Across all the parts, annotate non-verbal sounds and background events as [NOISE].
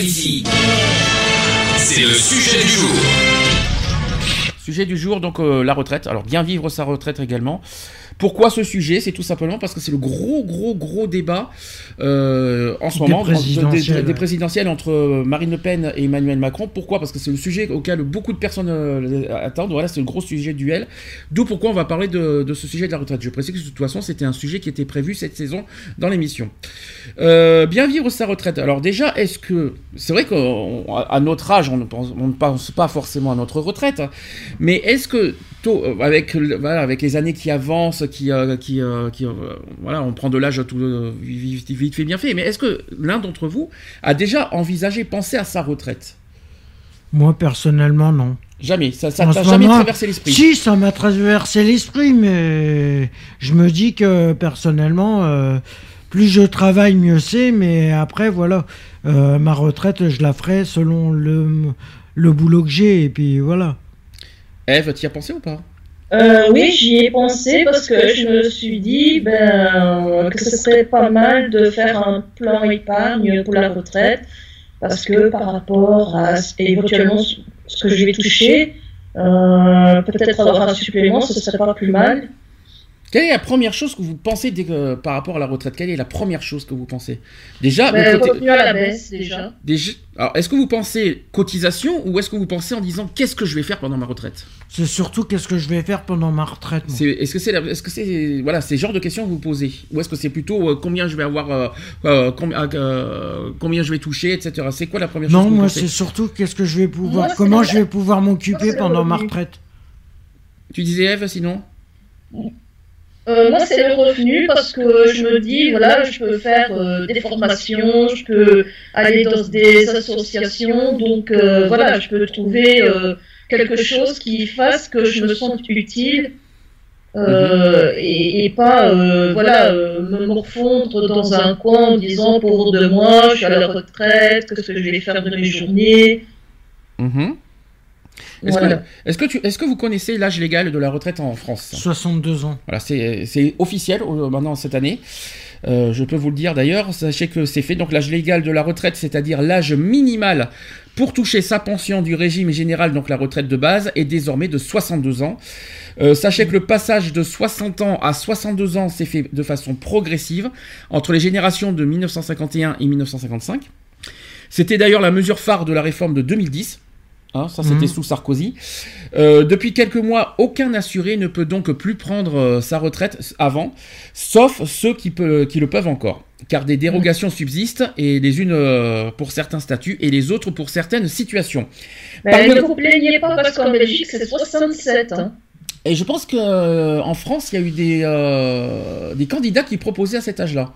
C'est le sujet du jour. Sujet du jour, donc euh, la retraite. Alors bien vivre sa retraite également. Pourquoi ce sujet? C'est tout simplement parce que c'est le gros, gros, gros débat euh, en ce Des moment présidentielles, des, présidentielles entre Marine Le Pen et Emmanuel Macron. Pourquoi? Parce que c'est le sujet auquel beaucoup de personnes euh, attendent. Voilà, c'est le gros sujet du duel. D'où pourquoi on va parler de, de ce sujet de la retraite. Je précise que de toute façon, c'était un sujet qui était prévu cette saison dans l'émission. Euh, bien vivre sa retraite. Alors déjà, est-ce que c'est vrai qu'à notre âge, on ne, pense, on ne pense pas forcément à notre retraite, hein, mais est-ce que tôt, euh, avec le- voilà, avec les années qui avancent, qui euh, qui, euh, qui, euh, voilà, on prend de l'âge tout vite, vite fait bien fait. Mais est-ce que l'un d'entre vous a déjà envisagé, pensé à sa retraite? Moi, personnellement, non. Jamais. Ça, t'a jamais moment- traversé l'esprit? Si, ça m'a traversé l'esprit, mais je me dis que personnellement, plus je travaille, mieux c'est. Mais après, voilà, ma retraite, je la ferai selon le, le boulot que j'ai. Et puis voilà. Eve, t'y as pensé ou pas? Euh, oui, j'y ai pensé parce que je me suis dit ben, que ce serait pas mal de faire un plan épargne pour la retraite parce que par rapport à éventuellement ce que je vais toucher, euh, peut-être avoir un supplément, ce serait pas plus mal. Quelle est la première chose que vous pensez dès que- par rapport à la retraite? Quelle est la première chose que vous pensez? Déjà, Ben, côté- revenu à la baisse déjà. Déjà- alors, est-ce que vous pensez cotisation ou est-ce que vous pensez en disant qu'est-ce que je vais faire pendant ma retraite? C'est surtout qu'est-ce que je vais faire pendant ma retraite. Est-ce que c'est la- est-ce que c'est voilà c'est le genre de questions que vous posez? Ou est-ce que c'est plutôt euh, combien je vais avoir euh, euh, com- euh, combien je vais toucher etc. C'est quoi la première chose Non, que vous moi, c'est surtout qu'est-ce que je vais pouvoir, Moi, comment la- je vais pouvoir m'occuper pendant ma retraite. Tu disais Eve sinon? Euh, moi, c'est le revenu parce que je me dis, voilà, je peux faire euh, des formations, je peux aller dans des associations, donc euh, voilà, je peux trouver euh, quelque chose qui fasse que je me sente utile euh, et, et pas, euh, voilà, euh, me morfondre dans un coin en disant pour deux mois, je suis à la retraite, qu'est-ce que je vais faire de mes journées. Mhm. Est-ce Voilà. que, est-ce que, tu, est-ce que vous connaissez l'âge légal de la retraite en France? 62 ans. Voilà, c'est c'est officiel maintenant cette année. Euh, je peux vous le dire d'ailleurs, sachez que c'est fait. Donc l'âge légal de la retraite, c'est-à-dire l'âge minimal pour toucher sa pension du régime général, donc la retraite de base, est désormais de 62 ans. Euh, sachez que le passage de 60 ans à 62 ans s'est fait de façon progressive entre les générations de 1951 et 1955. C'était d'ailleurs la mesure phare de la réforme de 2010. Hein, ça, c'était Mhm. sous Sarkozy. Euh, depuis quelques mois, aucun assuré ne peut donc plus prendre euh, sa retraite avant, sauf ceux qui, peut- qui le peuvent encore. Car des dérogations subsistent, et les unes euh, pour certains statuts et les autres pour certaines situations. Mais ne vous plaignez pas parce qu'en Belgique, c'est 67. Hein. Et je pense qu'en France, il y a eu des, des candidats qui proposaient à cet âge-là,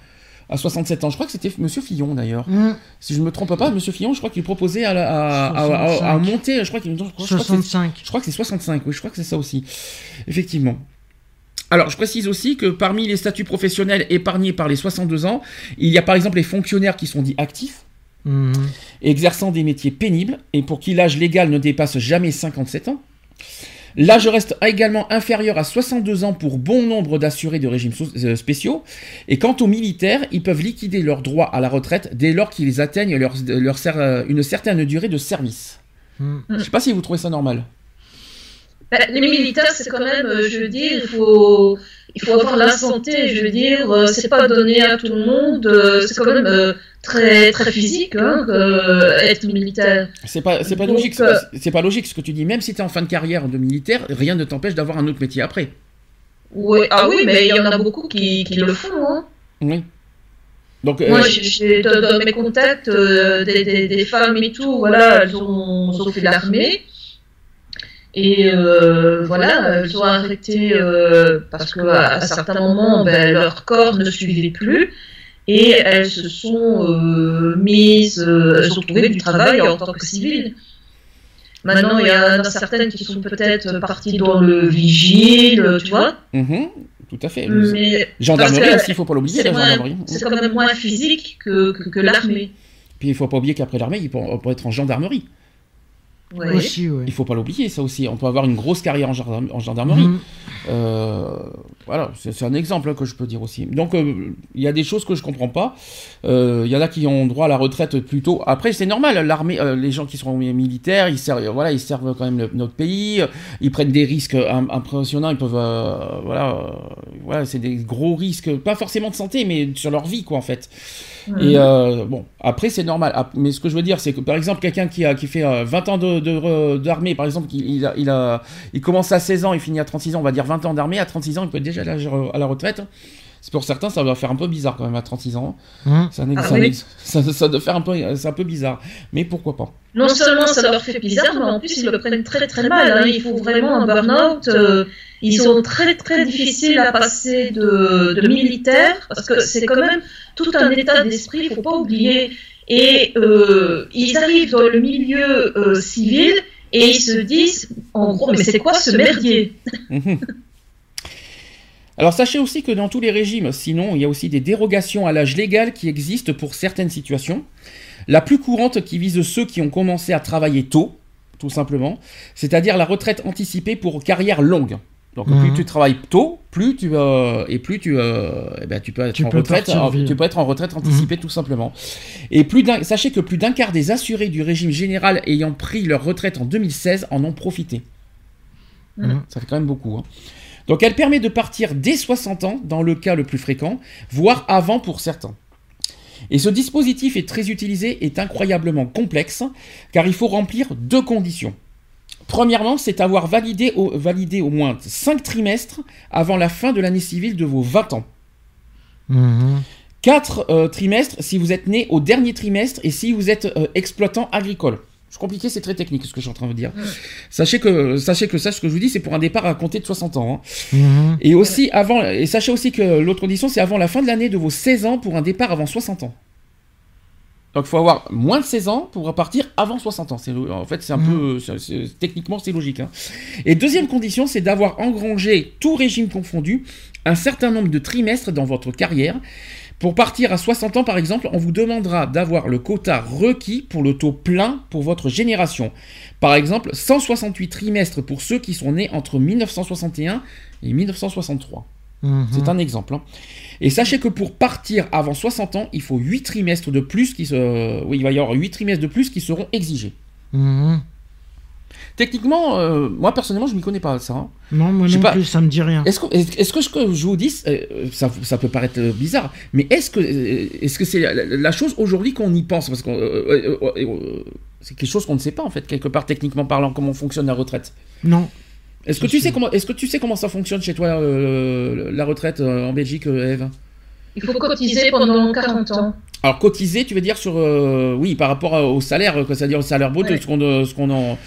à 67 ans. Je crois que c'était Monsieur Fillon d'ailleurs. Mmh. Si je ne me trompe pas, Monsieur Fillon, je crois qu'il proposait à, la- à, à- à- à 65. monter. Je crois qu'il je crois- je crois que c'est- 65. Je crois que c'est 65, oui, je crois que c'est ça aussi. Effectivement. Alors, je précise aussi que parmi les statuts professionnels épargnés par les 62 ans, il y a par exemple les fonctionnaires qui sont dits actifs, Mmh. exerçant des métiers pénibles, et pour qui l'âge légal ne dépasse jamais 57 ans. L'âge reste également inférieur à 62 ans pour bon nombre d'assurés de régimes so- euh, spéciaux. Et quant aux militaires, ils peuvent liquider leurs droits à la retraite dès lors qu'ils atteignent leur, leur cer- euh, une certaine durée de service. Mmh. Je sais pas si vous trouvez ça normal. Ben, les militaires, c'est quand même, euh, je veux dire, il faut, il faut avoir la santé, je veux dire, euh, c'est pas donné à tout le monde, euh, c'est quand même euh, très, très physique, hein, euh, être militaire. C'est pas, c'est pas Donc, logique. euh, C'est pas logique ce que tu dis. Même si tu es en fin de carrière de militaire, rien ne t'empêche d'avoir un autre métier après. Ouais, ah oui, mais il y en a beaucoup qui, qui le font. Hein. Oui. Donc, euh, Moi, j'ai- j'ai dans, mes contacts euh, des, des, des femmes et tout, voilà, elles ont, elles ont fait l'armée. Et euh, voilà, elles ont arrêté euh, parce que à, certains moments, ben, leur corps ne suivait plus. et elles se sont euh, mises, euh, elles ont trouvé du travail en tant que civiles. Maintenant, il y en a certaines qui sont peut-être parties dans le vigile, tu vois. Mhm, tout à fait. Mais Gendarmerie aussi, il faut pas l'oublier, la gendarmerie. C'est quand même moins physique que, que, que l'armée. Puis il faut pas oublier qu'après l'armée, on peut être en gendarmerie. Ouais. Aussi, ouais. Il faut pas l'oublier, ça aussi. On peut avoir une grosse carrière en, gendarme- en gendarmerie. Mhm. Euh, voilà, c'est un exemple hein, que je peux dire aussi. Donc, euh, il y a des choses que je comprends pas. Euh, Il y en a qui ont droit à la retraite plus tôt. Après, c'est normal. L'armée, euh, les gens qui sont militaires, ils servent, voilà, ils servent quand même le- notre pays. Ils prennent des risques im- impressionnants. Ils peuvent, euh, voilà, euh, voilà, c'est des gros risques, pas forcément de santé, mais sur leur vie, quoi, en fait. Et euh, bon, après c'est normal. Mais ce que je veux dire, c'est que par exemple, quelqu'un qui a qui fait euh, 20 ans de- d'armée, par exemple, il, il a, il, a- il commence à 16 ans, il finit à 36 ans, on va dire 20 ans d'armée, à 36 ans, il peut être déjà à la, à la retraite. C'est pour certains, ça va faire un peu bizarre quand même à 36 ans. Ex- Ah oui. ça, ça doit faire un peu, c'est un peu bizarre. Mais pourquoi pas? Non seulement ça leur fait bizarre, mais en plus ils le prennent très très mal. hein. Il faut vraiment un burn-out. euh, ils sont très très difficiles à passer de, de militaire parce que c'est quand même tout un état d'esprit, il faut pas oublier. Et euh, ils arrivent dans le milieu euh, civil et ils se disent, en gros, mais c'est quoi ce merdier Mhm. Alors sachez aussi que dans tous les régimes, sinon, il y a aussi des dérogations à l'âge légal qui existent pour certaines situations. La plus courante qui vise ceux qui ont commencé à travailler tôt, tout simplement, c'est-à-dire la retraite anticipée pour carrière longue. Donc Mhm. plus tu travailles tôt, plus tu euh, et plus tu euh, eh ben, tu peux être Tu en peux retraite, euh, tu peux être en retraite anticipée tout simplement. Et plus d'un, sachez que plus d'un quart des assurés du régime général ayant pris leur retraite en 2016 en ont profité. Mhm. Ça fait quand même beaucoup. hein. Donc elle permet de partir dès 60 ans, dans le cas le plus fréquent, voire avant pour certains. Et ce dispositif est très utilisé, est incroyablement complexe, car il faut remplir deux conditions. Premièrement, c'est avoir validé au, validé au moins 5 trimestres avant la fin de l'année civile de vos 20 ans. Mhm. 4 trimestres si vous êtes né au dernier trimestre et si vous êtes euh, exploitant agricole. C'est compliqué, c'est très technique ce que je suis en train de dire. Sachez que, sachez que ça, ce que je vous dis, c'est pour un départ à compter de 60 ans. hein. Mhm. Et aussi avant, et sachez aussi que l'autre condition, c'est avant la fin de l'année de vos 16 ans pour un départ avant 60 ans. Donc il faut avoir moins de 16 ans pour partir avant 60 ans. En fait, c'est un peu, c'est- techniquement, c'est logique. hein. Et deuxième condition, c'est d'avoir engrangé, tout régime confondu, un certain nombre de trimestres dans votre carrière. Pour partir à 60 ans, par exemple, on vous demandera d'avoir le quota requis pour le taux plein pour votre génération. Par exemple, 168 trimestres pour ceux qui sont nés entre 1961 et 1963. Mhm. C'est un exemple. hein. Et sachez que pour partir avant 60 ans, il faut 8 trimestres de plus qui se... Oui, il va y avoir 8 trimestres de plus qui seront exigés. Mhm. Techniquement, euh, moi personnellement, je m'y connais pas ça. hein. Non, moi non pas. plus, ça me dit rien. Est-ce que, est-ce que ce que je vous dis, euh, ça, ça peut paraître euh, bizarre, mais est-ce que est-ce que c'est la, chose aujourd'hui qu'on y pense? Parce que euh, c'est quelque chose qu'on ne sait pas en fait quelque part techniquement parlant comment fonctionne la retraite. Non. Est-ce que tu sais. comment est-ce que tu sais comment ça fonctionne chez toi euh, la retraite euh, en Belgique, euh, Eve? Il faut cotiser pendant 40 ans. Alors cotiser, tu veux dire sur euh, oui par rapport au salaire, c'est-à-dire au salaire brut, Ouais. ce qu'on ce qu'on en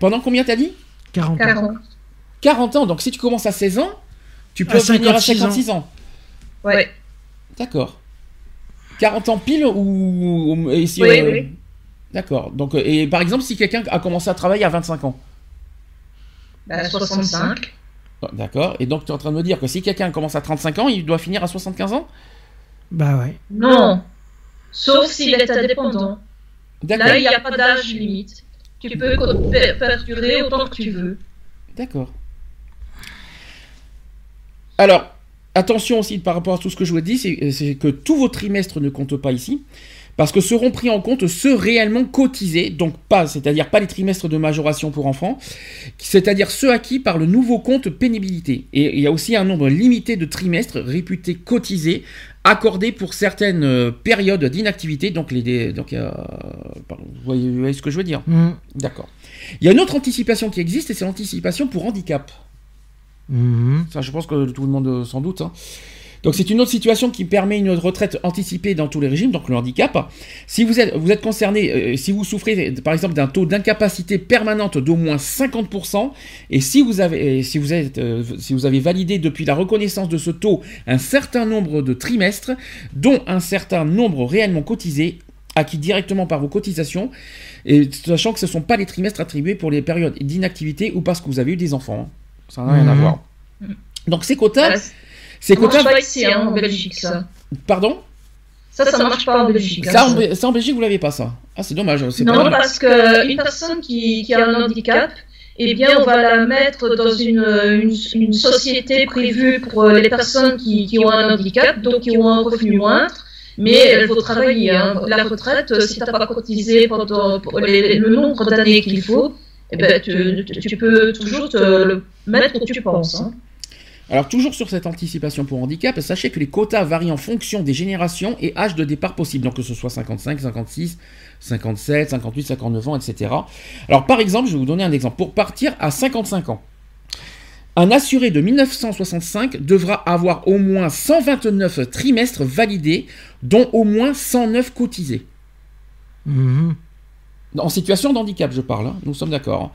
pendant combien t'as dit? 40 ans. 40. 40 ans. Donc si tu commences à 16 ans, tu peux À finir à 56 ans. 56 ans. Ouais. D'accord. 40 ans pile ou, ou- et si, Oui, euh, oui. D'accord. Donc euh, et par exemple si quelqu'un a commencé à travailler à 25 ans. Bah, 65. Ah, D'accord. Et donc tu es en train de me dire que si quelqu'un commence à 35 ans, il doit finir à 75 ans? Bah ouais. Non. Sauf s'il est indépendant. D'accord. Là, il n'y a pas d'âge limite. Tu peux perdurer autant que tu veux. D'accord. Alors, attention aussi par rapport à tout ce que je vous ai dit, c'est c'est que tous vos trimestres ne comptent pas ici, parce que seront pris en compte ceux réellement cotisés, donc pas, c'est-à-dire pas les trimestres de majoration pour enfants, c'est-à-dire ceux acquis par le nouveau compte pénibilité. Et il y a aussi un nombre limité de trimestres réputés cotisés, accordés pour certaines euh, périodes d'inactivité, donc les, donc euh, pardon, vous voyez, vous voyez ce que je veux dire? Mhm. D'accord. Il y a une autre anticipation qui existe, et c'est l'anticipation pour handicap. Mhm. Ça, je pense que tout le monde euh, s'en doute. hein. Donc c'est une autre situation qui permet une retraite anticipée dans tous les régimes, donc le handicap. Si vous êtes, vous êtes concerné, euh, si vous souffrez par exemple d'un taux d'incapacité permanente d'au moins 50%, et si vous avez, si vous êtes, euh, si vous avez validé depuis la reconnaissance de ce taux un certain nombre de trimestres, dont un certain nombre réellement cotisés, acquis directement par vos cotisations, et sachant que ce ne sont pas les trimestres attribués pour les périodes d'inactivité ou parce que vous avez eu des enfants. hein. Ça n'a rien à Mhm. voir. Donc ces quotas, Voilà, ces Ça marche pas ici, hein, en Belgique, ça. pardon? Ça, ça marche pas en Belgique. hein, ça, en, ça. Ça, Belgique, vous l'avez pas ça. Ah, c'est dommage. c'est Non, pas- parce qu'une personne qui, qui a un handicap, eh bien, on va la mettre dans une, une, une société prévue pour les personnes qui, qui ont un handicap, donc qui ont un revenu moindre. Mais il faut travailler. hein. La retraite, euh, si tu n'as pas cotisé pendant pour les- le nombre d'années qu'il faut, eh ben, tu peux toujours te le mettre où tu penses. hein. Alors, toujours sur cette anticipation pour handicap, sachez que les quotas varient en fonction des générations et âge de départ possible. Donc, que ce soit 55, 56, 57, 58, 59 ans, etc. Alors, par exemple, je vais vous donner un exemple. Pour partir à 55 ans, un assuré de 1965 devra avoir au moins 129 trimestres validés, dont au moins 109 cotisés. Mhm. En situation de handicap, je parle, hein, nous sommes d'accord.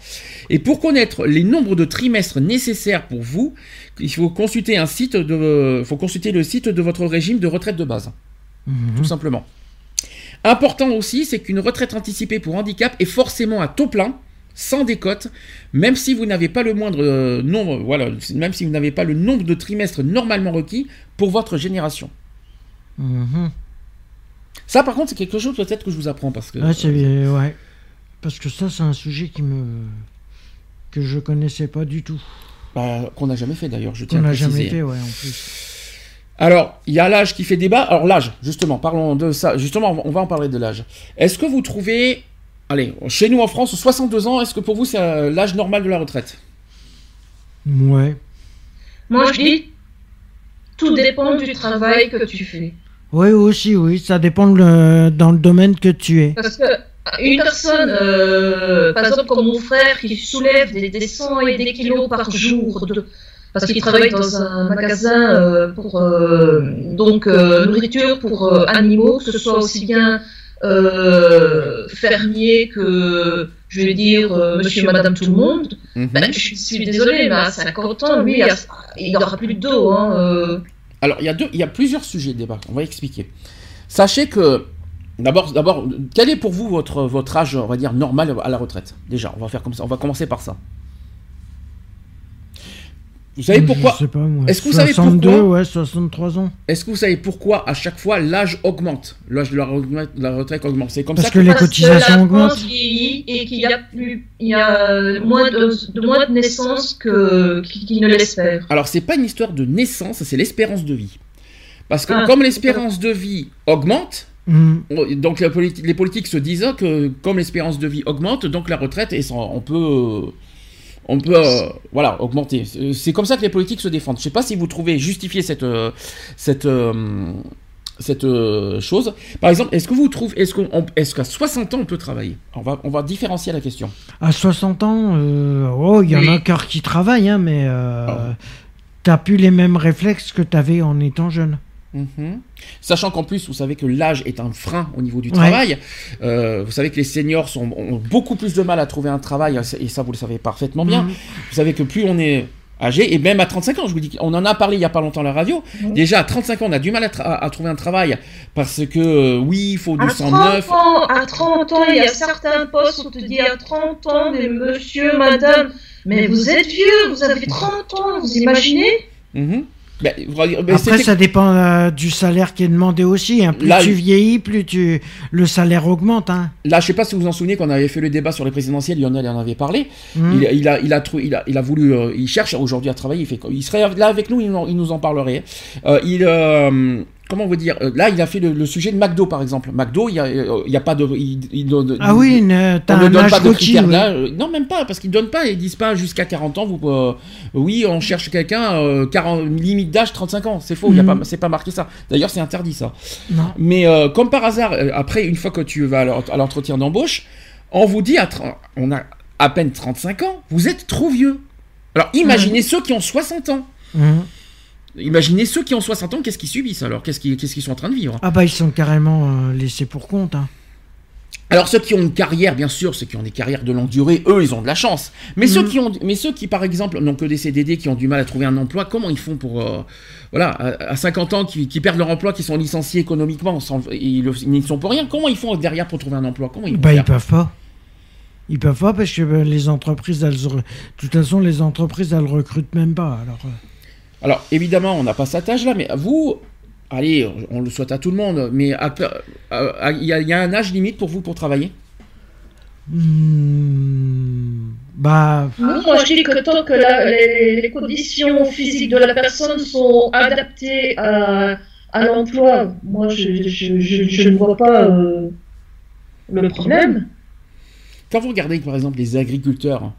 Et pour connaître les nombres de trimestres nécessaires pour vous, il faut consulter un site de, faut consulter le site de votre régime de retraite de base, Mhm. tout simplement. Important aussi, c'est qu'une retraite anticipée pour handicap est forcément à taux plein, sans décote, même si vous n'avez pas le moindre euh, nombre, voilà, même si vous n'avez pas le nombre de trimestres normalement requis pour votre génération. Mhm. Ça, par contre, c'est quelque chose peut-être que je vous apprends parce que. Ouais, c'est bien, ouais. Parce que ça, c'est un sujet qui me que je connaissais pas du tout. bah, qu'on n'a jamais fait d'ailleurs, je tiens Qu'on à n'a jamais préciser. fait, ouais, en plus. Alors, il y a l'âge qui fait débat. Alors, l'âge, justement, parlons de ça. Justement, on va- on va en parler de l'âge. Est-ce que vous trouvez. Allez, chez nous en France, 62 ans, est-ce que pour vous c'est euh, l'âge normal de la retraite? Ouais. Moi, je dis, tout dépend du travail que tu fais. Oui, aussi, oui. Ça dépend le- dans le domaine que tu es. Parce que une personne, euh, par exemple comme mon frère, qui soulève des, des 100 et des kilos par jour, de- parce qu'il travaille dans un magasin euh, pour euh, donc euh, nourriture pour euh, animaux, que ce soit aussi bien euh, fermier que, je vais dire, euh, monsieur, madame, tout le monde. Mhm. Ben, je suis désolée, mais à 50 ans, lui, il n'aura plus d'eau. Hein, euh. Alors, il y, a deux, il y a plusieurs sujets de débat. On va expliquer. Sachez que. D'abord, quel est pour vous votre, votre âge, on va dire, normal à la retraite? Déjà, on va faire comme ça. On va commencer par ça. Vous savez pourquoi Je sais pas, moi. Est-ce que vous savez 62, pourquoi ouais, 63 ans. Est-ce que vous savez pourquoi à chaque fois l'âge augmente L'âge de la, la retraite augmente? C'est comme Parce ça que les Parce cotisations augmentent. vieillit et qu'il y a plus, il y a moins de, de moins de naissances que qu'il ne l'espère. Alors, c'est pas une histoire de naissance, c'est l'espérance de vie. Parce que Ah. comme l'espérance de vie augmente, on- donc politi- les politiques se disent que comme l'espérance de vie augmente, donc la retraite, sans- on peut, euh, on peut, euh, voilà, augmenter. C'est- C'est comme ça que les politiques se défendent. Je sais pas si vous trouvez justifier cette, euh, cette, euh, cette euh, chose. Par exemple, est-ce que vous trouvez, est-ce qu'on, on- est-ce qu'à 60 ans on peut travailler? On va, on va différencier la question. À 60 ans, euh, oh, il y en Oui. a encore qui travaillent, hein, mais euh, Ah. t'as plus les mêmes réflexes que t'avais en étant jeune. Mhm. Sachant qu'en plus, vous savez que l'âge est un frein au niveau du Ouais. travail. Euh, vous savez que les seniors sont, ont beaucoup plus de mal à trouver un travail, et ça, vous le savez parfaitement bien. Mhm. Vous savez que plus on est âgé, et même à 35 ans, je vous dis, on en a parlé il y a pas longtemps à la radio. Mhm. Déjà, à 35 ans, on a du mal à, tra- à- à trouver un travail parce que, euh, oui, il faut du À 109. 30 ans, à 30 ans, il y a certains postes où on te dit à 30 ans, mais monsieur, madame, mais vous êtes vieux, vous avez 30 ans, vous imaginez? Ben, ben, Après, ça dépend euh, du salaire qui est demandé aussi. hein. Plus Là, tu il- vieillis, plus tu... le salaire augmente. Hein. Là, je sais pas si vous vous en souvenez qu'on avait fait le débat sur les présidentielles, Lionel en avait parlé. Mhm. Il, il a, il, a il, a, il a voulu, euh, il cherche aujourd'hui à travailler. Il, fait, il serait là avec nous, il, nous- en parlerait. Euh, il, comment on veut dire euh, Là, il a fait le, le sujet de McDo, par exemple. McDo, il y a, euh, il y a pas de, il, il donne- Ah oui, une- on ne donne pas de critères oui. Non, même pas, parce qu'ils donnent pas. Ils disent pas jusqu'à 40 ans. Vous, euh, oui, on cherche quelqu'un, euh, 40, limite d'âge 35 ans. C'est faux. Mhm. pas, c'est pas marqué ça. D'ailleurs, c'est interdit ça. Non. Mais euh, comme par hasard, après, une fois que tu vas à l'ent- à l'entretien d'embauche, on vous dit, à on a à peine 35 ans, vous êtes trop vieux. Alors imaginez ceux qui ont 60 ans. Mhm. Imaginez ceux qui ont 60 ans, qu'est-ce qu'ils subissent alors? Qu'est-ce qu'ils sont en train de vivre? Ah bah ils sont carrément euh, laissés pour compte. Hein. Alors ceux qui ont une carrière, bien sûr, ceux qui ont des carrières de longue durée, eux, ils ont de la chance. Mais ceux Mhm. qui ont, mais ceux qui, par exemple, n'ont que des CDD, qui ont du mal à trouver un emploi, comment ils font pour, euh, voilà, à, à 50 ans, qui, qui perdent leur emploi, qui sont licenciés économiquement, sans- ils, n'y sont pour rien? Comment ils font derrière pour trouver un emploi? Comment ils Bah ils peuvent pas. Ils peuvent pas parce que bah, les entreprises, elles, de toute façon, les entreprises, elles recrutent même pas. Alors, euh, Alors évidemment, on n'a pas cet âge-là, mais vous, allez, on le souhaite à tout le monde, mais il y, a- il y a un âge limite pour vous pour travailler? Hmm, bah, Moi, moi, je dis que tant que la- les, les conditions physiques de la personne sont adaptées à, à l'emploi, moi, je, je, je, je ne vois pas euh, le problème. Quand vous regardez par exemple les agriculteurs,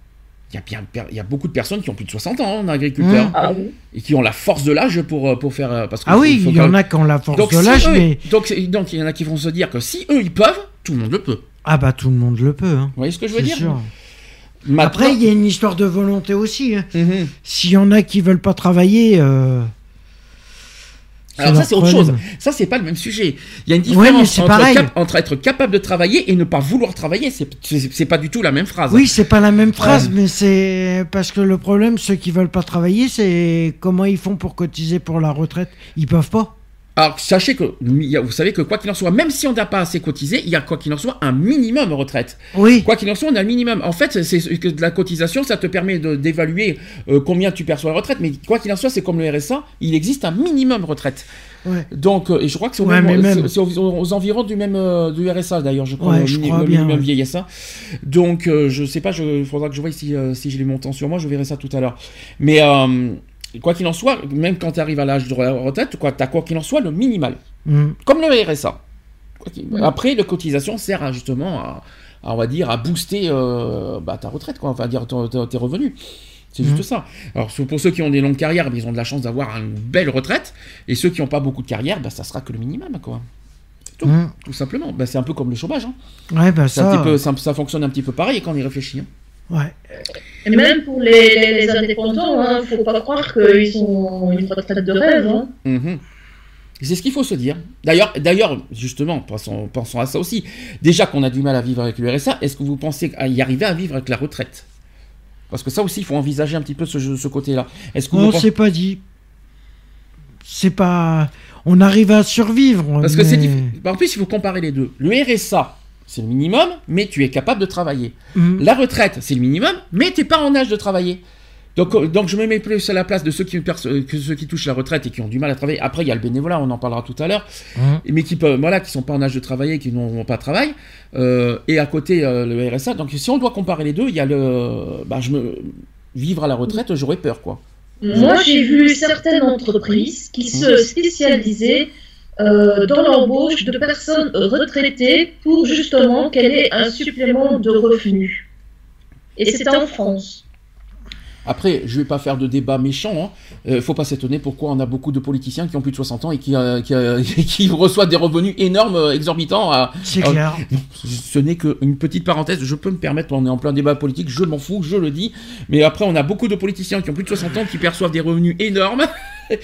il y, a bien, il y a beaucoup de personnes qui ont plus de 60 ans en agriculteur Mmh. Ah oui. et qui ont la force de l'âge pour, euh, pour faire. euh, Parce que ah oui, faut il y en a qui ont la force Donc, de si l'âge, mais donc, c'est- donc il y en a qui vont se dire que si eux ils peuvent, tout le monde le peut. ah bah tout le monde le peut. Hein. Vous voyez ce que je veux dire? sûr. Maintenant- Après, il y a une histoire de volonté aussi. hein. Mhm. S'il y en a qui veulent pas travailler, euh, Alors ça c'est autre chose. Ça c'est pas le même sujet. Il y a une différence entre, pareil. cap- entre être capable de travailler et ne pas vouloir travailler. C'est pas du tout la même phrase. Oui, c'est pas la même phrase, mais c'est parce que le problème, ceux qui veulent pas travailler, c'est comment ils font pour cotiser pour la retraite. Ils peuvent pas. Alors sachez que vous savez que quoi qu'il en soit, même si on n'a pas assez cotisé, il y a quoi qu'il en soit un minimum retraite. Oui. Quoi qu'il en soit, on a un minimum. En fait, c'est que de la cotisation, ça te permet de- d'évaluer euh, combien tu perçois la retraite. Mais quoi qu'il en soit, c'est comme le RSA, il existe un minimum retraite. Ouais. Donc, euh, et je crois que c'est au Ouais, aux, aux environs du même euh, du RSA d'ailleurs, je crois, Ouais, je crois bien, minimum vieillesse. hein. Donc, euh, je sais pas, il faudra que je voie si, si j'ai les montants sur moi, je verrai ça tout à l'heure. Mais euh, quoi qu'il en soit, même quand tu arrives à l'âge de la retraite, quoi, tu as quoi qu'il en soit le minimal, Mm. comme le RSA. Après, la cotisation sert à, justement à, à, on va dire, à booster euh, bah, ta retraite, quoi, enfin dire tes revenus. C'est juste Mhm. ça. Alors pour ceux qui ont des longues carrières, ils ont de la chance d'avoir une belle retraite, et ceux qui n'ont pas beaucoup de carrière, bah, ça sera que le minimum, quoi. tout. Mm. Tout simplement. Bah, c'est un peu comme le chômage. Hein. Ouais, bah C'est un ça. petit peu- ça, ça fonctionne un petit peu pareil quand on y réfléchit. hein. Ouais. Et même pour les, les, les indépendants, il ne faut pas croire qu'ils ont une retraite de rêve. Hein. Mhm. C'est ce qu'il faut se dire. D'ailleurs, d'ailleurs, justement, pensons, pensons à ça aussi. Déjà qu'on a du mal à vivre avec le RSA, est-ce que vous pensez à y arriver à vivre avec la retraite? Parce que ça aussi, il faut envisager un petit peu ce, ce côté-là. Est-ce que On pensez- s'est pas dit. C'est pas. On arrive à survivre. Parce que c'est. En plus, il faut comparer les deux. Le RSA, c'est le minimum, mais tu es capable de travailler. Mm. La retraite, c'est le minimum, mais tu n'es pas en âge de travailler. Donc, euh, donc je me mets plus à la place de ceux qui, perce- euh, que ceux qui touchent la retraite et qui ont du mal à travailler. Après, il y a le bénévolat, on en parlera tout à l'heure, Mm. mais qui peuvent, voilà, qui sont pas en âge de travailler, qui n'ont pas de travail. Euh, et à côté, euh, le RSA. Donc, si on doit comparer les deux, il y a le, bah, je me vivre à la retraite, j'aurais peur, quoi. Moi, j'ai vu certaines entreprises qui se spécialisaient euh, dans l'embauche de personnes retraitées pour justement qu'elles aient un supplément de revenus. Et c'était en France. Après, je vais pas faire de débat méchant. Il faut pas s'étonner pourquoi on a beaucoup de politiciens qui ont plus de 60 ans et qui, euh, qui, euh, [LAUGHS] qui reçoivent des revenus énormes, euh, exorbitants. à- C'est clair. Ce n'est qu'une petite parenthèse. Je peux me permettre, on est en plein débat politique, je m'en fous, je le dis. Mais après, on a beaucoup de politiciens qui ont plus de 60 ans qui perçoivent des revenus énormes. [LAUGHS]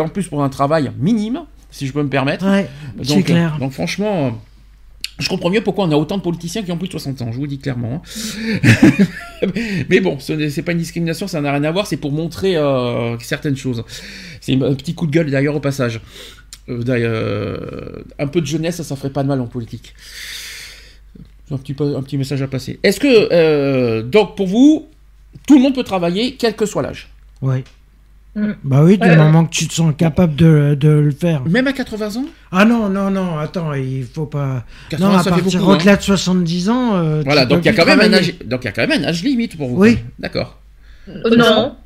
En plus, pour un travail minime, si je peux me permettre. Ouais, c'est Donc, clair. euh, donc franchement, euh, je comprends mieux pourquoi on a autant de politiciens qui ont plus de 60 ans, je vous le dis clairement. hein. [LAUGHS] Mais bon, ce n'est c'est pas une discrimination, ça n'a rien à voir, c'est pour montrer euh, certaines choses. C'est un petit coup de gueule d'ailleurs au passage. Euh, d'ailleurs, un peu de jeunesse, ça, ça ferait pas de mal en politique. Un petit, un petit message à passer. Est-ce que, euh, donc pour vous, tout le monde peut travailler, quel que soit l'âge? Ouais. Mm. Bah oui, du Ouais. moment que tu te sens capable de, de le faire. Même à 80 ans? Ah non, non, non, attends, il faut pas. 80 non, à partir beaucoup. hein. au-delà de 70 ans. euh, Voilà, donc il y a quand même un âge, donc il y a quand même un âge limite pour vous. Oui. D'accord. Euh, non.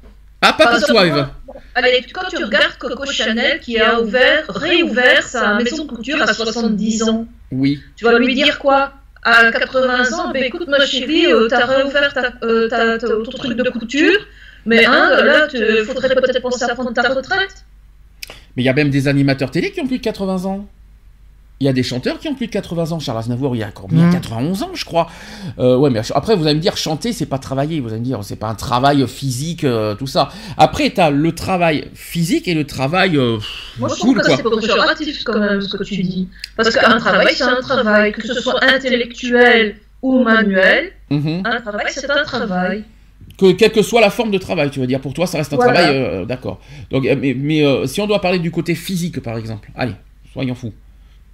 Ah, pas pour toi, Eve. Allez, quand tu regardes Coco Chanel qui a ouvert, réouvert sa maison de couture à 70 ans, Oui. tu vas lui dire quoi? À 80 ans, ben écoute ma chérie, euh, t'as réouvert ta, euh, ta- ta- ton truc de couture, mais hein, là, il faudrait peut-être penser à prendre ta retraite. Mais il y a même des animateurs télé qui ont plus de 80 ans. Il y a des chanteurs qui ont plus de 80 ans. Charles Aznavour, il a combien Mhm. 91 ans, je crois. Euh, ouais, mais après, vous allez me dire, chanter, c'est pas travailler. Vous allez me dire, c'est pas un travail physique, euh, tout ça. Après, t'as le travail physique et le travail euh, Moi, je cool, trouve que c'est péjoratif quand même ce que tu dis. Parce qu'un travail, c'est un travail, que ce soit intellectuel ou manuel, Mhm. un travail, c'est un travail. Que, quelle que soit la forme de travail, tu veux dire, pour toi, ça reste un Voilà. travail, euh, d'accord. Donc, euh, mais, mais, euh, si on doit parler du côté physique, par exemple, allez, soyons fous.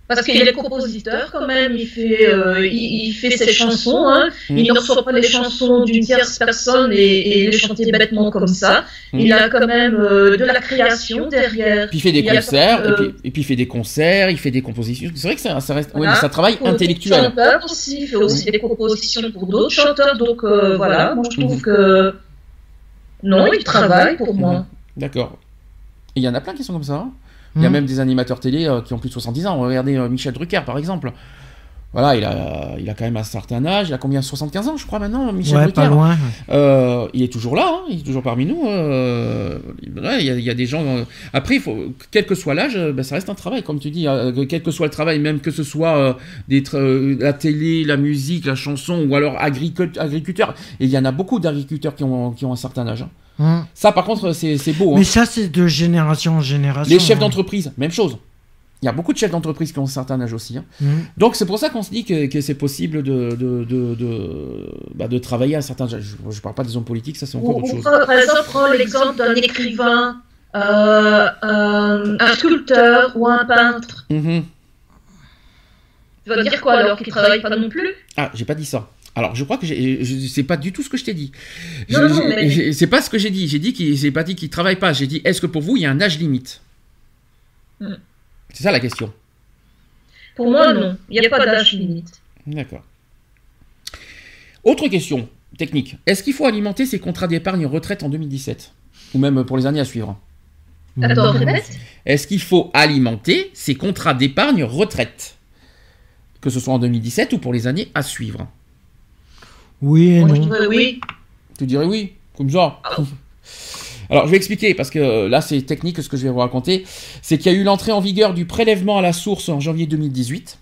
Parce qu'il est compositeur quand même, il fait, euh, il, il fait ses chansons, hein. Mm. il ne reçoit pas les chansons d'une tierce personne et, et les chanter bêtement comme ça. Mm. Il a quand même euh, de la création derrière. Puis il fait des Il y a, concerts, euh, et, puis, et puis il fait des concerts, il fait des compositions. C'est vrai que ça, ça reste, ouais, Voilà. mais Pour intellectuel. d'autres chanteurs aussi, il fait aussi des compositions pour d'autres chanteurs. Donc euh, voilà, moi je trouve Mhm. que non, il travaille pour moi. Mhm. D'accord. Il y en a plein qui sont comme ça. hein? Il y a Mhm. même des animateurs télé euh, qui ont plus de 70 ans. Regardez euh, Michel Drucker, par exemple. Voilà, il a, il a quand même un certain âge. Il a combien? 75 ans, je crois, maintenant, Michel Ouais, Drucker pas loin. Euh, il est toujours là, hein, il est toujours parmi nous. euh, ouais, il, y a, il y a des gens. euh, après, il faut, quel que soit l'âge, ben, ça reste un travail, comme tu dis. quel que soit le travail, même que ce soit des la télé, la musique, la chanson, ou alors agricult- agriculteur. Et il y en a beaucoup d'agriculteurs qui ont, qui ont un certain âge. hein. Hum. Ça, par contre, c'est beau. hein. Mais ça, c'est de génération en génération. Les chefs hein. d'entreprise, même chose. Il y a beaucoup de chefs d'entreprise qui ont un certain âge aussi. hein. Donc c'est pour ça qu'on se dit que, que c'est possible de, de, de, de, bah, de travailler à un certain âge. Je ne parle pas des hommes politiques, ça c'est encore Ou- autre ou chose. par exemple, prends l'exemple d'un écrivain, euh, un, un sculpteur ou un peintre. Mhm. Tu vas dire quoi alors qu'il travaille pas non plus? Ah, j'ai pas dit ça. Alors, je crois que je- c'est pas du tout ce que je t'ai dit. Non, non, mais- C'est pas ce que j'ai dit. J'ai dit qu'il c'est pas dit qu'il travaille pas. J'ai dit est-ce que pour vous il y a un âge limite? Hmm. C'est ça la question. Pour moi, non. Il n'y a pas d'âge limite. D'accord. Autre question technique. Est-ce qu'il faut alimenter ces contrats d'épargne retraite en 2017 ou même pour les années à suivre? Attends, répète. Est-ce qu'il faut alimenter ces contrats d'épargne retraite? Que ce soit en 2017 ou pour les années à suivre? Oui et Moi, je dirais oui. Tu dirais oui, comme ça. [LAUGHS] Alors, je vais expliquer, parce que euh, là, c'est technique ce que je vais vous raconter. C'est qu'il y a eu l'entrée en vigueur du prélèvement à la source en janvier 2018.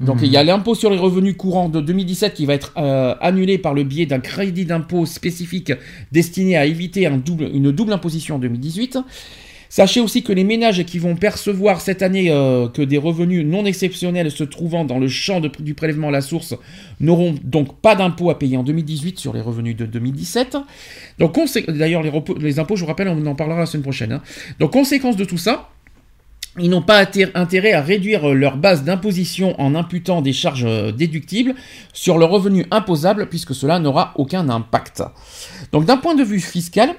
Donc, Mhm. il y a l'impôt sur les revenus courants de 2017 qui va être euh, annulé par le biais d'un crédit d'impôt spécifique destiné à éviter un double, une double imposition en 2018. Sachez aussi que les ménages qui vont percevoir cette année euh, que des revenus non exceptionnels se trouvant dans le champ du prélèvement à la source n'auront donc pas d'impôt à payer en 2018 sur les revenus de 2017. Donc, consé- d'ailleurs, les, impôts, je vous rappelle, on en parlera la semaine prochaine. hein. Donc, conséquence de tout ça, ils n'ont pas inté- intérêt à réduire euh, leur base d'imposition en imputant des charges euh, déductibles sur leurs revenus imposables, puisque cela n'aura aucun impact. Donc, d'un point de vue fiscal,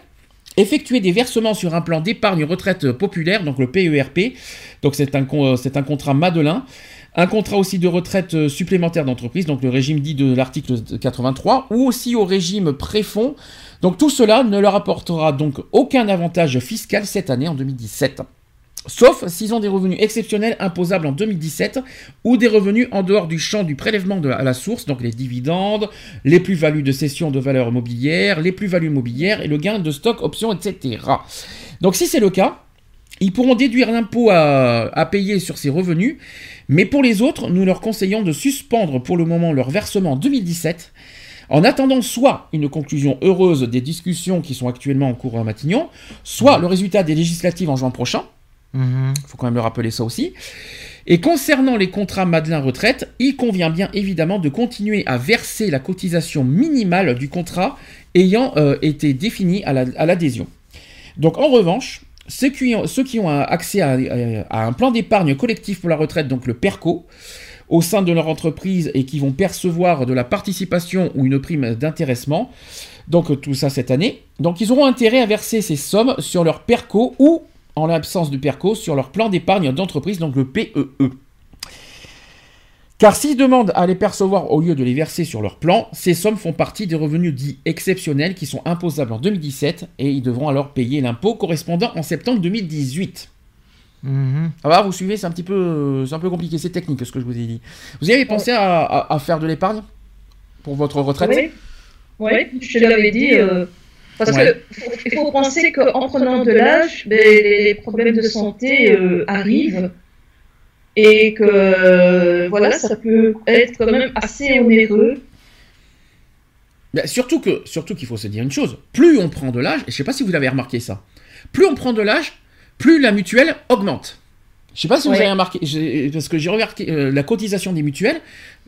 effectuer des versements sur un plan d'épargne retraite populaire, donc le PERP, donc c'est un, euh, c'est un contrat Madelin, un contrat aussi de retraite euh, supplémentaire d'entreprise, donc le régime dit de l'article 83, ou aussi au régime préfonds. Donc tout cela ne leur apportera donc aucun avantage fiscal cette année en 2017. Sauf s'ils ont des revenus exceptionnels imposables en 2017 ou des revenus en dehors du champ du prélèvement de- à la source, donc les dividendes, les plus-values de cession de valeurs mobilières, les plus-values mobilières et le gain de stock, options, etc. Donc si c'est le cas, ils pourront déduire l'impôt à, à payer sur ces revenus, mais pour les autres, nous leur conseillons de suspendre pour le moment leur versement en 2017, en attendant soit une conclusion heureuse des discussions qui sont actuellement en cours à Matignon, soit le résultat des législatives en juin prochain, Mhm. il faut quand même le rappeler ça aussi. Et concernant les contrats Madelin Retraite, il convient bien évidemment de continuer à verser la cotisation minimale du contrat ayant euh, été défini à la- à l'adhésion. donc en revanche, ceux qui ont, accès à, à un plan d'épargne collectif pour la retraite, donc le PERCO, au sein de leur entreprise et qui vont percevoir de la participation ou une prime d'intéressement, donc tout ça cette année, donc ils auront intérêt à verser ces sommes sur leur PERCO ou en l'absence de PERCO, sur leur plan d'épargne d'entreprise, donc le PEE. Car s'ils demandent à les percevoir au lieu de les verser sur leur plan, ces sommes font partie des revenus dits exceptionnels qui sont imposables en 2017 et ils devront alors payer l'impôt correspondant en septembre 2018. Mhm. Ah bah, vous suivez, c'est un petit peu, c'est un peu compliqué, c'est technique ce que je vous ai dit. Vous avez pensé à, à- à faire de l'épargne pour votre retraite? Oui, oui, je te l'avais dit. euh, parce Ouais. que faut- penser qu'en prenant de l'âge, ben, les problèmes de santé euh, arrivent. et que voilà, ça peut être quand même assez onéreux. Ben, surtout que, surtout qu'il faut se dire une chose, plus on prend de l'âge, et je sais pas si vous avez remarqué ça, plus on prend de l'âge, plus la mutuelle augmente. Je sais pas si vous avez remarqué, parce que j'ai remarqué euh, la cotisation des mutuelles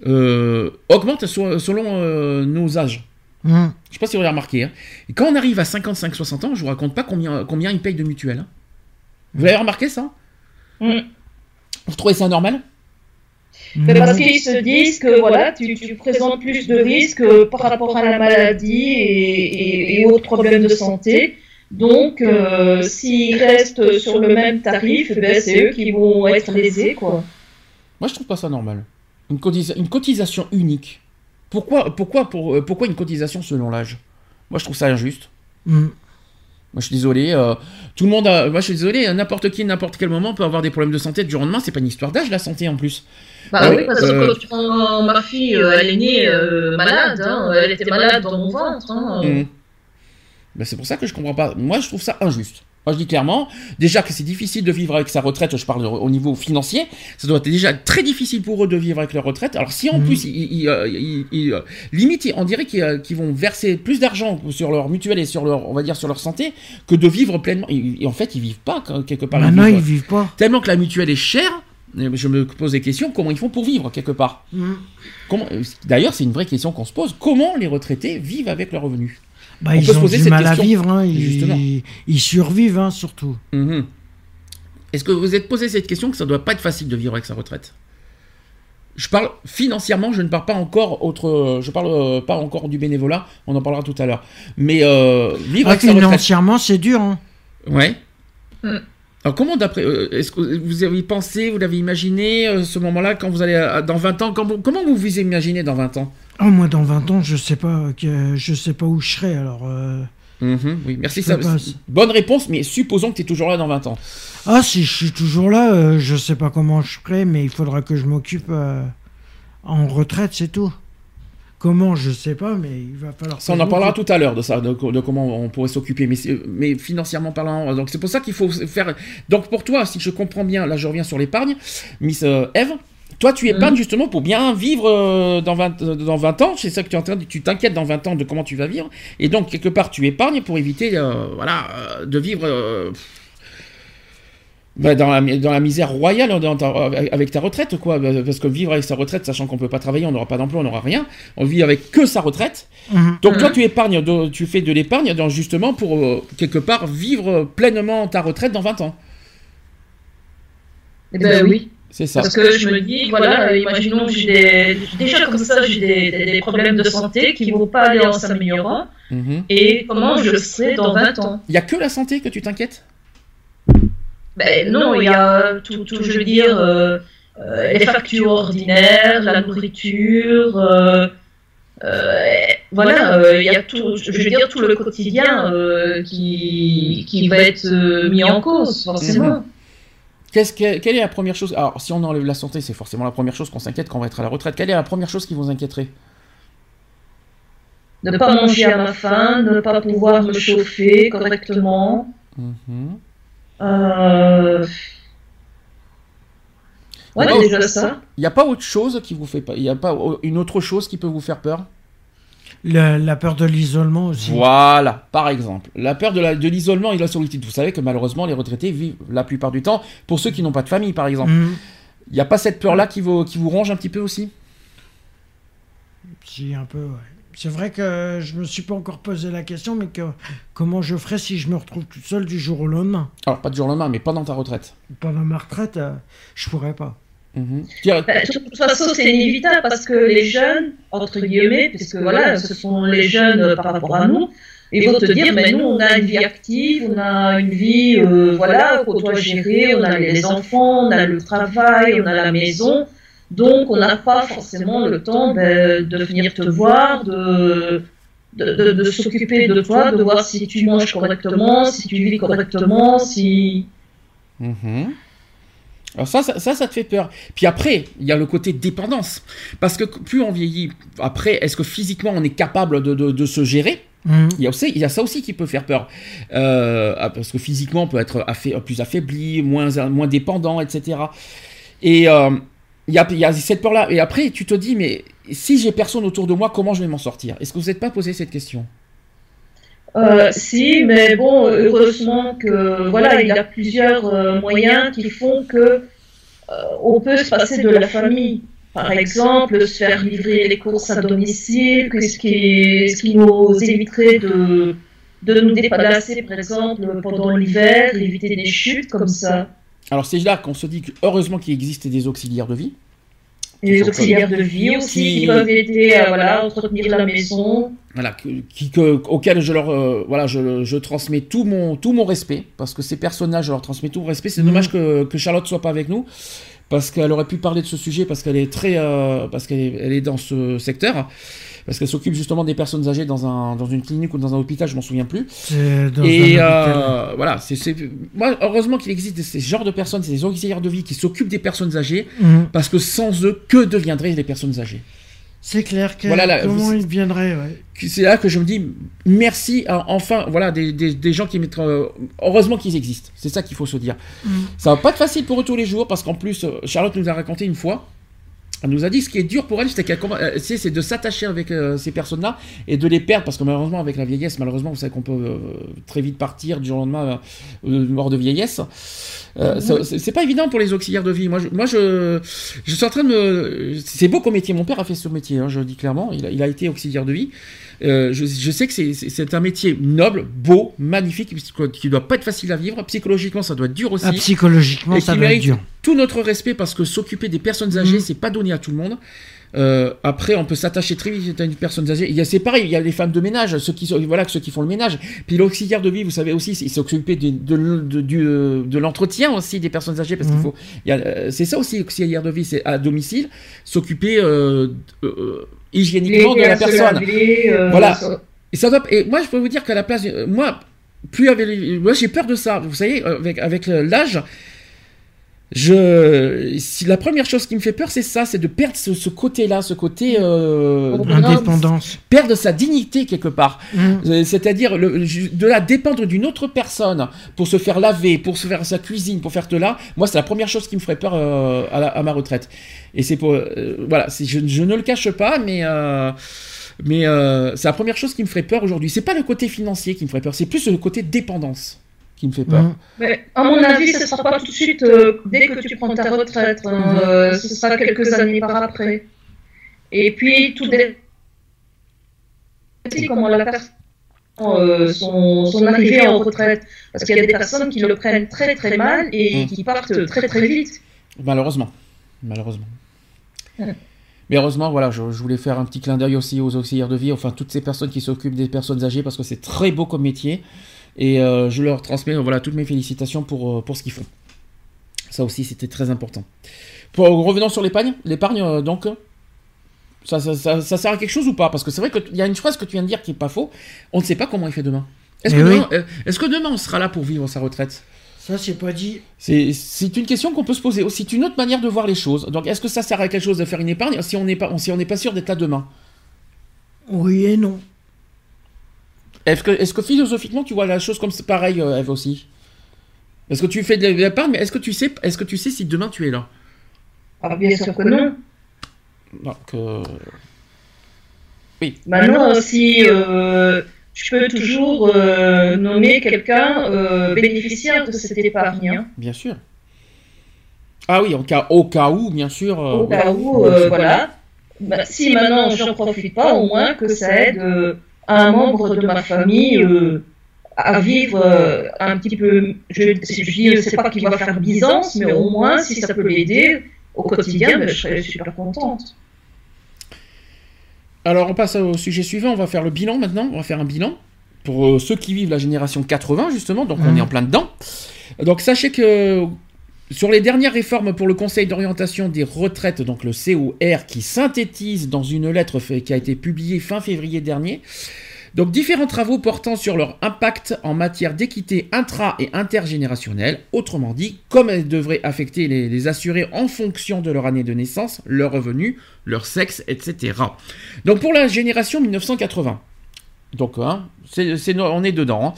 euh, augmente so- selon euh, nos âges. Hum. Je sais pas si vous avez remarqué. hein. Et quand on arrive à 55-60 ans, je vous raconte pas combien, combien ils payent de mutuelle. hein. Vous avez remarqué ça? Mm. Vous trouvez ça normal? Mais parce qu'ils se disent que voilà, tu, tu présentes plus de risques euh, par rapport à la maladie et, et- et autres problèmes de santé. Donc, euh, s'ils restent sur le même tarif, eh ben, c'est eux qui vont être lésés, quoi. Moi, je trouve pas ça normal. Une, cotisa- une cotisation unique. Pourquoi, pourquoi, pour, euh, pourquoi une cotisation selon l'âge? Moi, je trouve ça injuste. Hum. Moi, je suis désolé. euh, tout le monde a. Moi, je suis désolé. N'importe qui, n'importe quel moment peut avoir des problèmes de santé du jour au lendemain. C'est pas une histoire d'âge, la santé en plus. Bah Ouais, oui, parce que euh, quand tu prends ma fille, euh, elle est née euh, malade, hein, elle était malade dans mon ventre. hein. Mhm. Ben, c'est pour ça que je comprends pas. Moi, je trouve ça injuste. Moi, je dis clairement, déjà que c'est difficile de vivre avec sa retraite, je parle au niveau financier, ça doit être déjà très difficile pour eux de vivre avec leur retraite. Alors, si en Mhm. plus, ils, ils, euh, ils- ils, euh, limite, on dirait qu'ils euh, qu'ils vont verser plus d'argent sur leur mutuelle et sur leur, on va dire, sur leur santé, que de vivre pleinement. Et, en fait, ils vivent pas quelque part. Ils Maintenant, ils vivent pas. Tellement que la mutuelle est chère, euh, je me pose des questions, comment ils font pour vivre quelque part? Euh, D'ailleurs, c'est une vraie question qu'on se pose. Comment les retraités vivent avec leurs revenus? Bah, On ils peut se ont poser du cette mal à question. vivre, hein. Ils, ils survivent, hein, surtout. Mhm. Est-ce que vous vous êtes posé cette question que ça doit pas être facile de vivre avec sa retraite? Je parle financièrement, je ne parle pas encore autre, je parle euh, pas encore du bénévolat, on en parlera tout à l'heure. Mais euh, vivre Ah, avec sa retraite. financièrement, c'est dur. Hein. Ouais. Mm. Alors comment d'après, euh, est-ce que vous avez pensé, vous l'avez imaginé euh, ce moment-là quand vous allez dans 20 ans, quand vous- comment vous vous imaginez dans 20 ans? Ah, moi, dans 20 ans, je sais pas, que, je sais pas où je serai. Alors, euh, Mhm, Oui, merci. Ça, passe. bonne réponse, mais supposons que tu es toujours là dans 20 ans. ah, si je suis toujours là, euh, je sais pas comment je serai, mais il faudra que je m'occupe euh, en retraite, c'est tout. Comment, je sais pas, mais il va falloir. Ça, on en parlera tout à l'heure de ça, de, de comment on pourrait s'occuper, mais, mais financièrement parlant. Donc c'est pour ça qu'il faut faire. Donc pour toi, si je comprends bien, là je reviens sur l'épargne, Miss euh, Eve. Toi, tu épargnes justement pour bien vivre euh, dans, 20, euh, dans 20 ans. C'est ça que tu es en train de. Tu t'inquiètes dans 20 ans de comment tu vas vivre. Et donc, quelque part, tu épargnes pour éviter euh, voilà, euh, de vivre euh, bah, dans, la, dans la misère royale dans ta- avec ta retraite. quoi. Parce que vivre avec sa retraite, sachant qu'on peut pas travailler, on n'aura pas d'emploi, on n'aura rien. On vit avec que sa retraite. Mhm. Donc toi, tu épargnes, de- tu fais de l'épargne justement pour euh, quelque part vivre pleinement ta retraite dans 20 ans. Eh ben oui. C'est ça. Parce que je me dis, voilà, euh, imaginons que j'ai des... déjà comme ça, j'ai des, des- des problèmes de santé qui ne vont pas aller en s'améliorant. Mhm. Et comment je serai dans 20 ans? Il y a que la santé que tu t'inquiètes? Ben non, il y a tout, tout, je veux dire, euh, euh, les factures ordinaires, la nourriture, euh, euh, voilà, euh, il y a tout, je veux dire, tout le quotidien euh, qui, qui va être euh, mis en cause, forcément. Qu'est-ce que, Quelle est la première chose? Alors, si on enlève la santé, c'est forcément la première chose qu'on s'inquiète quand on va être à la retraite. Quelle est la première chose qui vous inquiéterait? Ne pas manger à ma faim, ne pas pouvoir me chauffer correctement. Mhm. Euh... Ouais, déjà ça. Il n'y a pas autre chose qui vous fait pas. Il n'y a pas une autre chose qui peut vous faire peur? La, la peur de l'isolement aussi. Voilà, par exemple. La peur de, la- de l'isolement et de la solitude. Vous savez que malheureusement, les retraités vivent la plupart du temps, pour ceux qui n'ont pas de famille, par exemple. Mhm. Il n'y a pas cette peur-là qui vous, qui vous ronge un petit peu aussi? Si, un peu, ouais. C'est vrai que je me suis pas encore posé la question, mais que comment je ferais si je me retrouve tout seul du jour au lendemain? Alors, pas du jour au lendemain, mais pendant ta retraite. Pendant ma retraite, euh, je pourrais pas. Bah, de toute façon, c'est inévitable parce que les jeunes, entre guillemets, puisque voilà, ce sont les jeunes euh, par rapport à nous, ils vont te dire, mais nous, on a une vie active, on a une vie, euh, voilà, qu'on doit gérer, on a les enfants, on a le travail, on a la maison, donc on n'a pas forcément le temps ben, de venir te voir, de, de, de- de s'occuper de toi, de voir si tu manges correctement, si tu vis correctement, si... Mhm. Alors ça, ça, ça, ça te fait peur. Puis après, il y a le côté dépendance. Parce que plus on vieillit, après, est-ce que physiquement on est capable de, de- de se gérer? Mhm. il y, a aussi, il y a ça aussi qui peut faire peur. Euh, ah, parce que physiquement, on peut être affa- plus affaibli, moins, moins dépendant, etc. Et euh, il y, a, y a cette peur-là. Et après, tu te dis, mais si j'ai personne autour de moi, comment je vais m'en sortir? Est-ce que vous n'êtes pas posé cette question? Euh, si, mais bon, heureusement que voilà, il y a plusieurs euh, moyens qui font que euh, on peut se passer de la famille. Par exemple, se faire livrer les courses à domicile, ce qui, ce qui nous éviterait de, de nous déplacer, par exemple, pendant l'hiver, éviter des chutes comme ça. Alors c'est là qu'on se dit que heureusement qu'il existe des auxiliaires de vie. Les auxiliaires de vie aussi qui, peuvent aider à voilà, entretenir la maison. Voilà, qui, que, auquel je leur euh, voilà, je, je, transmets tout mon, tout mon respect, parce que ces personnages, je leur transmets tout mon respect. C'est dommage que, que Charlotte soit pas avec nous, parce qu'elle aurait pu parler de ce sujet, parce qu'elle est très, euh, parce qu'elle est, elle est dans ce secteur parce qu'elle s'occupe justement des personnes âgées dans, un, dans une clinique ou dans un hôpital, je m'en souviens plus. Et euh, voilà, c'est, moi, heureusement qu'il existe ces genres de personnes, ces auxiliaires de vie qui s'occupent des personnes âgées, mhm. parce que sans eux, que deviendraient les personnes âgées? C'est clair que voilà, comment ils viendraient. C'est là que je me dis merci enfin voilà des, des, gens qui mettent euh, heureusement qu'ils existent. C'est ça qu'il faut se dire. Mhm. Ça va pas être facile pour eux tous les jours parce qu'en plus euh, Charlotte nous a raconté une fois elle nous a dit ce qui est dur pour elle, euh, c'est de s'attacher avec euh, ces personnes-là et de les perdre parce que malheureusement avec la vieillesse, malheureusement vous savez qu'on peut euh, très vite partir du jour au lendemain mort de vieillesse. c'est pas évident pour les auxiliaires de vie. Moi, je, moi, je, je suis en train de me. C'est beau comme métier. Mon père a fait ce métier. Hein, je le dis clairement. Il a, il a été auxiliaire de vie. Euh, je, sais que c'est un métier noble, beau, magnifique, qui doit pas être facile à vivre. Psychologiquement, ça doit être dur aussi. Ah, psychologiquement, ça doit être dur. Tout notre respect parce que s'occuper des personnes âgées, mmh. c'est pas donné à tout le monde. Euh, après, on peut s'attacher très vite à une personne âgée. Il y a, c'est pareil, il y a les femmes de ménage, ceux qui, voilà, ceux qui font le ménage. Puis l'auxiliaire de vie, vous savez aussi, il s'occuper de, de, de, de l'entretien aussi des personnes âgées, parce qu'il mmh. faut, euh, c'est ça aussi, auxiliaire de vie, c'est à domicile, s'occuper euh, hygiéniquement de la personne. voilà. Et ça et moi, je peux vous dire qu'à la place, moi, plus avec, moi, j'ai peur de ça. Vous savez, avec, avec l'âge, je, si la première chose qui me fait peur, c'est ça, c'est de perdre ce, côté-là, ce côté euh, indépendance, perdre sa dignité quelque part. Mmh. Euh, c'est-à-dire de la dépendre d'une autre personne pour se faire laver, pour se faire sa cuisine, pour faire de là. Moi, c'est la première chose qui me ferait peur euh, à, ma retraite. Et c'est pour, voilà, je, je, ne le cache pas, mais. mais c'est la première chose qui me ferait peur aujourd'hui. C'est pas le côté financier qui me ferait peur, c'est plus le côté dépendance qui me fait peur. Mmh. Mais à mon avis, ce ne sera pas tout de suite euh, dès que tu prends ta retraite. Hein, euh, ce sera quelques années par après. Et puis, tout dépend comment la personne euh, son, son, arrivée en retraite. Parce qu'il y a des personnes qui le prennent très très mal et mmh. qui partent très très vite. Malheureusement. Malheureusement. Mmh. Mais heureusement, voilà, je, je, voulais faire un petit clin d'œil aussi aux auxiliaires de vie, enfin toutes ces personnes qui s'occupent des personnes âgées, parce que c'est très beau comme métier. Et euh, je leur transmets voilà, toutes mes félicitations pour, euh, pour ce qu'ils font. Ça aussi, c'était très important. Pour, revenons sur l'épargne, l'épargne, euh, donc, ça, ça, ça, sert à quelque chose ou pas? Parce que c'est vrai qu'il y a une phrase que tu viens de dire qui n'est pas faux. On ne sait pas comment il fait demain. Est-ce que, demain, est que demain on sera là pour vivre sa retraite? Ça, c'est pas dit. C'est une question qu'on peut se poser. C'est une autre manière de voir les choses. Donc, est-ce que ça sert à quelque chose de faire une épargne si on n'est pas, si on n'est pas sûr d'être là demain? Oui et non. Est-ce que, est que, philosophiquement tu vois la chose comme pareil, euh, Eve aussi? Est-ce que tu fais de l'épargne, mais est-ce que tu sais, est-ce que tu sais si demain tu es là? Ah, Bien sûr que non. Donc, euh... oui. Maintenant, si euh, je peux toujours euh, nommer quelqu'un bénéficiaire de cette épargne. Hein. Bien sûr. Ah oui, au cas, au cas où, bien sûr. au cas où, voilà. Bah, si maintenant j'en profite pas, au moins que ça aide un membre de ma famille euh, à vivre euh, un petit peu. Je ne sais pas qu'il va faire Byzance, mais au moins, si ça peut l'aider au quotidien, ben, je serais super contente. Alors, on passe au sujet suivant. On va faire le bilan maintenant. On va faire un bilan pour euh, ceux qui vivent la génération 80, justement. Donc, on est en plein dedans. Donc, sachez que sur les dernières réformes pour le Conseil d'orientation des retraites, donc le COR, qui synthétise dans une lettre qui a été publiée fin février dernier, donc différents travaux portant sur leur impact en matière d'équité intra- et intergénérationnelle, autrement dit, comme elles devraient affecter les, assurés en fonction de leur année de naissance, leur revenu, leur sexe, etc. Donc pour la génération 1980, donc, hein, on est dedans. Hein.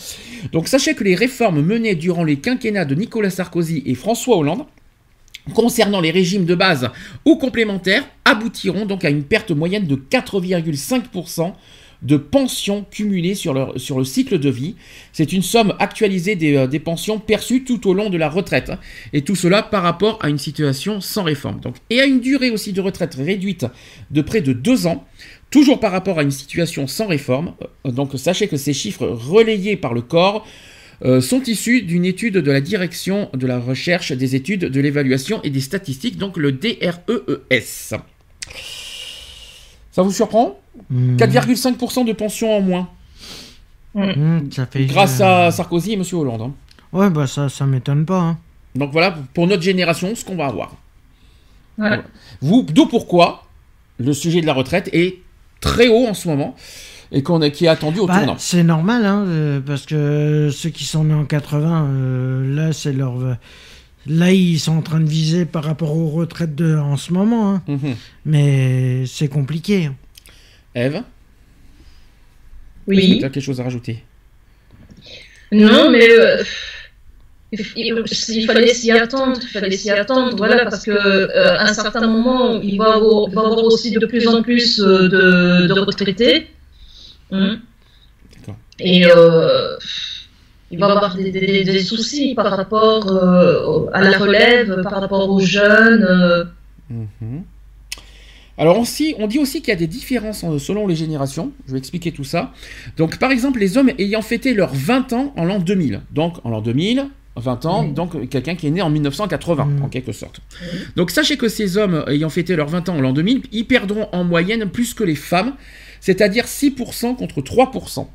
Donc, sachez que les réformes menées durant les quinquennats de Nicolas Sarkozy et François Hollande concernant les régimes de base ou complémentaires aboutiront donc à une perte moyenne de 4,5% de pensions cumulées sur, le cycle de vie. C'est une somme actualisée des, euh, pensions perçues tout au long de la retraite. Hein. et tout cela par rapport à une situation sans réforme. Donc, et à une durée aussi de retraite réduite de près de deux ans. Toujours par rapport à une situation sans réforme, euh, donc sachez que ces chiffres relayés par le corps euh, sont issus d'une étude de la direction de la recherche, des études, de l'évaluation et des statistiques, donc le DREES. Ça vous surprend? 4,5% hmm. de pension en moins. Hmm, ça fait Grâce à Sarkozy et M. Hollande. Hein. Ouais, bah ça, ça m'étonne pas. Hein. Donc voilà, pour notre génération, ce qu'on va avoir. Vous, d'où pourquoi le sujet de la retraite est très haut en ce moment et qu'on qui est attendu au bah, tournant. C'est normal, hein, euh, parce que ceux qui sont nés en 80, euh, là, c'est leur. Là, ils sont en train de viser par rapport aux retraites de, en ce moment. Hein. Mhm. Mais c'est compliqué. Hein. Eve Oui. Tu as quelque chose à rajouter? Non, mais. Euh, il, fallait s'y attendre, il fallait s'y attendre, voilà, parce que à un certain moment, il va y avoir, aussi de plus en plus de, de retraités Mmh. Et euh, il va y avoir des, soucis par rapport euh, à la relève, par rapport aux jeunes. Euh. Mmh. Alors aussi, on dit aussi qu'il y a des différences selon les générations. Je vais expliquer tout ça. Donc par exemple, les hommes ayant fêté leurs 20 ans en l'an 2000. Donc en l'an 2000, 20 ans, donc quelqu'un qui est né en 1980, mmh. en quelque sorte. Donc sachez que ces hommes ayant fêté leurs 20 ans en l'an 2000, ils perdront en moyenne plus que les femmes c'est-à-dire 6% contre 3%.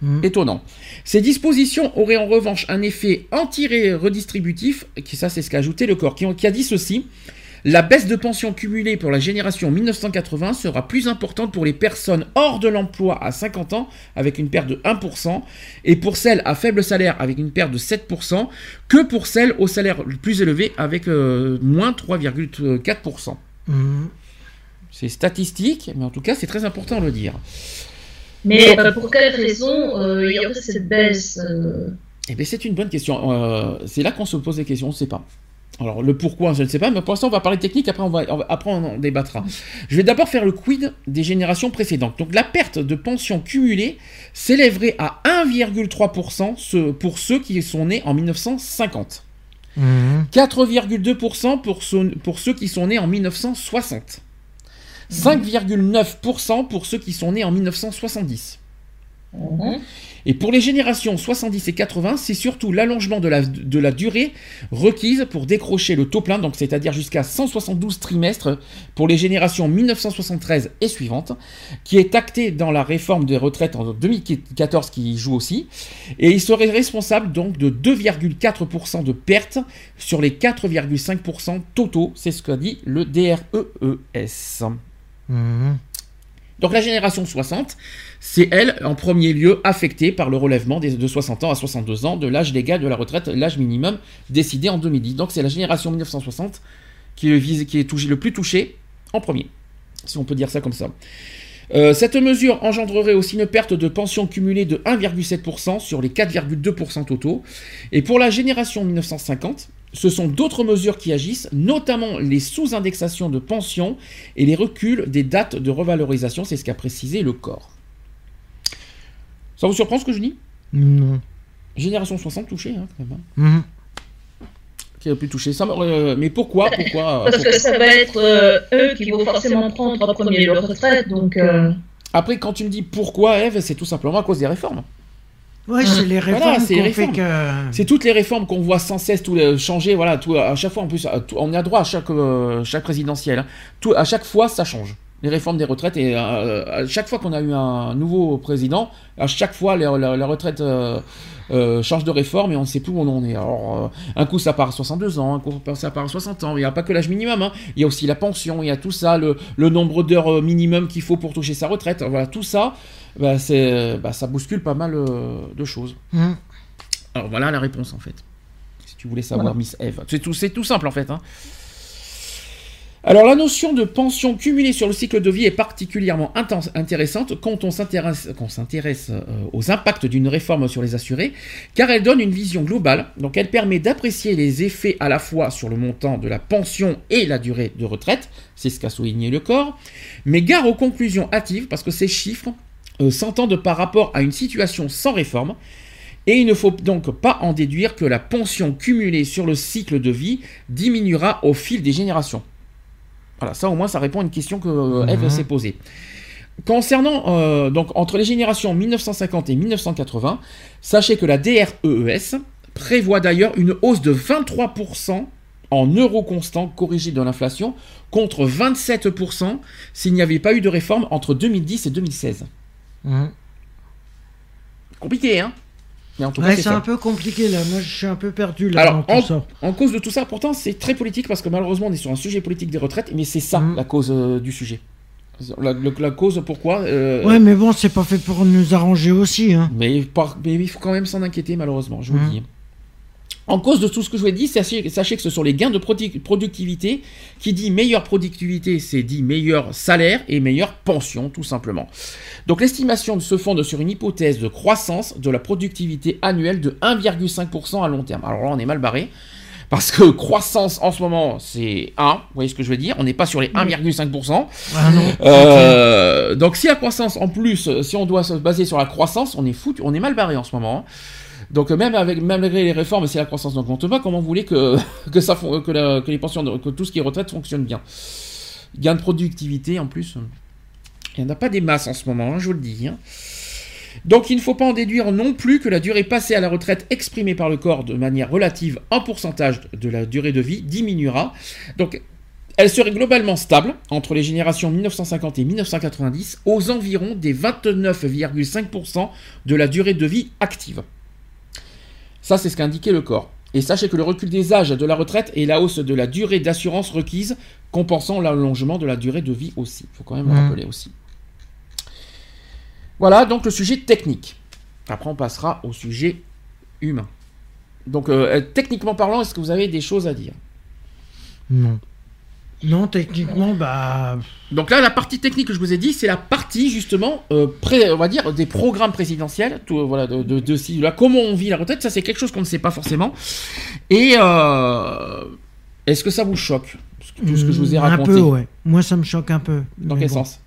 Hmm. Étonnant. Ces dispositions auraient en revanche un effet anti-redistributif, qui ça c'est ce qu'a ajouté le corps, qui, a dit ceci. La baisse de pension cumulée pour la génération 1980 sera plus importante pour les personnes hors de l'emploi à 50 ans avec une perte de 1% et pour celles à faible salaire avec une perte de 7% que pour celles au salaire plus élevé avec euh, moins 3,4%. C'est statistique, mais en tout cas, c'est très important de le dire. Mais euh, pour quelle raison euh, il y aurait cette baisse euh? Eh bien, c'est une bonne question. c'est là qu'on se pose des questions, on ne sait pas. Alors, le pourquoi, je ne sais pas, mais pour l'instant, on va parler technique, après on, va, après on en débattra. Je vais d'abord faire le quid des générations précédentes. Donc, la perte de pension cumulée s'élèverait à 1,3% pour ceux qui sont nés en 1950. 4,2% mmh. pour, pour ceux qui sont nés en 1960. 5,9% pour ceux qui sont nés en 1970. Mhm. Et pour les générations 70 et 80, c'est surtout l'allongement de la, durée requise pour décrocher le taux plein, donc c'est-à-dire jusqu'à 172 trimestres pour les générations 1973 et suivantes, qui est acté dans la réforme des retraites en 2014 qui joue aussi. Et il serait responsable donc de 2,4% de pertes sur les 4,5% totaux, c'est ce qu'a dit le DREES. Mhm. Donc la génération 60, c'est elle, en premier lieu, affectée par le relèvement de 60 ans à 62 ans de l'âge légal de la retraite, l'âge minimum décidé en 2010. Donc c'est la génération 1960 qui est, le plus touchée en premier, si on peut dire ça comme ça. Euh, cette mesure engendrerait aussi une perte de pension cumulée de 1,7% sur les 4,2% totaux. Et pour la génération 1950, ce sont d'autres mesures qui agissent, notamment les sous-indexations de pensions et les reculs des dates de revalorisation, c'est ce qu'a précisé le corps. Ça vous surprend ce que je dis? Non. Génération 60 touchée, hein, quand même. Hein. Mhm. Qui a pu toucher ça? Euh, mais pourquoi, pourquoi? Parce que ça va être euh, eux qui vont forcément prendre en premier leur retraite, donc... Euh. Après, quand tu me dis pourquoi, Eve, c'est tout simplement à cause des réformes. Ouais, c'est les réformes C'est toutes les réformes qu'on voit sans cesse tout, changer. Voilà, tout, à chaque fois, en plus, on a droit à chaque, euh, chaque présidentielle. Hein. Tout, à chaque fois, ça change. Les réformes des retraites. Et euh, à chaque fois qu'on a eu un nouveau président, à chaque fois, la, retraite euh, change de réforme et on ne sait plus où on en est. Alors, un coup, ça part à 62 ans, un coup, ça part à 60 ans. Il n'y a pas que l'âge minimum. Hein. Il y a aussi la pension, il y a tout ça, le, le nombre d'heures minimum qu'il faut pour toucher sa retraite. Voilà, tout ça bah, bah, ça bouscule pas mal euh, de choses. Mmh. Alors voilà la réponse en fait. Si tu voulais savoir, Miss Eve. C'est tout, tout simple en fait. Hein. Alors la notion de pension cumulée sur le cycle de vie est particulièrement intéressante quand on s'intéresse, euh, aux impacts d'une réforme sur les assurés, car elle donne une vision globale, donc elle permet d'apprécier les effets à la fois sur le montant de la pension et la durée de retraite, c'est ce qu'a souligné le corps, mais gare aux conclusions hâtives parce que ces chiffres euh, s'entendent par rapport à une situation sans réforme, et il ne faut donc pas en déduire que la pension cumulée sur le cycle de vie diminuera au fil des générations. Voilà, ça au moins ça répond à une question que euh, Eve mhm. s'est posée. Concernant euh, donc entre les générations 1950 et 1980, sachez que la DREES prévoit d'ailleurs une hausse de 23% en euros constants corrigés de l'inflation contre 27% s'il n'y avait pas eu de réforme entre 2010 et 2016. Mhm. Compliqué, hein? C'est un peu compliqué là. Moi, je suis un peu perdu là. Alors, en, cause de tout ça, pourtant, c'est très politique parce que malheureusement, on est sur un sujet politique des retraites, mais c'est ça mm. la cause euh, du sujet. La, cause pourquoi euh, Ouais, mais bon, c'est pas fait pour nous arranger aussi. Hein. Mais, il faut quand même s'en inquiéter, malheureusement, je vous le mm. dis. En cause de tout ce que je vous ai dit, sachez, que ce sont les gains de productivité. Qui dit meilleure productivité, c'est dit meilleur salaire et meilleure pension, tout simplement. Donc l'estimation se fonde sur une hypothèse de croissance de la productivité annuelle de 1,5% à long terme. Alors là, on est mal barré. Parce que croissance en ce moment, c'est 1, vous voyez ce que je veux dire? On n'est pas sur les 1,5%. Ah euh, donc si la croissance, en plus, si on doit se baser sur la croissance, on est foutu, on est mal barré en ce moment. Donc même avec malgré les réformes, si la croissance n'augmente pas, comment vous voulez que, [LAUGHS] que les pensions, que tout ce qui est retraite fonctionne bien? Gain de productivité en plus. Il n'y en a pas des masses en ce moment, hein, je vous le dis. Hein. Donc il ne faut pas en déduire non plus que la durée passée à la retraite exprimée par le corps de manière relative en pourcentage de la durée de vie diminuera. Donc elle serait globalement stable entre les générations 1950 et 1990 aux environs des 29,5% de la durée de vie active. Ça c'est ce qu'indiquait le corps. Et sachez que le recul des âges de la retraite et la hausse de la durée d'assurance requise compensant l'allongement de la durée de vie aussi. Il faut quand même le mmh. rappeler aussi. Voilà donc le sujet technique. Après, on passera au sujet humain. Donc, euh, techniquement parlant, est-ce que vous avez des choses à dire? Non. Non, techniquement, bah. Donc là, la partie technique que je vous ai dit, c'est la partie justement, euh, on va dire, des programmes présidentiels, tout, euh, voilà, de, de, là, comment on vit la retraite. Ça, c'est quelque chose qu'on ne sait pas forcément. Et est-ce que ça vous choque tout ce que je vous ai raconté Un peu, ouais. Moi, ça me choque un peu. Dans quel sens?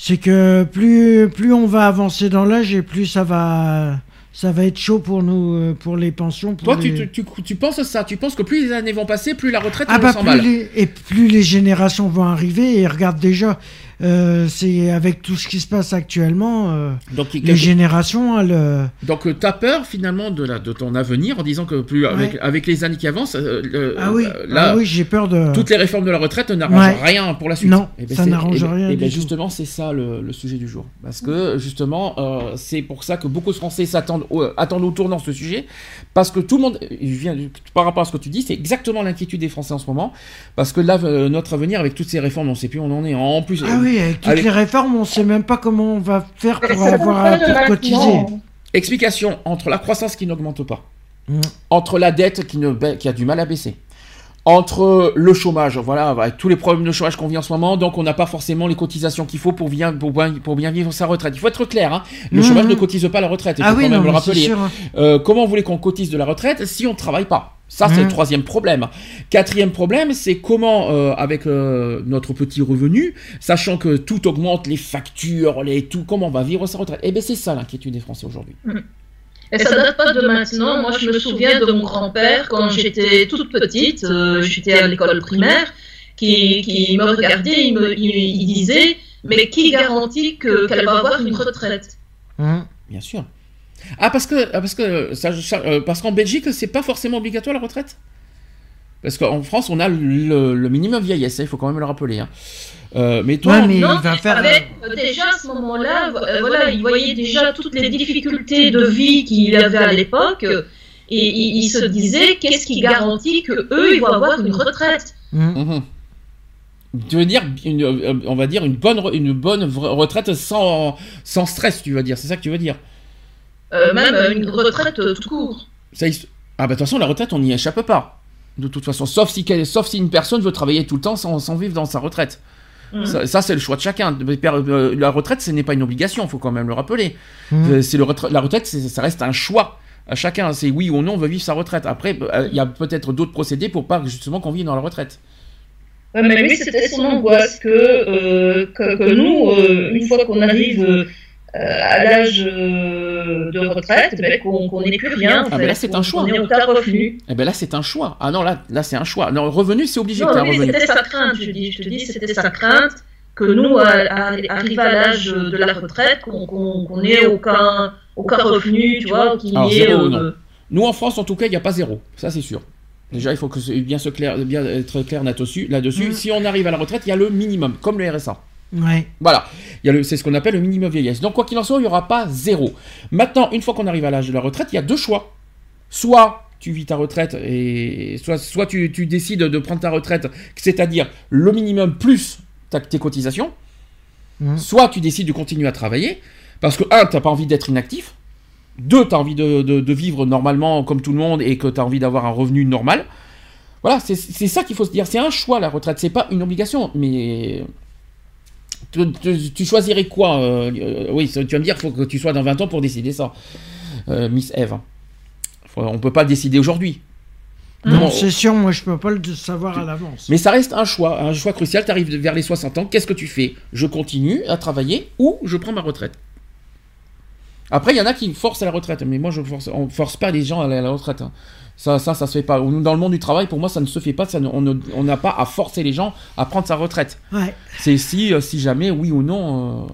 C'est que plus, plus on va avancer dans l'âge et plus ça va, ça va être chaud pour nous, euh, pour les pensions. Toi, tu, tu, tu, penses ça Tu penses que plus les années vont passer, plus la retraite ah bah, plus Et plus les générations vont arriver, et regarde déjà, euh, c'est avec tout ce qui se passe actuellement, euh, donc, les générations. Elles, euh, donc tu as peur finalement de, la, de ton avenir en disant que plus avec, avec les années qui avancent, ah oui, là, ah oui j'ai peur de. Toutes les réformes de la retraite n'arrangent rien pour la suite. Non, et eh ben, ça n'arrange eh ben, rien. Et, ben justement, c'est ça le, le, sujet du jour. Parce que justement, c'est pour ça que beaucoup de Français s'attendent attendent au tournant ce sujet. Parce que tout le monde, vient, par rapport à ce que tu dis, c'est exactement l'inquiétude des Français en ce moment. Parce que là, notre avenir, avec toutes ces réformes, on ne sait plus où on en est. En plus. Ah oui, avec toutes les réformes, on ne sait même pas comment on va faire pour avoir pour cotiser. Explication entre la croissance qui n'augmente pas, mm. entre la dette qui, ne, qui a du mal à baisser, entre le chômage, voilà, avec tous les problèmes de chômage qu'on vit en ce moment, donc on n'a pas forcément les cotisations qu'il faut pour bien, pour, pour, bien vivre sa retraite. Il faut être clair, hein. le chômage ne cotise pas la retraite, il ah faut quand même le rappeler. Euh, comment vous voulez qu'on cotise de la retraite si on ne travaille pas? Ça, c'est le mmh. troisième problème. Quatrième problème, c'est comment, euh, avec euh, notre petit revenu, sachant que tout augmente, les factures, les tout, comment on va vivre sa retraite? Eh bien, c'est ça l'inquiétude des Français aujourd'hui. Et ça date pas de maintenant. Moi, je me souviens de mon grand-père quand j'étais toute petite, euh, j'étais à l'école primaire, qui, me regardait, il, me, disait, mais qui garantit qu'elle va avoir une retraite? Mmh. Bien sûr. Ah, parce que, ah, que ça, euh, parce qu'en Belgique, c'est pas forcément obligatoire la retraite? Parce qu'en France, on a le, minimum vieillesse, hein, il faut quand même le rappeler. Hein. Euh, mais toi, mais il va faire. Euh, déjà à ce moment-là, voilà, il voyait déjà toutes les difficultés de vie qu'il avait à l'époque, et il, se disait qu'est-ce qui garantit que eux ils vont avoir une retraite mmh. Tu veux dire, on va dire une bonne, une bonne retraite sans, sans stress, tu vas dire, c'est ça que tu veux dire? Euh, même une retraite tout court. Ça, Ah bah de toute façon, la retraite, on n'y échappe pas. De toute façon, sauf si, sauf si une personne veut travailler tout le temps sans, sans vivre dans sa retraite. Mm. Ça, ça, c'est le choix de chacun. Euh, La retraite, ce n'est pas une obligation, il faut quand même le rappeler. Mhm. Euh, C'est le retra- la retraite, ça reste un choix à chacun. C'est oui ou non, on veut vivre sa retraite. Après, euh, il y a peut-être d'autres procédés pour pas justement qu'on vive dans la retraite. Ouais, mais lui, c'était son angoisse que, euh, que, que nous, euh, une fois qu'on arrive euh, à l'âge euh, de retraite, ben, qu'on qu'on n'ait plus rien. en Ah, fait, là, c'est un choix. ait aucun revenu. Et ben là, c'est un choix. Ah non, là, là, c'est un choix. Non, revenu, c'est obligé Non, c'était sa crainte, je dis. Je te dis, c'était sa crainte que nous, à, à, arrivé à l'âge de la retraite, qu'on qu'on qu'on ait aucun, aucun revenu, tu vois, qu'il Alors, y ait. zéro, euh, non. Nous, en France, en tout cas, il n'y a pas zéro. Ça, c'est sûr. Déjà, il faut que bien, se clair, bien être clair là-dessus. Mhm. Si on arrive à la retraite, il y a le minimum, comme le RSA. Ouais. Voilà, c'est ce qu'on appelle le minimum vieillesse. Donc quoi qu'il en soit, il n'y aura pas zéro. Maintenant, une fois qu'on arrive à l'âge de la retraite, il y a deux choix. Soit tu vis ta retraite et soit, soit tu, tu décides de prendre ta retraite, c'est-à-dire le minimum plus ta- tes cotisations. Mhm. Soit tu décides de continuer à travailler parce que un, t'as pas envie d'être inactif. Deux, tu as envie de, de- de vivre normalement comme tout le monde et que tu as envie d'avoir un revenu normal. Voilà, c'est c'est ça qu'il faut se dire. C'est un choix la retraite, c'est pas une obligation. Mais tu, tu- tu choisirais quoi euh, euh, Oui, tu vas me dire, il faut que tu sois dans 20 ans pour décider ça, euh, Miss Eve. Faut- on peut pas le décider aujourd'hui. Non, c'est sûr, moi je peux pas le savoir à l'avance. mais ça reste un choix, un choix crucial. Tu arrives vers les 60 ans, qu'est-ce que tu fais? Je continue à travailler ou je prends ma retraite? Après, il y en a qui forcent à la retraite, mais moi, je force, on force pas les gens à aller à la retraite. hein. Ça, ça, ça se fait pas. Dans le monde du travail, pour moi, ça ne se fait pas. Ça ne- on n'a pas à forcer les gens à prendre sa retraite. Ouais. C'est si, euh, si jamais, oui ou non. euh,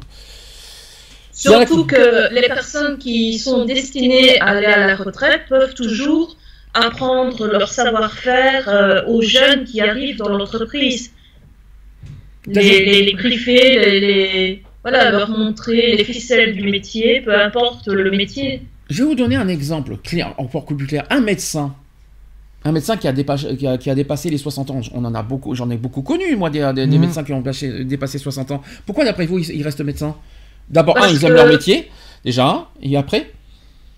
Surtout que les personnes qui sont destinées à aller à la retraite peuvent toujours apprendre leur savoir-faire euh, aux jeunes qui arrivent dans l'entreprise. Les, les, les griffer, les, les- voilà, leur montrer les ficelles du métier, peu importe le métier. Je vais vous donner un exemple clair, encore plus clair. Un médecin. Un médecin qui a, dépassé, qui, a, qui a dépassé les 60 ans. On en a beaucoup, j'en ai beaucoup connu, moi, des, des- des Mhm. médecins qui ont dépassé, dépassé 60 ans. Pourquoi, d'après vous, ils, ils restent médecins? D'abord, un, ils aiment que- leur métier, déjà, et après?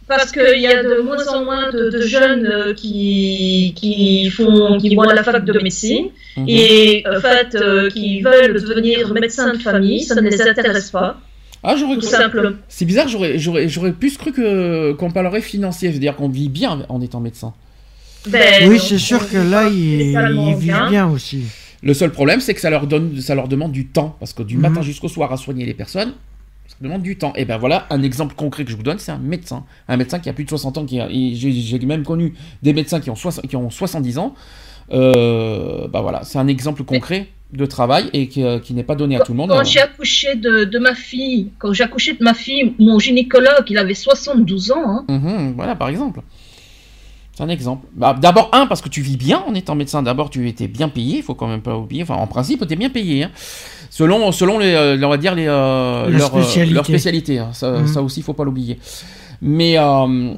Parce qu'il y a de moins en moins de, de jeunes euh, qui, qui, font, qui vont à la fac de médecine Mhm. et en fait, euh, qui veulent devenir médecins de famille, ça ne les intéresse pas, Ah, j'aurais. C'est bizarre, j'aurais, j'aurais, j'aurais plus cru que, qu'on parlerait financier, c'est-à-dire qu'on vit bien en étant médecin. Ben, Oui, c'est sûr que là, ils, vivent bien aussi. Le seul problème, c'est que ça leur, donne, ça leur demande du temps, parce que du Mhm. matin jusqu'au soir à soigner les personnes, ça demande du temps. Et ben voilà, un exemple concret que je vous donne, c'est un médecin. Un médecin qui a plus de 60 ans, qui a- et j'ai, j'ai même connu des médecins qui ont, soix- qui ont 70 ans. Euh, bah voilà, c'est un exemple concret de travail et qui, euh, qui n'est pas donné à tout le monde. Quand j'ai accouché de, de ma fille, quand j'ai accouché de ma fille, mon gynécologue, il avait 72 ans. Hein. Mhm, voilà, par exemple. C'est un exemple. Bah, D'abord, un, parce que tu vis bien en étant médecin. D'abord, tu étais bien payé, il faut quand même pas oublier. Enfin, en principe, tu es bien payé. hein. Selon, selon les, euh, on va dire, les, euh, leur, spécialité. leur spécialité. hein. Ça, Mhm. ça aussi, il faut pas l'oublier. Mais, euh,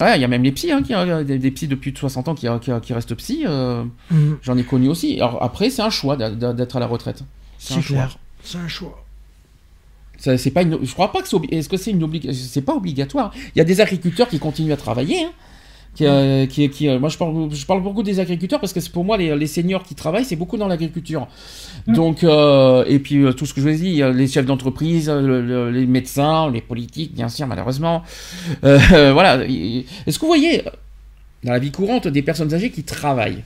ouais, il y a même les psys, hein, qui, euh, des, des psys de plus de 60 ans qui, qui, qui restent psy. euh, Mhm. J'en ai connu aussi. Alors, après, c'est un choix d'être à la retraite. C'est clair. C'est un choix. C'est pas une, je crois pas que c'est est-ce que c'est une obligation c'est pas obligatoire il y a des agriculteurs qui continuent à travailler hein, qui, euh, qui, qui, euh, moi je parle je parle beaucoup des agriculteurs parce que c'est pour moi les, les seniors qui travaillent c'est beaucoup dans l'agriculture. Donc euh, et puis tout ce que je vous ai dit les chefs d'entreprise le- le- les médecins les politiques bien sûr malheureusement. [LAUGHS] Voilà est-ce que vous voyez dans la vie courante des personnes âgées qui travaillent?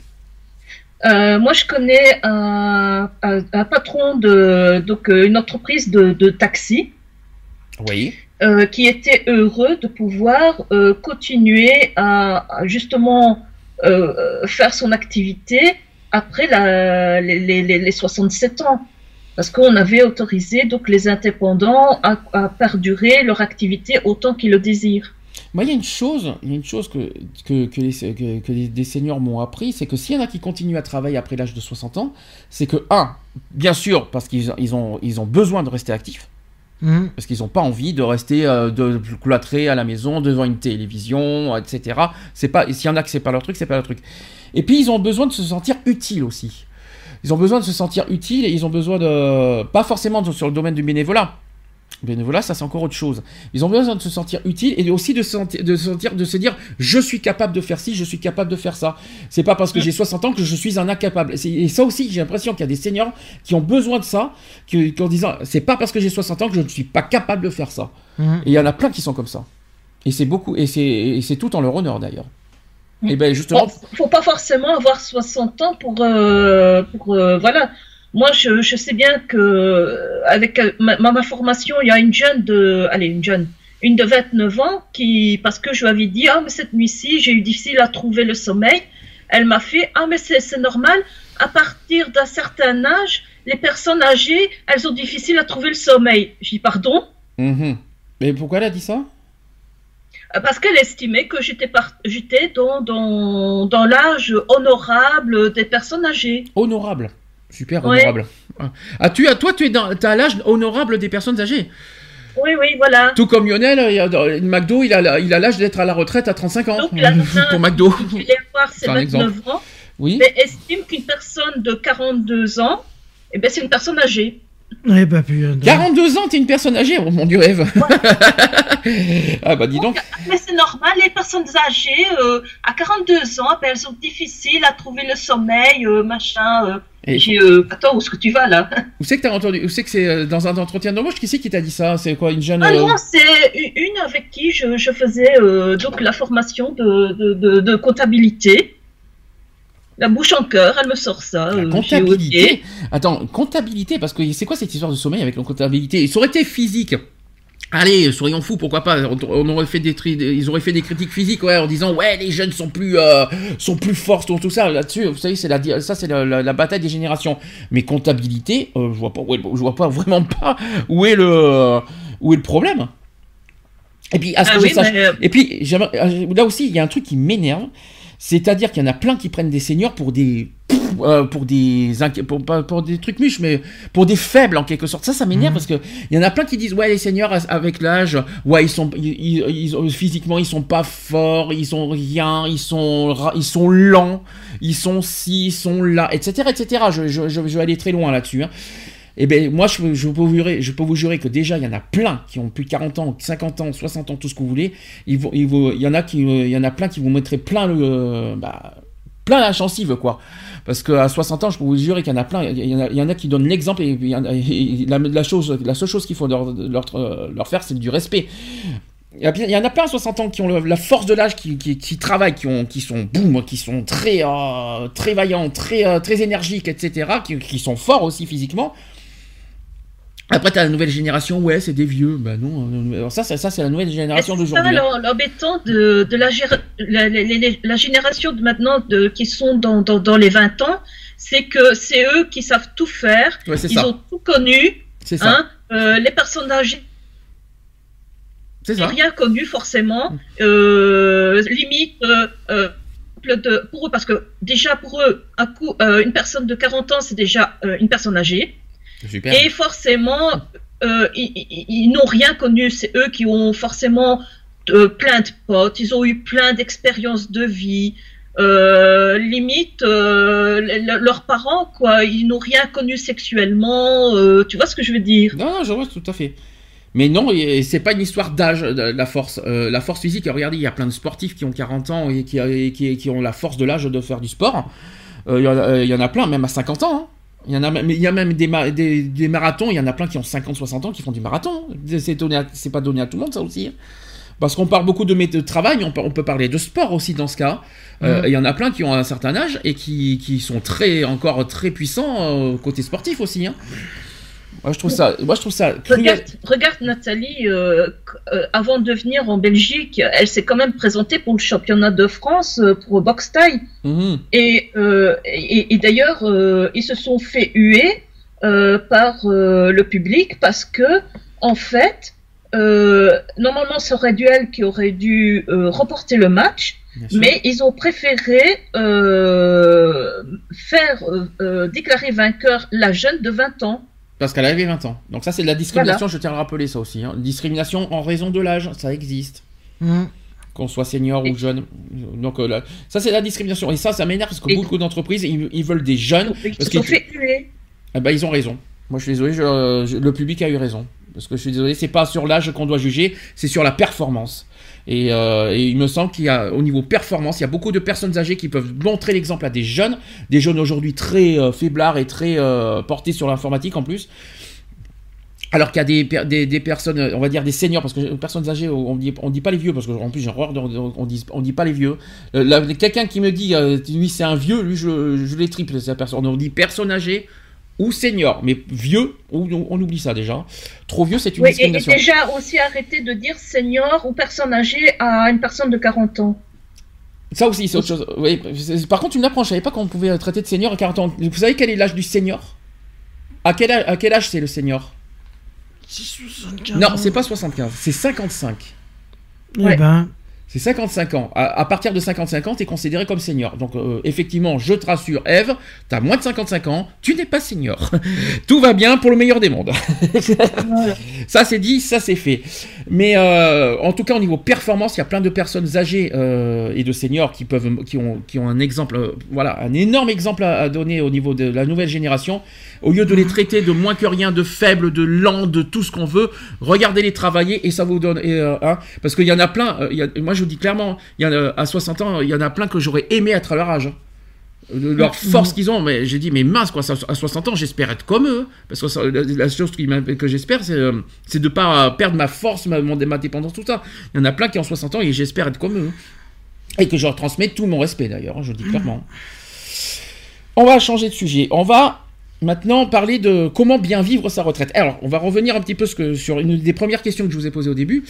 Moi, je connais un, un, un patron de donc une entreprise de, de taxi. Oui euh, qui était heureux de pouvoir euh, continuer à, justement euh, faire son activité après les, les, les- les 67 ans. Parce qu'on avait autorisé donc les indépendants à, perdurer leur activité autant qu'ils le désirent. Il y a une chose, une chose que, que, des seniors m'ont appris, c'est que s'il y en a qui continuent à travailler après l'âge de 60 ans, c'est que, un, bien sûr, parce qu'ils ils ont, ils ont besoin de rester actifs, Mhm. parce qu'ils n'ont pas envie de rester euh, de cloîtrer à la maison devant une télévision, etc. C'est pas, s'il y en a que c'est pas leur truc, c'est pas leur truc. Et puis, ils ont besoin de se sentir utiles aussi. Ils ont besoin de se sentir utiles et ils ont besoin de, pas forcément de- sur le domaine du bénévolat, Bénévolat, ça c'est encore autre chose. Ils ont besoin de se sentir utiles et aussi de se sentir, de se sentir, de se dire, je suis capable de faire ci, je suis capable de faire ça. C'est pas parce que j'ai 60 ans que je suis un incapable. Et ça aussi, j'ai l'impression qu'il y a des seniors qui ont besoin de ça, qui, qui en disant, c'est pas parce que j'ai 60 ans que je ne suis pas capable de faire ça. Mhm. Et il y en a plein qui sont comme ça. Et c'est beaucoup, et c'est, tout en leur honneur d'ailleurs. Et ben justement, Bon, faut pas forcément avoir 60 ans pour, euh, pour euh, voilà. Moi, je, je sais bien que avec euh, ma, ma formation, il y a une jeune de, allez, une jeune, une de 29 ans qui, parce que je lui avais dit, ah mais cette nuit-ci, j'ai eu difficile à trouver le sommeil. Elle m'a fait, ah mais c'est normal. À partir d'un certain âge, les personnes âgées, elles ont difficile à trouver le sommeil. J'ai dit pardon? mhm. mais pourquoi elle a dit ça? Euh, Parce qu'elle estimait que j'étais par- j'étais dans, dans, dans l'âge honorable des personnes âgées. Honorable. Super Ouais. honorable. Ah, tu, ah, toi, tu es dans, t'as l'âge honorable des personnes âgées. Oui, oui, voilà. Tout comme Lionel, il a- McDo, il a, il l'âge d'être à la retraite à 35 ans. Donc, nana [LAUGHS] pour McDo. ses C'est un 29 ans, Oui. mais estime qu'une personne de 42 ans, eh ben, c'est une personne âgée. Eh ben, puis, euh, 42 ans, t'es une personne âgée. Oh mon dieu, Eve. [LAUGHS] ah bah dis donc. Mais c'est normal, les personnes âgées, euh, à 42 ans, ben, elles ont difficile à trouver le sommeil, euh, machin. euh. Et euh, attends, où est-ce que tu vas là? Où c'est que t'as entendu Où c'est que c'est dans un entretien d'embauche? Qui c'est qui t'a dit ça? C'est quoi une jeune Ah euh, non, c'est une avec qui je, je faisais euh, donc la formation de, de, de, de comptabilité. La bouche en cœur, elle me sort ça. la euh, comptabilité. Attends, comptabilité parce que c'est quoi cette histoire de sommeil avec la comptabilité? Ça aurait été physique. Allez, soyons fous, pourquoi pas? On aurait fait des ils auraient fait des critiques physiques, ouais, en disant ouais, les jeunes sont plus euh, sont plus forts, tout, tout ça. Là-dessus, vous savez, c'est la ça, c'est la, la- la bataille des générations. Mais comptabilité, euh, je vois pas, je vois pas [LAUGHS] vraiment pas où est le où est le problème. Et puis à ce Ah que oui, je sache, mais, et puis, euh, là aussi, il y a un truc qui m'énerve, c'est-à-dire qu'il y en a plein qui prennent des seniors pour des, euh, pour des, pour, des trucs muches, mais pour des faibles en quelque sorte. Ça, ça m'énerve parce que il y en a plein qui disent ouais, les seniors avec l'âge, ouais, ils sont, ils, ils- physiquement, ils sont pas forts, ils ont rien, ils sont, ils sont lents, ils sont ci, ils sont là, etc., etc. Je, je, je, je vais aller très loin là-dessus. hein. Eh ben moi je, peux vous jurer, je peux vous jurer que déjà il y en a plein qui ont plus de 40 ans, 50 ans, 60 ans, tout ce que vous voulez. Il, y en a qui, euh, il y en a plein qui vous mettraient plein le, euh, bah, plein la gencive quoi. Parce qu'à 60 ans, je peux vous jurer qu'il y en a plein. Il y en a, il y en a qui donnent l'exemple et, la, chose, la seule chose qu'il faut leur, leur, euh, leur faire, c'est du respect. Il y, bien- en a plein à 60 ans qui ont la force de l'âge, qui, qui, travaillent, qui, ont, qui sont boum, qui sont très, très vaillants, très, très énergiques, etc., qui, qui sont forts aussi physiquement. Après, t'as la nouvelle génération, ouais, c'est des vieux. Bah non, euh, alors ça, ça, ça, c'est la nouvelle génération c'est d'aujourd'hui. ça hein. l'em- l'embêtant de, de la, gér- la, la- la- la génération de maintenant de, qui sont dans, dans, dans les 20 ans, c'est que c'est eux qui savent tout faire, Ouais, c'est ils ça. ont tout connu, C'est ça. hein, euh, les personnes âgées c'est ça. rien connu forcément, euh, limite euh, de, pour eux, parce que déjà pour eux, un coup, une personne de 40 ans, c'est déjà une personne âgée. Super. Et forcément, euh, ils, ils- ils n'ont rien connu. C'est eux qui ont forcément euh, plein de potes. Ils ont eu plein d'expériences de vie. Euh, limite, le- le- leurs parents, quoi, ils n'ont rien connu sexuellement. tu vois ce que je veux dire? Non, non, je vois tout à fait. Mais non, c'est pas une histoire d'âge, la force. Euh, la force physique, regardez, il y a plein de sportifs qui ont 40 ans et qui, et qui, qui ont la force de l'âge de faire du sport. Euh, Il y, en a- il y en a plein, même à 50 ans. hein. Il y en a même, il y a même des, ma- des, des marathons, il y en a plein qui ont 50, 60 ans qui font du marathon. C'est pas donné à tout le monde, ça aussi. hein. Parce qu'on parle beaucoup de, travail, mais on peut, on peut parler de sport aussi dans ce cas. Euh, Mhm. Il y en a plein qui ont un certain âge et qui, qui sont très, encore très puissants euh, côté sportif aussi. hein. Moi, je trouve ça, moi, je trouve ça cruel. Regarde, regarde Nathalie, euh, euh, avant de venir en Belgique, elle s'est quand même présentée pour le championnat de France euh, pour boxe taille. Mhm. Et, euh, et, et d'ailleurs, euh, ils se sont fait huer euh, par euh, le public parce que, en fait, euh, normalement, ça aurait dû elle qui aurait dû euh, remporter le match, mais ils ont préféré euh, faire euh, déclarer vainqueur la jeune de 20 ans. Parce qu'elle avait 20 ans. Donc ça, c'est de la discrimination, je tiens à le rappeler ça aussi. hein. Discrimination en raison de l'âge, ça existe. Hmm. Qu'on soit senior ou jeune. Donc euh, là, ça, c'est la discrimination. Et ça, ça m'énerve parce que Et- beaucoup d'entreprises, ils, ils veulent des jeunes. Ils Parce qu'ils- fait huer. Eh ben, ils ont raison. Moi, je suis désolé, je- je- le public a eu raison. Parce que je suis désolé, c'est pas sur l'âge qu'on doit juger, c'est sur la performance. Et, euh, et il me semble qu'il y a, au niveau performance, il y a beaucoup de personnes âgées qui peuvent montrer l'exemple à des jeunes, des jeunes aujourd'hui très euh, faiblards et très euh, portés sur l'informatique en plus. Alors qu'il y a des, des, personnes, on va dire des seniors, parce que les personnes âgées, on dit, on dit pas les vieux, parce qu'en plus j'ai horreur, de- on dit, on dit pas les vieux. Quelqu'un qui me dit, lui c'est un vieux, lui je, je les triple, c'est personne. On dit personne âgée ou senior, mais vieux, on, oublie ça déjà. Trop vieux, c'est une Oui, et, et discrimination. déjà aussi arrêter de dire senior ou personne âgée à une personne de 40 ans. Ça aussi, c'est autre chose. Oui, par contre, tu me l'apprends, je savais pas qu'on pouvait traiter de senior à 40 ans. Vous savez quel est l'âge du senior? À quel, âge, à quel âge c'est le senior? C'est 75 Non, c'est pas 75, c'est 55. Eh Ouais. ben, C'est 55 ans. À, partir de 55 ans, tu es considéré comme senior. Donc, euh, effectivement, je te rassure, Eve, tu as moins de 55 ans, tu n'es pas senior. [LAUGHS] Tout va bien pour le meilleur des mondes. [LAUGHS] ça, c'est dit, ça, c'est fait. Mais euh, en tout cas, au niveau performance, il y a plein de personnes âgées euh, et de seniors qui, peuvent, ont, un exemple, voilà, un énorme exemple à donner au niveau de la nouvelle génération. Au lieu de les traiter de moins que rien, de faibles, de lents, de tout ce qu'on veut, regardez-les travailler et ça vous donne. Et, euh, hein, parce qu'il y en a plein, euh, il y a- moi je vous dis clairement, il y en a, à 60 ans, il y en a plein que j'aurais aimé être à leur âge. hein. De leur force qu'ils ont, mais j'ai dit, mais mince, quoi, à 60 ans, j'espère être comme eux. Parce que la, la chose qui que j'espère, c'est euh, de pas perdre ma force, ma, mon- ma dépendance, tout ça. Il y en a plein qui ont 60 ans et j'espère être comme eux. Et que je leur transmets tout mon respect d'ailleurs, hein, je le dis clairement. On va changer de sujet. On va maintenant parler de comment bien vivre sa retraite. Alors, on va revenir un petit peu ce que- sur une des premières questions que je vous ai posées au début.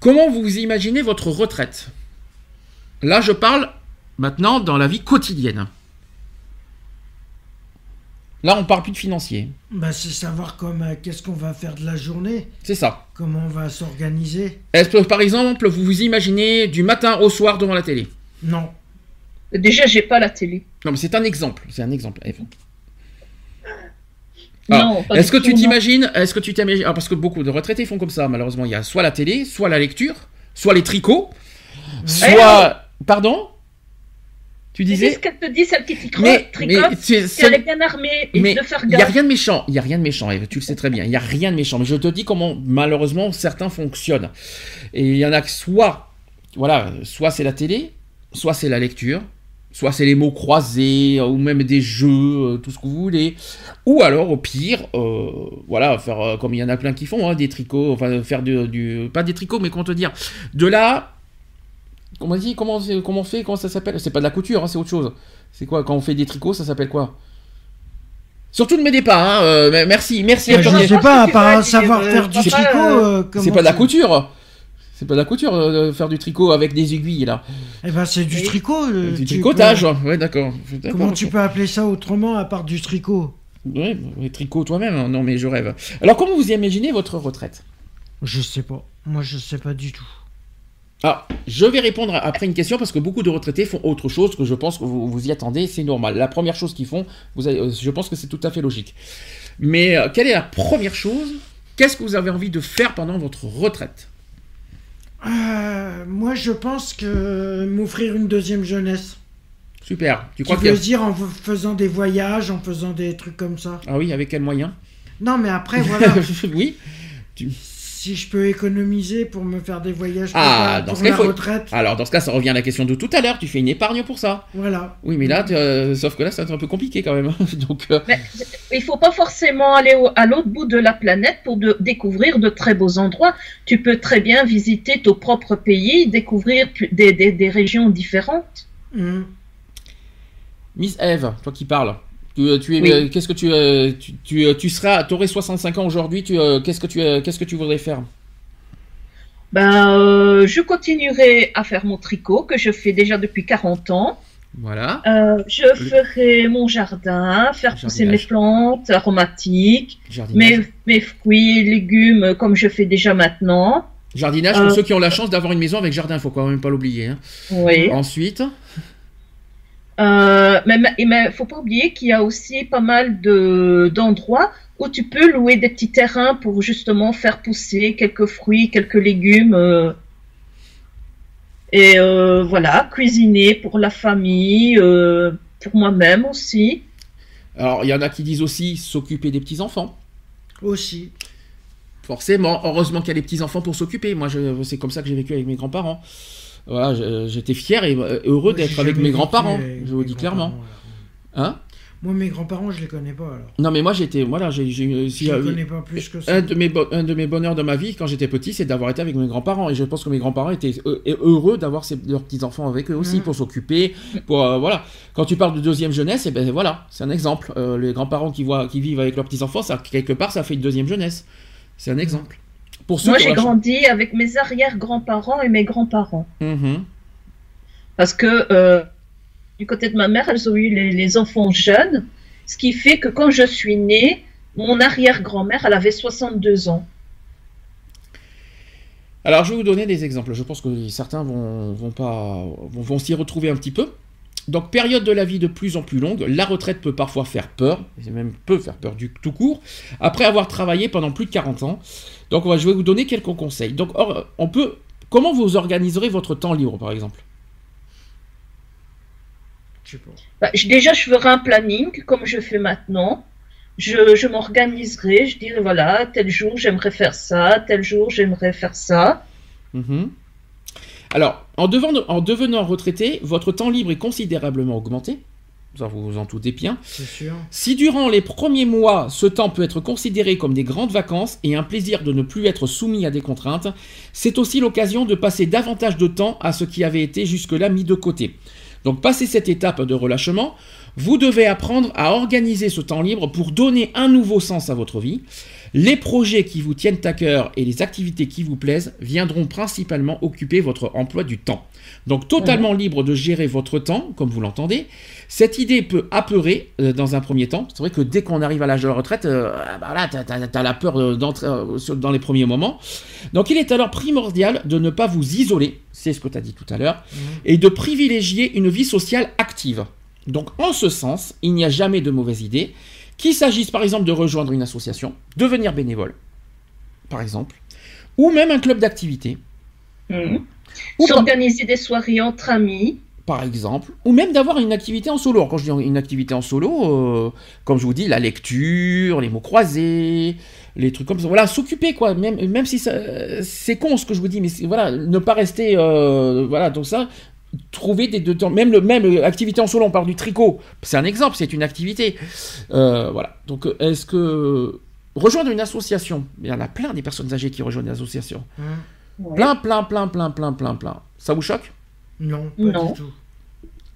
Comment vous imaginez votre retraite? Là, je parle maintenant dans la vie quotidienne. Là, on parle plus de financier. bah, c'est savoir comme, euh, qu'est-ce qu'on va faire de la journée, C'est ça. comment on va s'organiser. Est-ce que, par exemple, vous vous imaginez du matin au soir devant la télé? Non. Déjà, j'ai pas la télé. Non, mais c'est un exemple. C'est un exemple. Ah, Est-ce que du tu t'imagines Est-ce que tu t'imagines ah, Parce que beaucoup de retraités font comme ça, malheureusement. Il y a soit la télé, soit la lecture, soit les tricots, soit. Pardon Tu C'est disais ce qu'elle te dit, celle qui t'y Mais, tricote, mais c'est- elle est c'est- bien armée et mais de faire il y a rien de méchant. Il y a rien de méchant, Eve, tu le sais très bien. Il y a rien de méchant. Mais je te dis comment, malheureusement, certains fonctionnent. Et il y en a que soit, voilà, soit c'est la télé, soit c'est la lecture, soit c'est les mots croisés, euh, ou même des jeux, euh, tout ce que vous voulez. Ou alors, au pire, euh, voilà, faire euh, comme il y en a plein qui font, hein, des tricots, enfin faire du, du- pas des tricots, mais comment te dire, de là, comment on dit, comment, on fait, comment ça s'appelle? C'est pas de la couture, hein, c'est autre chose. C'est quoi? Quand on fait des tricots, ça s'appelle quoi? Surtout ne m'aidez pas, hein, euh, mais merci, merci. À je ne sais pas, que à tu part vas savoir dire, faire euh, du tricot. C'est pas de la tu- couture. C'est pas de la couture, euh, faire du tricot avec des aiguilles là. Eh ben, c'est du tricot. euh, du tu tricotage, peux- ouais, d'accord. D'accord, Comment tu peux appeler ça autrement à part du tricot Ouais, ouais, tricot toi-même, hein. non mais je rêve. Alors comment vous imaginez votre retraite? Je sais pas. Moi, je sais pas du tout. Ah, je vais répondre après une question parce que beaucoup de retraités font autre chose que je pense que vous, vous y attendez, c'est normal. La première chose qu'ils font, vous avez- euh, je pense que c'est tout à fait logique. Mais euh, quelle est la première chose? Qu'est-ce que vous avez envie de faire pendant votre retraite? Euh, moi, je pense que m'offrir une deuxième jeunesse. Super. Tu Tu crois veux que dire en faisant des voyages, en faisant des trucs comme ça? ah oui, avec quel moyen Non, mais après, voilà. [LAUGHS] Oui. Si je peux économiser pour me faire des voyages pour, Ah, la- dans pour ce cas, faut- retraite, Alors dans ce cas, ça revient à la question de tout à l'heure. Tu fais une épargne pour ça. voilà. Oui, mais là, euh, sauf que là, c'est un peu compliqué quand même. [LAUGHS] Donc, euh, Mais il faut pas forcément aller au- à l'autre bout de la planète pour de- découvrir de très beaux endroits. Tu peux très bien visiter ton propre pays, découvrir des, des- des régions différentes. Mhm. Miss Eve, toi qui parles. Tu, euh, tu Oui. euh, qu'est-ce que tu, euh, tu, tu, tu seras, t'aurais 65 ans aujourd'hui. Tu, qu'est-ce que tu, qu'est-ce que tu voudrais faire? Ben, euh, je continuerai à faire mon tricot que je fais déjà depuis 40 ans. Voilà. Euh, je ferai mon jardin, faire pousser mes plantes aromatiques, mes, mes fruits, légumes comme je fais déjà maintenant. Jardinage pour Euh, ceux qui ont la chance d'avoir une maison avec jardin. Faut quand même pas l'oublier. hein. Oui. Ensuite, Euh, mais il ne faut pas oublier qu'il y a aussi pas mal de d'endroits où tu peux louer des petits terrains pour justement faire pousser quelques fruits, quelques légumes. euh, et euh, voilà, cuisiner pour la famille, euh, pour moi-même aussi. alors il y en a qui disent aussi s'occuper des petits enfants. Aussi. Forcément, heureusement qu'il y a les petits-enfants pour s'occuper. Moi, je- c'est comme ça que j'ai vécu avec mes grands-parents. Voilà, je- j'étais fier et euh, heureux d'être avec mes grands-parents. Je vous dis clairement. Hein? Moi, mes grands-parents, je les connais pas alors. Non, mais moi, j'étais. Voilà, j'ai. si- Je euh, les connais pas plus que ça. un de, mes bo- un de mes bonheurs de ma vie quand j'étais petit, c'est d'avoir été avec mes grands-parents. Et je pense que mes grands-parents étaient euh, heureux d'avoir leurs petits-enfants avec eux aussi pour s'occuper. Pour, euh, voilà. Quand tu parles de deuxième jeunesse, et ben voilà, c'est un exemple. Euh, les grands-parents qui, voient, qui vivent avec leurs petits-enfants, ça, quelque part, ça fait une deuxième jeunesse. C'est un exemple. Pour ceux Moi, j'ai grandi avec mes arrière-grands-parents et mes grands-parents. Mhm. Parce que euh, du côté de ma mère, elles ont eu les, les enfants jeunes. Ce qui fait que quand je suis née, mon arrière-grand-mère, elle avait 62 ans. Alors, je vais vous donner des exemples. Je pense que certains vont, vont, pas, vont, vont s'y retrouver un petit peu. Donc, période de la vie de plus en plus longue, la retraite peut parfois faire peur, et même peut faire peur du tout court, après avoir travaillé pendant plus de 40 ans. Donc, on va- je vais vous donner quelques conseils. Donc, or, on peut, comment vous organiserez votre temps libre, par exemple? Bah, je- déjà, je ferai un planning comme je fais maintenant. Je, je m'organiserai, je dirai voilà, tel jour j'aimerais faire ça, tel jour j'aimerais faire ça. Mhm. Alors, en devenant, en devenant retraité, votre temps libre est considérablement augmenté. Ça, vous en doutez bien. C'est sûr. Si durant les premiers mois, ce temps peut être considéré comme des grandes vacances et un plaisir de ne plus être soumis à des contraintes, c'est aussi l'occasion de passer davantage de temps à ce qui avait été jusque-là mis de côté. Donc, passer cette étape de relâchement, vous devez apprendre à organiser ce temps libre pour donner un nouveau sens à votre vie. Les projets qui vous tiennent à cœur et les activités qui vous plaisent viendront principalement occuper votre emploi du temps. Donc totalement libre de gérer votre temps, comme vous l'entendez. Cette idée peut apeurer euh, dans un premier temps. C'est vrai que dès qu'on arrive à l'âge de la retraite, euh, ah bah là, t'as, la peur d'entrer euh, dans les premiers moments. Donc il est alors primordial de ne pas vous isoler, c'est ce que tu as dit tout à l'heure, et de privilégier une vie sociale active. Donc en ce sens, il n'y a jamais de mauvaise idée, qu'il s'agisse par exemple de rejoindre une association, devenir bénévole, par exemple, ou même un club d'activité, ou par, S'organiser des soirées entre amis. par exemple, ou même d'avoir une activité en solo. Alors, quand je dis une activité en solo, euh, comme je vous dis, la lecture, les mots croisés, les trucs comme ça. Voilà, s'occuper quoi. Même, même si ça- c'est con ce que je vous dis, mais voilà, ne pas rester, euh, voilà, donc ça. Trouver des deux temps, même le même activité en solo, on parle du tricot, c'est un exemple, c'est une activité. Euh, voilà. Donc, euh, est-ce que rejoindre une association, il y en a plein des personnes âgées qui rejoignent une association. Hein Ouais. Plein, plein, plein, plein, plein, plein, plein. Ça vous choque? Non, pas Non. du tout.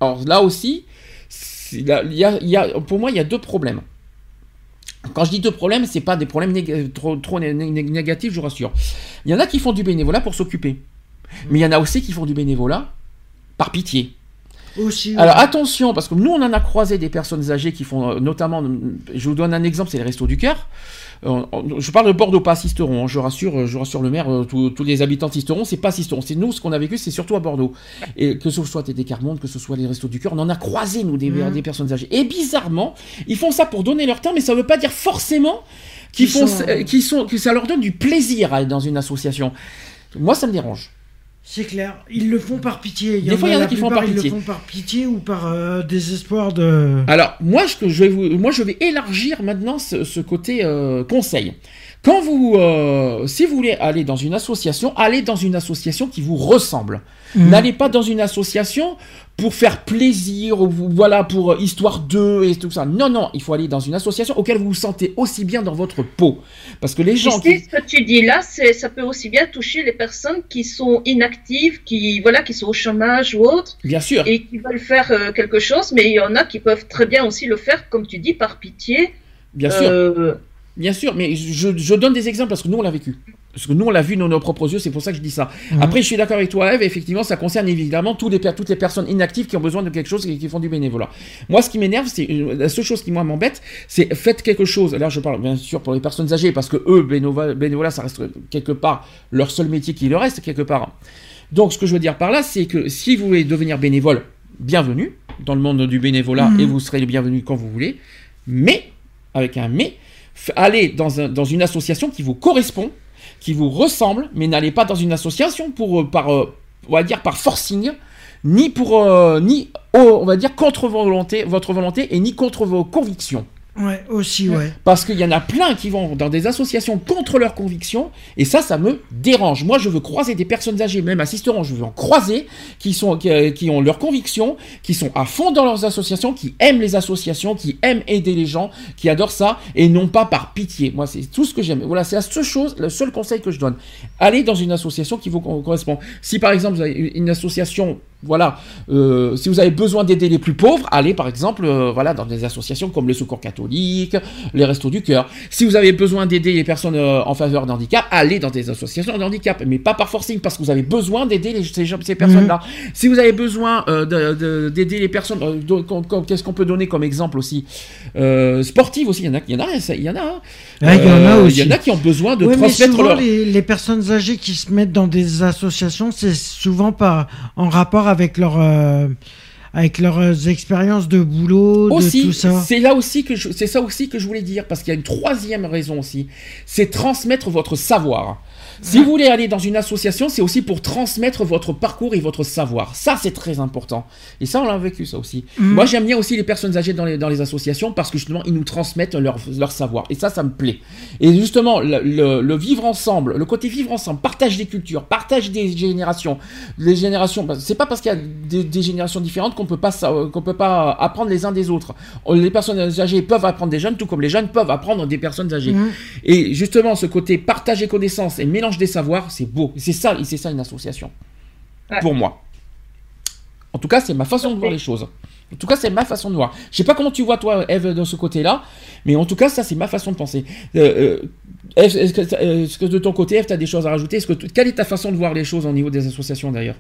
Alors là aussi, là, il y a- il y a- pour moi, il y a deux problèmes. Quand je dis deux problèmes, c'est pas des problèmes néga- trop, trop né- né- négatifs, je vous rassure. Il y en a qui font du bénévolat pour s'occuper. Mais il y en a aussi qui font du bénévolat par pitié. Aussi. Alors attention, parce que nous on en a croisé des personnes âgées qui font euh, notamment, je vous donne un exemple, c'est les Restos du Cœur. Euh, je parle de Bordeaux, pas Sisteron, hein, je rassure, je rassure le maire, euh, tous, les habitants de Sisteron, c'est pas Sisteron, c'est nous ce qu'on a vécu, c'est surtout à Bordeaux. Et que ce soit TD Carmonde, que ce soit les Restos du Cœur, on en a croisé nous des, Mhm. des personnes âgées. Et bizarrement, ils font ça pour donner leur temps, mais ça veut pas dire forcément qu'ils font, euh, sont, que ça leur donne du plaisir à être dans une association. Moi ça me dérange. C'est clair. Ils le font par pitié. Des fois, il y en a qui font par pitié. Ils le font par pitié ou par euh, désespoir de. Alors, moi, je, je vais, vous, moi, je vais élargir maintenant ce, ce côté euh, conseil. Quand vous, euh, si vous voulez aller dans une association, allez dans une association qui vous ressemble. Mhm. N'allez pas dans une association pour faire plaisir, ou voilà, pour euh, histoire d'eux et tout ça. Non, non, il faut aller dans une association auquel vous vous sentez aussi bien dans votre peau. Parce que les gens Ici, qui... ce que tu dis là, c'est, ça peut aussi bien toucher les personnes qui sont inactives, qui, voilà, qui sont au chômage ou autre, Bien sûr, et qui veulent faire euh, quelque chose, mais il y en a qui peuvent très bien aussi le faire, comme tu dis, par pitié. bien sûr. Euh, Bien sûr, mais je, je donne des exemples parce que nous on l'a vécu. Parce que nous on l'a vu dans nos propres yeux, c'est pour ça que je dis ça. Mhm. Après, je suis d'accord avec toi, Eve, effectivement, ça concerne évidemment tous les, toutes les personnes inactives qui ont besoin de quelque chose et qui font du bénévolat. Moi, ce qui m'énerve, c'est euh, la seule chose qui moi m'embête, c'est faites quelque chose. Là, je parle bien sûr pour les personnes âgées parce que eux, bénévolat, bénévolat ça reste quelque part leur seul métier qui leur reste quelque part. Donc, ce que je veux dire par là, c'est que si vous voulez devenir bénévole, bienvenue dans le monde du bénévolat Mhm. et vous serez le bienvenu quand vous voulez. Mais, avec un mais, allez dans, un- dans une association qui vous correspond, qui vous ressemble, mais n'allez pas dans une association pour, euh, par, euh, on va dire, par forcing, ni pour, euh, ni, oh, on va dire, contre vos volontés, votre volonté et ni contre vos convictions. Ouais, aussi, ouais. Parce qu'il y en a plein qui vont dans des associations contre leurs convictions, et ça, ça me dérange. Moi, je veux croiser des personnes âgées, même assisteront, je veux en croiser, qui, sont, qui, euh, qui ont leurs convictions, qui sont à fond dans leurs associations, qui aiment les associations, qui aiment aider les gens, qui adorent ça, et non pas par pitié. Moi, c'est tout ce que j'aime. Voilà, c'est la seule chose, le seul conseil que je donne. Allez dans une association qui vous co- correspond. Si par exemple, vous avez une association voilà, euh, si vous avez besoin d'aider les plus pauvres, allez par exemple, euh, voilà, dans des associations comme le Secours catholique, les Restos du cœur. Si vous avez besoin d'aider les personnes euh, en faveur de handicap, allez dans des associations de handicap, mais pas par forcing, parce que vous avez besoin d'aider les- ces, ces personnes-là. Si vous avez besoin de- de- d'aider les personnes, qu'est-ce qu'on peut donner comme exemple aussi? Sportives aussi, il y en a, il y en a, il y en a. hein. Il y en a aussi. Il y en a qui ont besoin de Ouais, mais transmettre souvent, leur. les, les personnes âgées qui se mettent dans des associations, c'est souvent pas en rapport avec leur, euh, avec leurs expériences de boulot, de tout ça. c'est là aussi que c'est ça aussi que je voulais dire parce qu'il y a une troisième raison aussi, c'est transmettre votre savoir. Si vous voulez aller dans une association, c'est aussi pour transmettre votre parcours et votre savoir. Ça, c'est très important. Et ça, on l'a vécu, ça aussi. Mhm. Moi, j'aime bien aussi les personnes âgées dans les, dans les associations parce que justement, ils nous transmettent leur, leur savoir. Et ça, ça me plaît. Et justement, le, le- le vivre ensemble, le côté vivre ensemble, partage des cultures, partage des générations. Les générations, bah, c'est pas parce qu'il y a des, des générations différentes qu'on peut pas euh, qu'on peut pas apprendre les uns des autres. Les personnes âgées peuvent apprendre des jeunes, tout comme les jeunes peuvent apprendre des personnes âgées. Mhm. Et justement, ce côté partager connaissances et mélange des savoirs, c'est beau. C'est ça, c'est ça une association. Ouais. Pour moi. En tout cas, c'est ma façon de voir les choses. En tout cas, c'est ma façon de voir. Je sais pas comment tu vois toi, Eve, de ce côté-là, mais en tout cas, ça, c'est ma façon de penser. Euh, euh, est-ce que, euh, est-ce que de ton côté, Eve, tu as des choses à rajouter? Est-ce que tu- Quelle est ta façon de voir les choses au niveau des associations d'ailleurs?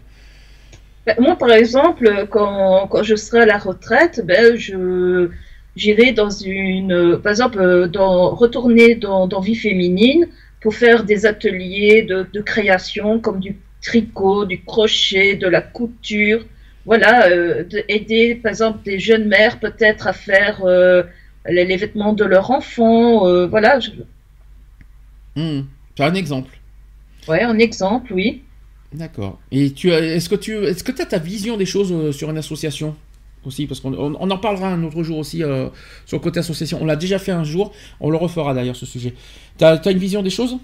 Ben, moi, par exemple, quand, quand je serai à la retraite, ben, je j'irai dans une, par exemple, dans, retourner dans, dans vie féminine pour faire des ateliers de, de création comme du tricot, du crochet, de la couture. Voilà, euh, de aider, par exemple, des jeunes mères peut-être à faire euh, les, les vêtements de leur enfant. euh, voilà, je- Hmm, Tu as un exemple ouais, un exemple, oui. D'accord. Et tu est-ce que tu est-ce que as ta vision des choses euh, sur une association? Aussi parce qu'on on, on en parlera un autre jour aussi euh, sur le côté association. On l'a déjà fait un jour, on le refera d'ailleurs ce sujet. Tu as, une vision des choses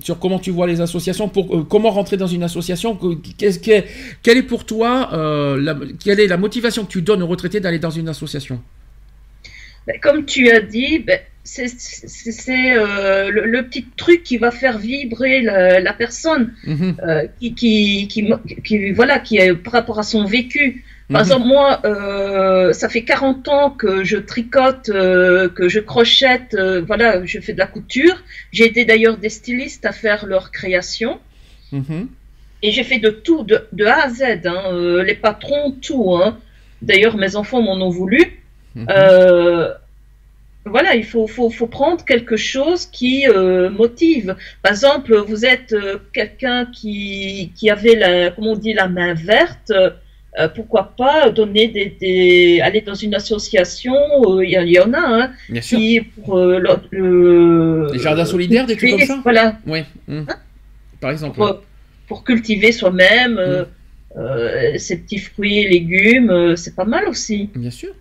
sur comment tu vois les associations pour euh, comment rentrer dans une association? Que- qu'est-ce que- quelle est pour toi euh, la, quelle est la motivation que tu donnes aux retraités d'aller dans une association? Ben, comme tu as dit, ben, c'est euh, le, le petit truc qui va faire vibrer la, la personne, Mhm, euh, qui, qui, qui- voilà, qui est par rapport à son vécu. Par mhm. exemple, moi, euh, ça fait 40 ans que je tricote, euh, que je crochette, euh, voilà, je fais de la couture. J'ai aidé d'ailleurs des stylistes à faire leur création. Mhm. Et j'ai fait de tout, de, de A à Z, hein, les patrons, tout. Hein. D'ailleurs, mes enfants m'en ont voulu. Mhm. Voilà, il faut, faut, faut prendre quelque chose qui motive. Par exemple, vous êtes quelqu'un qui, qui avait, la, comment on dit, la main verte. Euh, pourquoi pas donner des, des aller dans une association euh, il y, en a hein, Bien sûr. pour euh, le, le- Les jardins solidaires, des trucs comme ça? voilà Oui. mhm. Par exemple. pour, pour cultiver soi-même euh, ses petits fruits et légumes c'est pas mal aussi Bien sûr.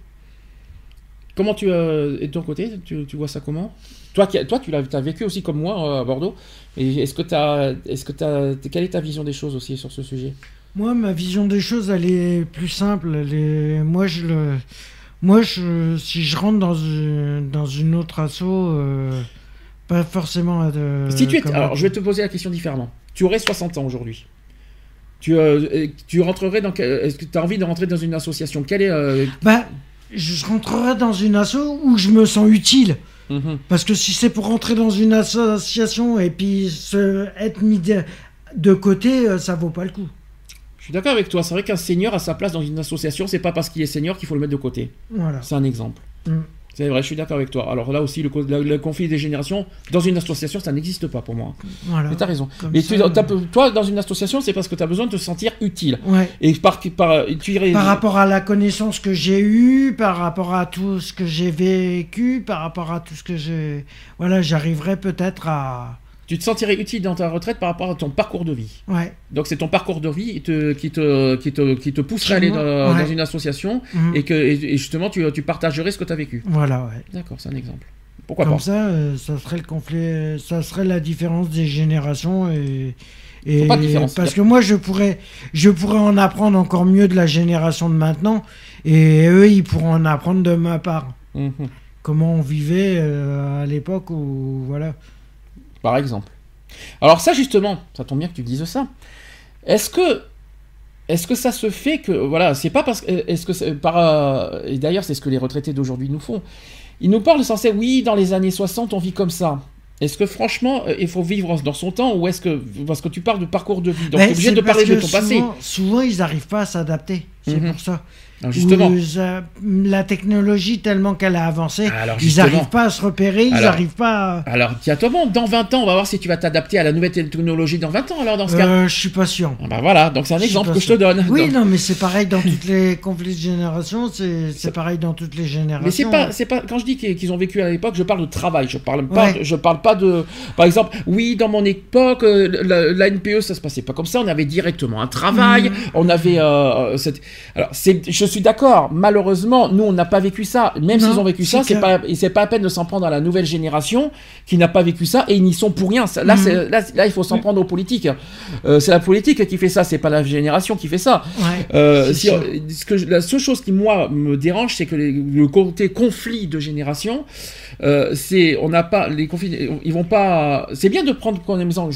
Comment tu et de ton côté, tu, tu vois ça comment? Toi, toi, tu l'as as vécu aussi comme moi à Bordeaux. Est-ce que tu as, est-ce que t'as, quelle est ta vision des choses aussi sur ce sujet? Moi, ma vision des choses, elle est plus simple. Elle est... Moi, je le... Moi, je... si je rentre dans une, dans une autre asso, euh, pas forcément. euh, Si tu es, comme- alors, je vais te poser la question différemment. Tu aurais 60 ans aujourd'hui. Tu, euh, tu rentrerais dans Est-ce que tu as envie de rentrer dans une association? Quelle est euh, Bah, je rentrerai dans une asso où je me sens utile. mhm. Parce que si c'est pour rentrer dans une association et puis se, être mis de, de côté, ça vaut pas le coup. Je suis d'accord avec toi. C'est vrai qu'un senior a sa place dans une association. C'est pas parce qu'il est senior qu'il faut le mettre de côté. Voilà. C'est un exemple. Mm. C'est vrai, je suis d'accord avec toi. Alors là aussi, le, co- le- le conflit des générations, dans une association, ça n'existe pas pour moi. voilà. Mais t'as raison. Mais ça, tu, euh, toi, dans une association, c'est parce que tu as besoin de te sentir utile. Ouais. Et par, par, tu irais- Par rapport à la connaissance que j'ai eue, par rapport à tout ce que j'ai vécu, par rapport à tout ce que j'ai. Voilà, j'arriverai peut-être à. Tu te sentirais utile dans ta retraite par rapport à ton parcours de vie. Ouais. Donc c'est ton parcours de vie qui te, qui te, qui te, qui te pousserait à aller dans, Ouais. dans une association Mhm. et que et, justement tu, tu partagerais ce que tu as vécu. Voilà, ouais. D'accord, c'est un exemple. Pourquoi Comme pas ça, euh, ça serait le conflit, ça serait la différence des générations et. et Faut pas de différence. parce que moi, je pourrais, je pourrais en apprendre encore mieux de la génération de maintenant, et eux, ils pourront en apprendre de ma part. Mhm. Comment on vivait euh, à l'époque où, voilà. Par exemple. Alors ça justement, ça tombe bien que tu dises ça. Est-ce que est-ce que ça se fait que voilà, c'est pas parce que est-ce que par euh, et d'ailleurs c'est ce que les retraités d'aujourd'hui nous font. Ils nous parlent sans cesse oui, dans les années 60 on vit comme ça. Est-ce que franchement euh, il faut vivre dans son temps ou est-ce que parce que tu parles de parcours de vie donc es obligé de parler de ton passé. Souvent, souvent, ils n'arrivent pas à s'adapter. C'est Mhm. pour ça. Alors, justement. Euh, la technologie, tellement qu'elle a avancé, Alors, ils n'arrivent pas à se repérer, ils n'arrivent pas à... Alors bon, dans 20 ans on va voir si tu vas t'adapter à la nouvelle technologie dans 20 ans alors dans ce cas. Euh, je suis pas sûr. Ah bah voilà, donc c'est un exemple que je te donne. Oui, Donc- non, mais c'est pareil dans toutes les conflits de génération, c'est pareil dans toutes les générations. Mais c'est pas, c'est pas quand je dis qu'ils ont vécu à l'époque, je parle de travail. Je parle pas, Ouais. je parle pas de, par exemple, oui, dans mon époque, euh, la, la NPE, ça se passait pas comme ça. On avait directement un travail. Mhm. On avait, euh, cette- alors c'est, je suis d'accord. Malheureusement, nous, on n'a pas vécu ça. Même s'ils ont vécu ça, c'est pas, et c'est pas à peine de s'en prendre à la nouvelle génération qui n'a pas vécu ça et ils n'y sont pour rien. Là, c'est, là, là, il faut s'en prendre aux politiques. Euh, c'est la politique qui fait ça. C'est pas la génération qui fait ça. Ouais, Euh, si- sûr. ce que je- la seule chose qui moi me dérange, c'est que les- le côté conflit de génération, euh, c'est on n'a pas les conflits, ils vont pas. C'est bien de prendre comme exemple,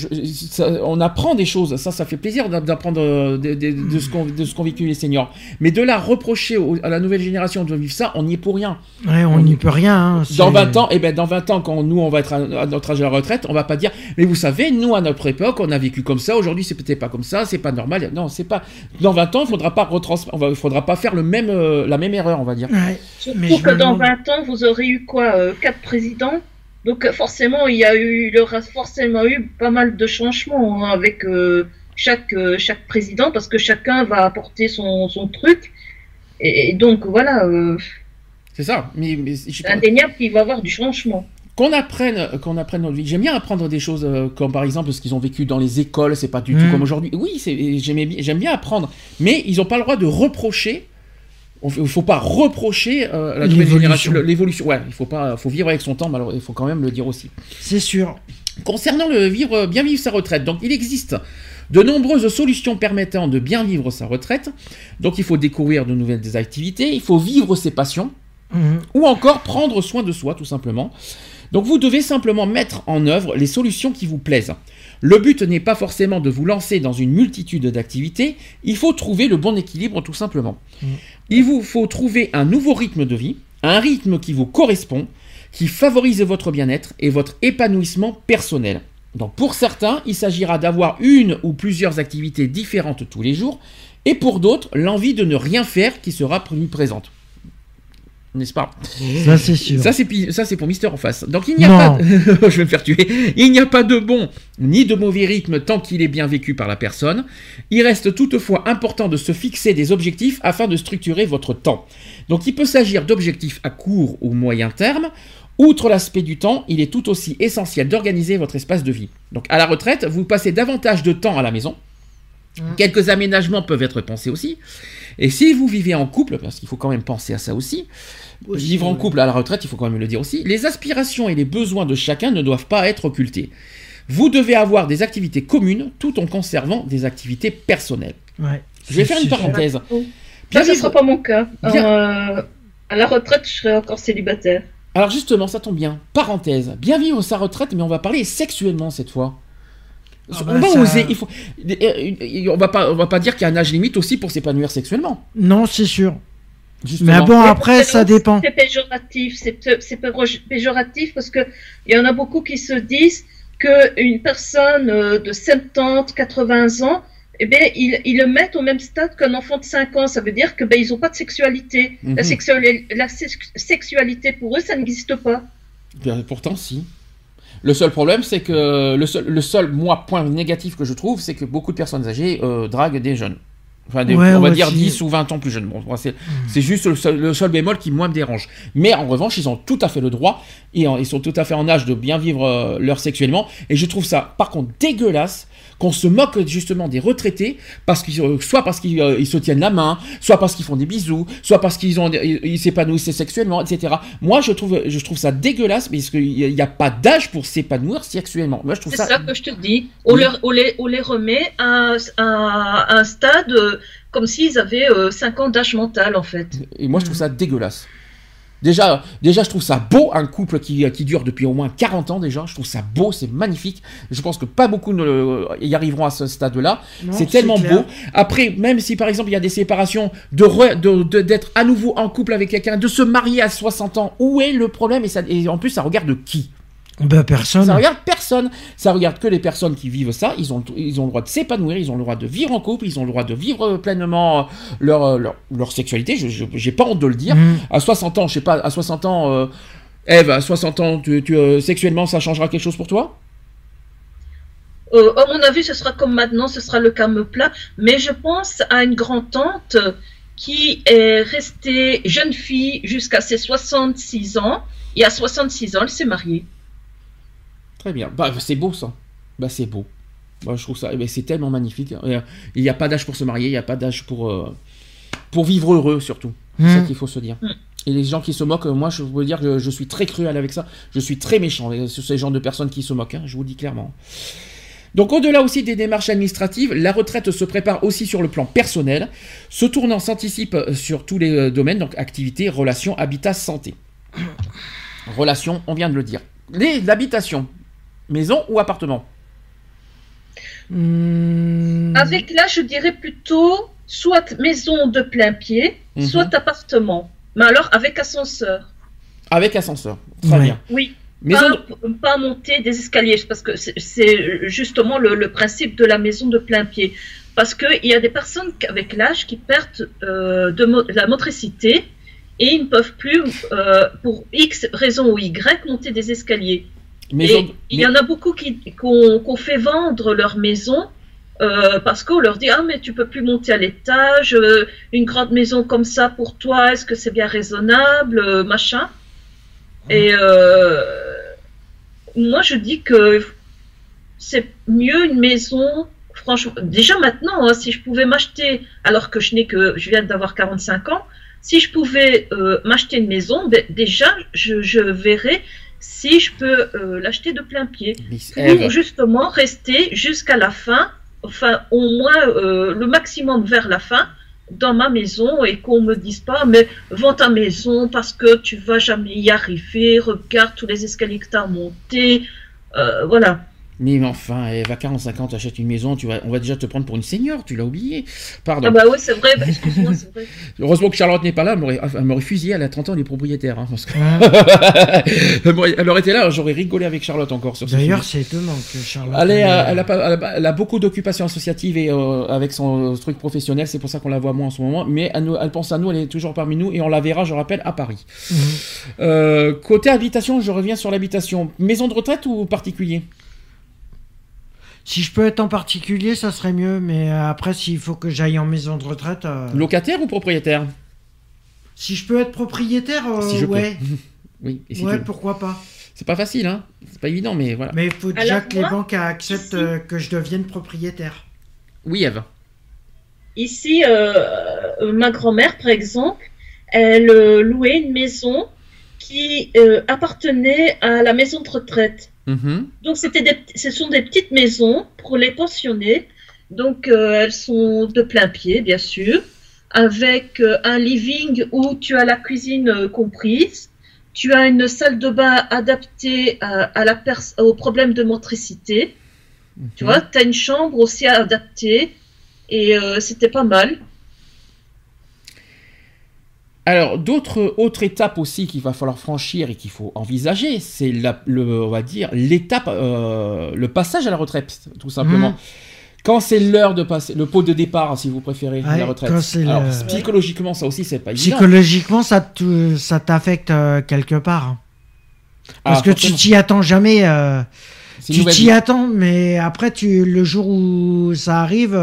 on apprend des choses, ça, ça fait plaisir d'a- d'apprendre euh, de, de- de ce qu'ont de ce qu'ont vécu les seniors. Mais de la reprocher au- à la nouvelle génération de vivre ça, on n'y est pour rien. Ouais, on n'y peut rien. hein, Dans c'est- 20 ans, et ben dans 20 ans, quand nous on va être à, à notre âge de la retraite, on va pas dire, mais vous savez, nous à notre époque, on a vécu comme ça. Aujourd'hui, c'est peut-être pas comme ça, c'est pas normal. Non, c'est pas. Dans 20 ans, il faudra pas retrans... on va- il faudra pas faire le même, euh, la même erreur, on va dire. Ouais, mais Surtout que dans demande- 20 ans, vous aurez eu quoi euh, Quatre présidents? Donc euh, forcément, il y a eu, il aura forcément eu pas mal de changements hein, avec euh, chaque, euh, chaque président, parce que chacun va apporter son, son truc. Et, et donc voilà, euh, C'est ça. Mais, mais c'est indéniable qu'il va y avoir du changement. qu'on apprenne, qu'on apprenne notre vie. J'aime bien apprendre des choses euh, comme par exemple ce qu'ils ont vécu dans les écoles. C'est pas du tout Mm. comme aujourd'hui. Oui, j'aime bien apprendre, mais ils ont pas le droit de reprocher. Il faut pas reprocher euh, la nouvelle L'évolution. génération, l'évolution. Ouais, il faut pas, faut vivre avec son temps. malheureusement, il faut quand même le dire aussi. C'est sûr. Concernant le vivre, bien vivre sa retraite, donc il existe de nombreuses solutions permettant de bien vivre sa retraite. Donc il faut découvrir de nouvelles activités, il faut vivre ses passions, Mhm. ou encore prendre soin de soi tout simplement. Donc vous devez simplement mettre en œuvre les solutions qui vous plaisent. Le but n'est pas forcément de vous lancer dans une multitude d'activités, il faut trouver le bon équilibre tout simplement. Mhm. Il vous faut trouver un nouveau rythme de vie, un rythme qui vous correspond, qui favorise votre bien-être et votre épanouissement personnel. Donc pour certains, il s'agira d'avoir une ou plusieurs activités différentes tous les jours, et pour d'autres, l'envie de ne rien faire qui sera plus présente. N'est-ce pas? Ça, c'est sûr. ça c'est pour Mister en face. Donc il n'y a Non. pas [LAUGHS] je vais me faire tuer. Il n'y a pas de bon ni de mauvais rythme tant qu'il est bien vécu par la personne. Il reste toutefois important de se fixer des objectifs afin de structurer votre temps. Donc il peut s'agir d'objectifs à court ou moyen terme. Outre l'aspect du temps, il est tout aussi essentiel d'organiser votre espace de vie. Donc à la retraite, vous passez davantage de temps à la maison. Quelques aménagements peuvent être pensés aussi. Et si vous vivez en couple, parce qu'il faut quand même penser à ça aussi, vivre en couple à la retraite, il faut quand même le dire aussi, les aspirations et les besoins de chacun ne doivent pas être occultés. Vous devez avoir des activités communes tout en conservant des activités personnelles. Ouais. Je vais faire une parenthèse. Ça, Bien ce ne sera pas mon cas. Bien- Euh, à la retraite, je serai encore célibataire. Alors justement, ça tombe bien. Parenthèse. Bien vivre sa retraite, mais on va parler sexuellement cette fois. Ah on bah, va ça- oser. Il faut. euh, On va pas. On va pas dire qu'il y a un âge limite aussi pour s'épanouir sexuellement. Non, c'est sûr. Justement. Mais bon, après, c'est- ça dépend. C'est péjoratif, c'est péjoratif parce que il y en a beaucoup qui se disent que une personne euh, de 70, 80 ans, eh bien, ils, ils le mettent au même stade qu'un enfant de 5 ans. Ça veut dire que ben, ils n'ont pas de sexualité. Mhm. La, sexuali- la sex- sexualité pour eux, ça n'existe pas. Bien, Pourtant, si. Le seul problème, c'est que le seul, le seul moi point négatif que je trouve, c'est que beaucoup de personnes âgées euh, draguent des jeunes. Enfin, des- Ouais, on va ouais, dire si. 10 ou 20 ans plus jeunes. Bon, moi, c'est c'est juste le seul, le seul bémol qui, moi, me dérange. Mais en revanche, ils ont tout à fait le droit. Et en- ils sont tout à fait en âge de bien vivre euh, leur sexuellement. Et je trouve ça, par contre, dégueulasse qu'on se moque justement des retraités, parce qu'ils, euh, soit parce qu'ils euh, se tiennent la main, soit parce qu'ils font des bisous, soit parce qu'ils ont, ils s'épanouissent sexuellement, etc. Moi, je trouve, je trouve ça dégueulasse, parce qu'il n'y a pas d'âge pour s'épanouir sexuellement. Moi, je trouve C'est ça ça que je te dis. On, Oui. leur- on les, on les remet à, un- à un stade euh, comme s'ils avaient euh, 5 ans d'âge mental, en fait. Et moi, je trouve ça dégueulasse. Déjà, déjà, je trouve ça beau, un couple qui, qui dure depuis au moins 40 ans déjà. Je trouve ça beau, c'est magnifique. Je pense que pas beaucoup ne y arriveront à ce stade-là. C'est tellement clair. beau. Après, même si par exemple il y a des séparations, de re- de- de- d'être à nouveau en couple avec quelqu'un, de se marier à 60 ans, où est le problème? Et, ça, et en plus, ça regarde qui? Ben, personne. Ça regarde personne. Ça regarde que les personnes qui vivent ça. Ils ont, ils ont le droit de s'épanouir, ils ont le droit de vivre en couple, ils ont le droit de vivre euh, pleinement euh, leur, euh, leur, leur sexualité. Je j'ai pas honte de le dire. Mhm. À 60 ans, je sais pas, à 60 ans, euh, Eve, à 60 ans, tu, tu, euh, sexuellement, ça changera quelque chose pour toi? Euh, à mon avis, ce sera comme maintenant, ce sera le calme plat. Mais je pense à une grand-tante qui est restée jeune fille jusqu'à ses 66 ans. Et à 66 ans, elle s'est mariée. Très bien. Bah, c'est beau ça. Bah, c'est beau. Bah, je trouve ça. eh ben, c'est tellement magnifique. Euh, Il n'y a pas d'âge pour se marier, il n'y a pas d'âge pour, euh, pour vivre heureux surtout. C'est ça Mhm. qu'il faut se dire. Et les gens qui se moquent, moi je veux dire que je suis très cruel avec ça. Je suis très méchant sur ces genres de personnes qui se moquent. hein, je vous le dis clairement. Donc au-delà aussi des démarches administratives, la retraite se prépare aussi sur le plan personnel. Ce tournant s'anticipe euh, sur tous les domaines, donc activité, relations, habitat, santé. Relations, on vient de le dire. Les- L'habitation, maison ou appartement Hmm. Avec là, je dirais plutôt soit maison de plein pied, Mhm. soit appartement. Mais alors avec ascenseur. Avec ascenseur. Très bien. Oui. Maison pas, pas monter des escaliers, parce que c'est- justement le, le principe de la maison de plein pied. Parce qu'il y a des personnes avec l'âge qui perdent euh, de mo- la motricité et ils ne peuvent plus, euh, pour X raison ou Y, monter des escaliers. Maison, Et il y en a beaucoup qui qu'on fait vendre leur maison euh, parce qu'on leur dit ah mais tu peux plus monter à l'étage, euh, une grande maison comme ça pour toi, est-ce que c'est bien raisonnable, euh, machin. Et euh, moi je dis que c'est mieux une maison. Franchement, déjà maintenant, hein, si je pouvais m'acheter, alors que je n'ai que, je viens d'avoir 45 ans, si je pouvais m'acheter une maison, ben, déjà je, je verrais si je peux euh, l'acheter de plein pied. Pour justement rester jusqu'à la fin, enfin au moins euh, le maximum vers la fin dans ma maison et qu'on me dise pas mais vends ta maison parce que tu vas jamais y arriver, regarde tous les escaliers que tu as montés, euh, voilà. Mais enfin, Eve, à 45 ans, tu achètes une maison, tu vas, on va déjà te prendre pour une seigneur, tu l'as oublié. Pardon. Ah bah ouais c'est vrai, bah, excuse-moi c'est vrai. [LAUGHS] Heureusement que Charlotte n'est pas là, elle m'aurait, elle m'aurait fusillé, elle a 30 ans, elle est propriétaire. hein, parce que- [LAUGHS] Ouais. elle, aurait été là, j'aurais rigolé avec Charlotte encore sur ce D'ailleurs, c'est étonnant que Charlotte. Elle, est, euh, elle, a pas- elle a- elle a beaucoup d'occupations associatives et euh, avec son euh, truc professionnel, c'est pour ça qu'on la voit moins en ce moment. Mais elle, nous- elle pense à nous, elle est toujours parmi nous et on la verra, je rappelle, à Paris. mhm. Euh, côté habitation, je reviens sur l'habitation. Maison de retraite ou particulier? Si je peux être en particulier, ça serait mieux, mais euh, après, s'il faut que j'aille en maison de retraite. euh, Locataire ou propriétaire? Si je peux être propriétaire, euh, Si je peux. ouais. [LAUGHS] Oui, et si ouais, tu- pourquoi pas. c'est pas facile, hein C'est pas évident, mais voilà. Mais il faut déjà Alors, que les banques acceptent ici- euh, que je devienne propriétaire. Oui, Eve. Ici, euh, ma grand-mère, par exemple, elle louait une maison qui euh, appartenait à la maison de retraite. Mhm. Donc, c'était des, ce sont des petites maisons pour les pensionnés. Donc, euh, elles sont de plein pied, bien sûr, avec euh, un living où tu as la cuisine euh, comprise. Tu as une salle de bain adaptée à, à la pers- au problème de motricité. Tu Mhm. vois, tu as une chambre aussi adaptée. Et c'était pas mal. Alors, d'autres autres étapes aussi qu'il va falloir franchir et qu'il faut envisager, c'est le, on va dire l'étape, euh, le passage à la retraite, tout simplement. Mhm. Quand c'est l'heure de passer, le pot de départ, si vous préférez, à la retraite. Alors, le- psychologiquement, ça aussi, c'est pas évident. Psychologiquement, ça te- ça t'affecte euh, quelque part. hein. Parce Ah, que tu t'y attends jamais. euh, Tu t'y attends, mais après, tu, le jour où ça arrive,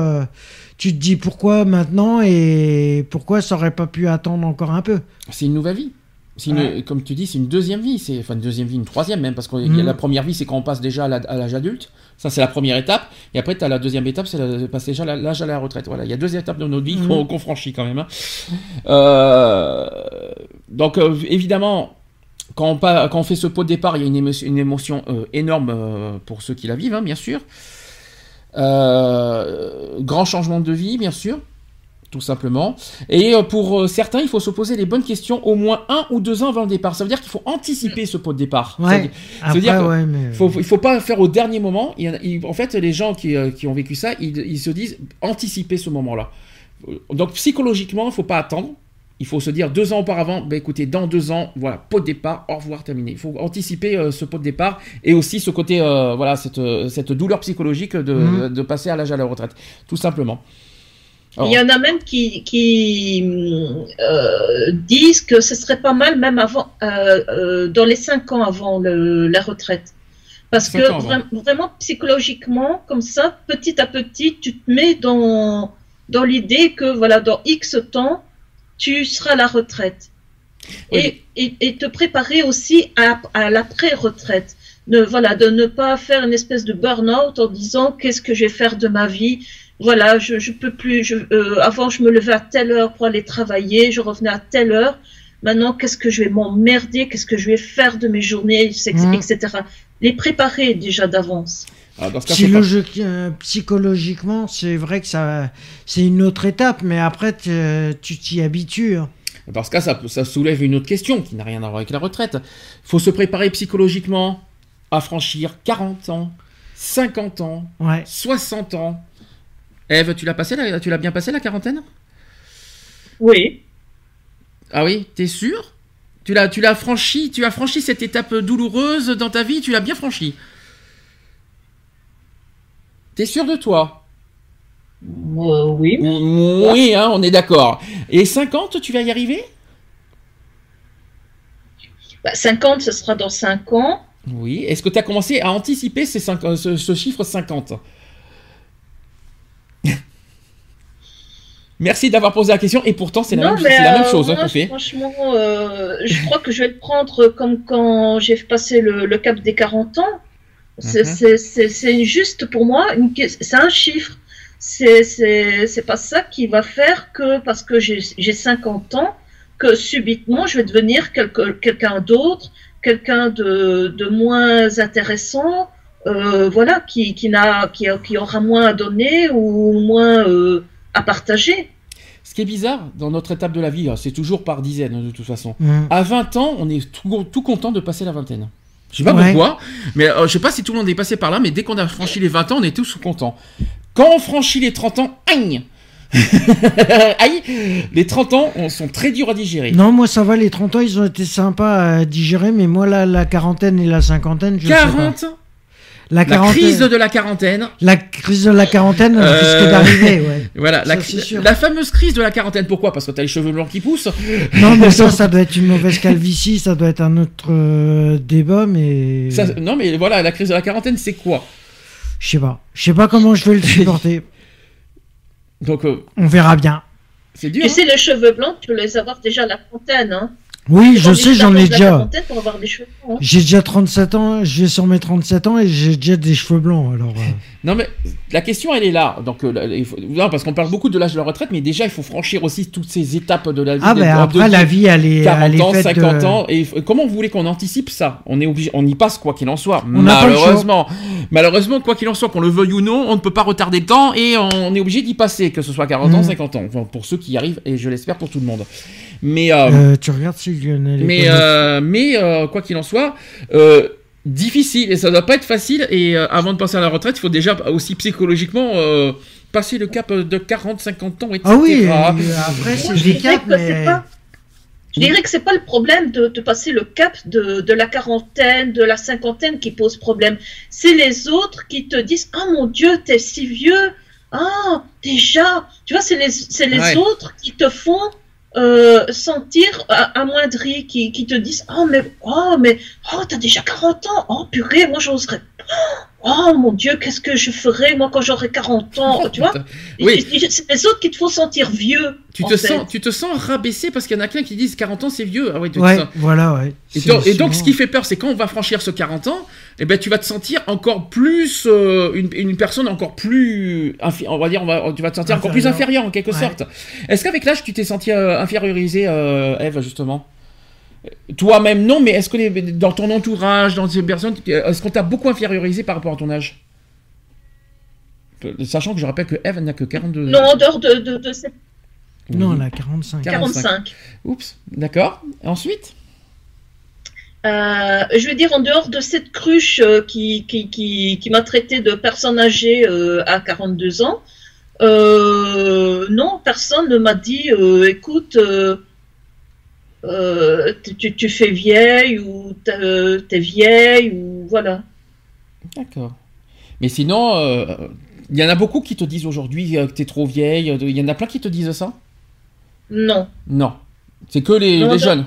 tu te dis pourquoi maintenant et pourquoi ça aurait pas pu attendre encore un peu. C'est une nouvelle vie. C'est une- Ouais. Comme tu dis, c'est une deuxième vie. C'est enfin une deuxième vie, une troisième même, parce que Mhm. la première vie, c'est quand on passe déjà à l'âge adulte. Ça, c'est la première étape. Et après, tu as la deuxième étape, c'est la- passer déjà à l'âge à la retraite. Voilà, il y a deux étapes de notre vie Mhm. qu'on franchit quand même. hein. Euh, donc, euh, évidemment, quand on, pa- quand on fait ce pot de départ, il y a une émotion, une émotion, euh, énorme pour ceux qui la vivent, hein, bien sûr. Euh, grand changement de vie, bien sûr, tout simplement. Et euh, pour euh, certains, il faut se poser les bonnes questions au moins un ou deux ans avant le départ. Ça veut dire qu'il faut anticiper ce pot de départ. Ça veut Ouais. dire- Après, dire que ouais, mais. faut, il faut pas faire au dernier moment. Il en, a- il- en fait, les gens qui, qui ont vécu ça, ils, ils se disent anticiper ce moment-là. Donc psychologiquement, il faut pas attendre. Il faut se dire deux ans auparavant, bah écoutez, dans deux ans, voilà, pot de départ, au revoir, terminé. Il faut anticiper euh, ce pot de départ et aussi ce côté, euh, voilà, cette, euh, cette douleur psychologique de, Mhm. de passer à l'âge à la retraite, tout simplement. Alors, Il y en a même qui, qui euh, disent que ce serait pas mal même avant, dans les cinq ans avant le- la retraite. Parce que vra- vraiment psychologiquement, comme ça, petit à petit, tu te mets dans, dans l'idée que voilà, dans X temps, tu seras à la retraite. Oui. Et, et, et te préparer aussi à, à l'après-retraite. De, voilà, de ne pas faire une espèce de burn-out en disant qu'est-ce que je vais faire de ma vie? Voilà, je, je peux plus. Je, euh, avant, je me levais à telle heure pour aller travailler, je revenais à telle heure. Maintenant, qu'est-ce que je vais m'emmerder? Qu'est-ce que je vais faire de mes journées, etc. Etc. Les préparer déjà d'avance. Alors, dans ce cas, faut pas- Psychologi- euh, psychologiquement, c'est vrai que ça, c'est une autre étape, mais après, t'es- tu t'y habitues. hein. Dans ce cas, ça, ça soulève une autre question qui n'a rien à voir avec la retraite. Il faut se préparer psychologiquement à franchir 40 ans, 50 ans, Ouais. 60 ans. Eve, tu l'as passé, la- tu l'as bien passé la quarantaine? Oui. Ah oui, t'es sûr? Tu l'as, tu l'as franchi, tu as franchi cette étape douloureuse dans ta vie, tu l'as bien franchi. T'es sûr de toi? Euh, oui. Oui, hein, on est d'accord. Et 50, tu vas y arriver? Bah, 50, ce sera dans 5 ans. Oui. Est-ce que tu as commencé à anticiper ces euh, ce, ce chiffre 50 [LAUGHS] Merci d'avoir posé la question. Et pourtant, c'est la, même, euh, chose hein, moi, qu'on fait. Franchement, euh, je crois que je vais le prendre comme quand j'ai passé le, le cap des 40 ans. C'est Mhm. c'est- juste pour moi, c'est un chiffre. C'est pas ça qui va faire que parce que j'ai j'ai 50 ans, que subitement je vais devenir quelqu'un d'autre, quelqu'un de, de moins intéressant, euh, voilà, qui, qui, n'a- qui, qui aura moins à donner ou moins euh, à partager. Ce qui est bizarre dans notre étape de la vie, hein, c'est toujours par dizaines de toute façon. Mm. À 20 ans, on est tout, tout content de passer la vingtaine. Je sais pas Ouais. pourquoi, mais euh, je sais pas si tout le monde est passé par là, mais dès qu'on a franchi les 20 ans, on est tous contents. Quand on franchit les 30 ans, aïe [LAUGHS] Aïe Les 30 ans on, sont très durs à digérer. Non, moi ça va, les 30 ans ils ont été sympas à digérer, mais moi la, la quarantaine et la cinquantaine, je sais 40 pas. La, crise de la quarantaine. la crise de la quarantaine Euh, risque d'arriver, ouais. [LAUGHS] Voilà, Ça, la, c'est sûr. la fameuse crise de la quarantaine. Pourquoi? Parce que t'as les cheveux blancs qui poussent. [LAUGHS] Non, mais ça, [LAUGHS] ça doit être une mauvaise calvitie, ça doit être un autre euh, débat, mais Ça- non, mais voilà, la crise de la quarantaine, c'est quoi? Je sais pas. Je sais pas comment je vais le supporter. Donc, euh, On verra bien. c'est dur. Tu hein sais, les cheveux blancs, tu peux les avoir déjà à la fontaine. Hein. Oui, je sais, j'en ai déjà. quarantaine pour avoir des cheveux blancs. hein. J'ai déjà 37 ans, je vais sur mes 37 ans et j'ai déjà des cheveux blancs, alors... euh, [LAUGHS] Non, mais la question, elle est là. Donc, euh, là, il faut- non, parce qu'on parle beaucoup de l'âge de la retraite, mais déjà, il faut franchir aussi toutes ces étapes de la vie. Ah ben après, de- la vie, elle est, 40 elle est ans, faite 50 de... ans, et comment vous voulez qu'on anticipe ça? On est obligé, on y passe quoi qu'il en soit. Malheureusement, malheureusement, quoi qu'il en soit, qu'on le veuille ou non, on ne peut pas retarder le temps et on est obligé d'y passer, que ce soit 40 ans, Mhm. 50 ans, Enfin, pour ceux qui y arrivent, et je l'espère pour tout le monde. Mais, euh, Euh, tu regardes si Lionel mais, euh, mais euh, quoi qu'il en soit, euh, difficile et ça doit pas être facile. Et euh, avant de passer à la retraite, il faut déjà aussi psychologiquement euh, passer le cap de 40-50 ans, etc. Ah oui, après, c'est des caps, mais... pas- Je dirais que c'est pas le problème de, de passer le cap de, de la quarantaine, de la cinquantaine qui pose problème. C'est les autres qui te disent Oh mon Dieu, t'es si vieux. Ah, déjà. Tu vois, c'est les, c'est les Ouais. autres qui te font euh, sentir a- amoindri, qui, qui te disent Oh, mais, oh, mais, oh, t'as déjà 40 ans. Oh, purée, moi, j'oserais. Oh mon Dieu, qu'est-ce que je ferai moi quand j'aurai 40 ans Tu vois? Oui. C'est les autres qui te font sentir vieux. Tu te, fait. sens, tu te sens rabaissé parce qu'il y en a plein qui disent 40 ans c'est vieux. Ah ouais, tu te Ouais, sens- voilà, ouais. Et donc, et donc, souvent- ce qui fait peur, c'est quand on va franchir ce 40 ans, eh ben, tu vas te sentir encore plus euh, une, une personne encore plus, infi- on va dire, on va, tu vas te sentir encore plus Inférieur. inférieur en quelque Ouais. sorte. Est-ce qu'avec l'âge, tu t'es senti euh, infériorisé, euh, Eve, justement? Toi-même, non, mais est-ce que les- dans ton entourage, dans ces personnes, est-ce qu'on t'a beaucoup infériorisé par rapport à ton âge? Sachant que je rappelle que Eve n'a que 42 Non, en dehors de, de, de cette Non, Oui. elle a 45. 45. 45. Oups, d'accord. Ensuite? Euh, je veux dire, en dehors de cette cruche euh, qui, qui, qui, qui m'a traité de personne âgée euh, à 42 ans, euh, non, personne ne m'a dit, euh, écoute, euh, tu- tu, fais vieille ou t'es euh, t'es vieille ou voilà. D'accord. Mais sinon, euh, il y en a beaucoup qui te disent aujourd'hui que t'es trop vieille. Il y en a plein qui te disent ça? Non. Non. C'est que les, Non, les jeunes.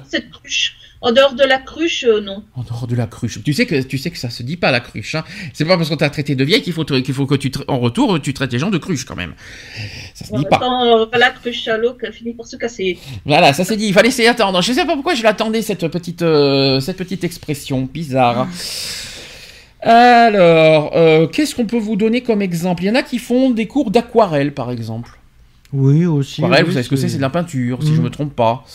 En dehors de la cruche, euh, non. En dehors de la cruche. Tu sais que, tu sais que ça se dit pas la cruche. Hein. C'est pas parce qu'on t'a traité de vieille qu'il faut, qu'il faut que tu, en retour, tu traites les gens de cruche quand même. Ça se dit pas. euh, voilà, cruche à l'eau qui a fini par se casser. Voilà, ça s'est dit. Il fallait essayer attendre. Je sais pas pourquoi je l'attendais cette petite, euh, cette petite expression bizarre. Alors, euh, qu'est-ce qu'on peut vous donner comme exemple? Il y en a qui font des cours d'aquarelle, par exemple. Oui, aussi. Oui, vous savez ce que c'est C'est de la peinture, si Mm. je me trompe pas.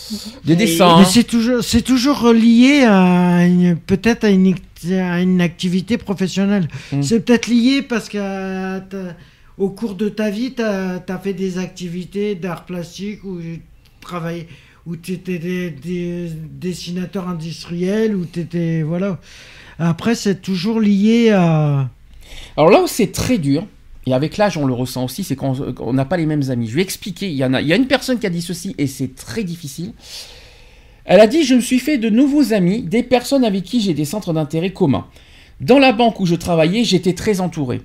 Des dessins. Mais c'est toujours, c'est toujours relié à peut-être à une, à une activité professionnelle. Mm. C'est peut-être lié parce que euh, t'as- au cours de ta vie, tu as, fait des activités d'art plastique ou travaillé où tu étais des, des dessinateur industriel ou tu étais voilà. Après c'est toujours lié à Alors là où c'est très dur, et avec l'âge on le ressent aussi, c'est qu'on on n'a pas les mêmes amis. Je vais expliquer, il y, en a, il y a une personne qui a dit ceci, et c'est très difficile. Elle a dit, je me suis fait de nouveaux amis, des personnes avec qui j'ai des centres d'intérêt communs. Dans la banque où je travaillais, j'étais très entouré.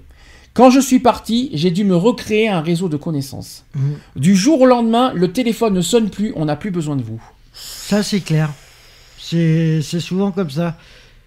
Quand je suis parti, j'ai dû me recréer un réseau de connaissances. Mhm. Du jour au lendemain, le téléphone ne sonne plus, on n'a plus besoin de vous. ça c'est clair. C'est souvent comme ça.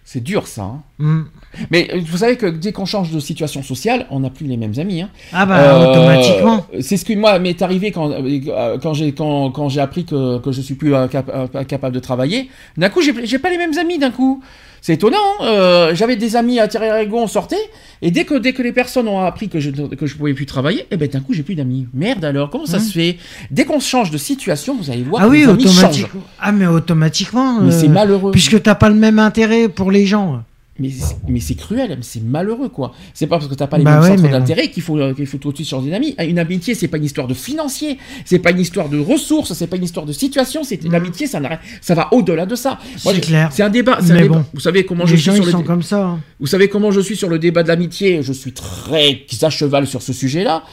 C'est dur ça. hein. Mm. Mais euh, vous savez que dès qu'on change de situation sociale, on n'a plus les mêmes amis. hein. Ah bah Euh, automatiquement. C'est ce qui moi m'est arrivé quand euh, quand j'ai quand, quand j'ai appris que, que je suis plus cap- capable de travailler. D'un coup, j'ai pas les mêmes amis. D'un coup, c'est étonnant. hein. Euh, J'avais des amis à Thierry on sortait, et dès que dès que les personnes ont appris que je que je pouvais plus travailler, et ben d'un coup j'ai plus d'amis. Merde alors, comment ça Mmh. se fait? Dès qu'on change de situation, vous allez voir Ah que oui, les amis changent. automatiquement. Ah mais automatiquement. Mais c'est malheureux. Puisque t'as pas le même intérêt pour les gens. Mais, c'est- mais c'est cruel, mais c'est malheureux quoi. C'est pas parce que t'as pas les Bah mêmes ouais, centres d'intérêt qu'il faut euh, qu'il faut tout de suite changer d'amis. Une amitié, c'est pas une histoire de financier, c'est pas une histoire de ressources, c'est pas une histoire de situation. C'est l'amitié, ça n'a rien- ça va au-delà de ça. C'est clair. C'est un débat. un Mais débat. bon. Vous savez comment je suis sur ils le. sont dé- comme ça. hein. Vous savez comment je suis sur le débat de l'amitié. Je suis très à cheval sur ce sujet-là.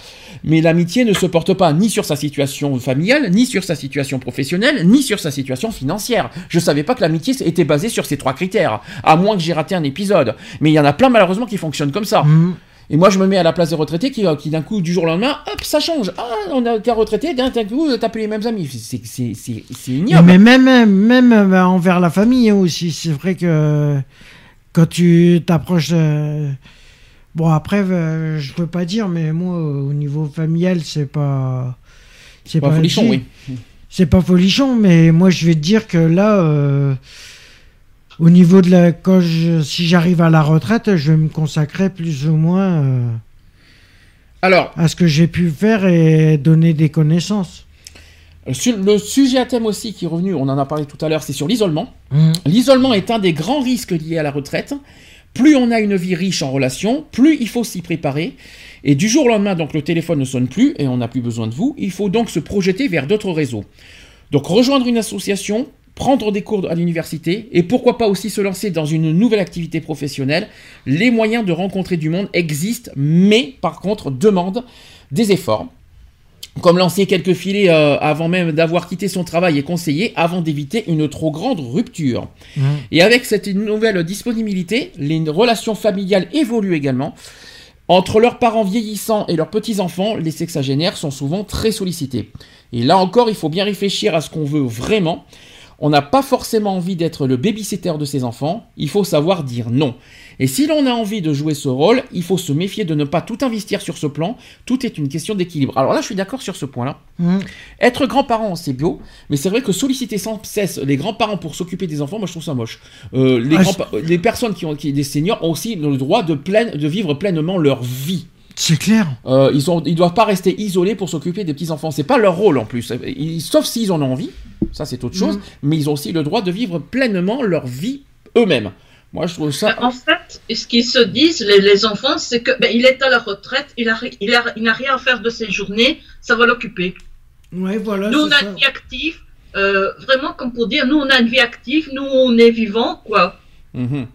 Mais l'amitié ne se porte pas ni sur sa situation familiale, ni sur sa situation professionnelle, ni sur sa situation financière. Je savais pas que l'amitié était basée sur ces trois critères, à moins que j'ai raté un épisode. Mais il y en a plein malheureusement qui fonctionnent comme ça. Mm. Et moi, je me mets à la place des retraités qui, euh, qui d'un coup, du jour au lendemain, hop, ça change. Ah, on a qu'un retraité, d'un coup, t'as plus les mêmes amis. C'est ignoble. Mais même, même euh, envers la famille aussi, c'est vrai que quand tu t'approches. euh, Bon, après, euh, je peux pas dire, mais moi, au niveau familial, c'est pas. C'est Pas folichon, dit. oui. C'est pas folichon, mais moi, je vais te dire que là. euh, Au niveau de la. Quand je- si j'arrive à la retraite, je vais me consacrer plus ou moins euh, Alors, à ce que j'ai pu faire et donner des connaissances. le sujet à thème aussi qui est revenu, on en a parlé tout à l'heure, c'est sur l'isolement. Mm. L'isolement est un des grands risques liés à la retraite. Plus on a une vie riche en relations, plus il faut s'y préparer. Et du jour au lendemain, donc le téléphone ne sonne plus et on n'a plus besoin de vous. Il faut donc se projeter vers d'autres réseaux. Donc rejoindre une association, prendre des cours à l'université et pourquoi pas aussi se lancer dans une nouvelle activité professionnelle. Les moyens de rencontrer du monde existent, mais par contre demandent des efforts. Comme lancer quelques filets euh, avant même d'avoir quitté son travail est conseillé avant d'éviter une trop grande rupture. Mm. Et avec cette nouvelle disponibilité, les relations familiales évoluent également. Entre leurs parents vieillissants et leurs petits-enfants, les sexagénaires sont souvent très sollicités. Et là encore, il faut bien réfléchir à ce qu'on veut vraiment. On n'a pas forcément envie d'être le babysitter de ses enfants, il faut savoir dire non. Et si l'on a envie de jouer ce rôle, il faut se méfier de ne pas tout investir sur ce plan, tout est une question d'équilibre. Alors là, je suis d'accord sur ce point-là. Mhm. Être grand-parent, c'est bio, mais c'est vrai que solliciter sans cesse les grands-parents pour s'occuper des enfants, moi je trouve ça moche. Euh, les, Ah, grands les personnes qui ont qui, des seniors ont aussi le droit de, pleine, de vivre pleinement leur vie. C'est clair. Euh, ils ne ils doivent pas rester isolés pour s'occuper des petits-enfants. C'est pas leur rôle en plus. Ils- sauf s'ils en ont envie, ça c'est autre chose, Mhm. mais ils ont aussi le droit de vivre pleinement leur vie eux-mêmes. Moi je trouve ça... En fait, ce qu'ils se disent, les, les enfants, c'est que ben, il est à la retraite, il a ri- il a- il n'a rien à faire de ses journées, ça va l'occuper. Ouais, voilà. nous, on a une vie active, euh, vraiment comme pour dire, nous, on a une vie active, nous, on est vivant, quoi. Mhm.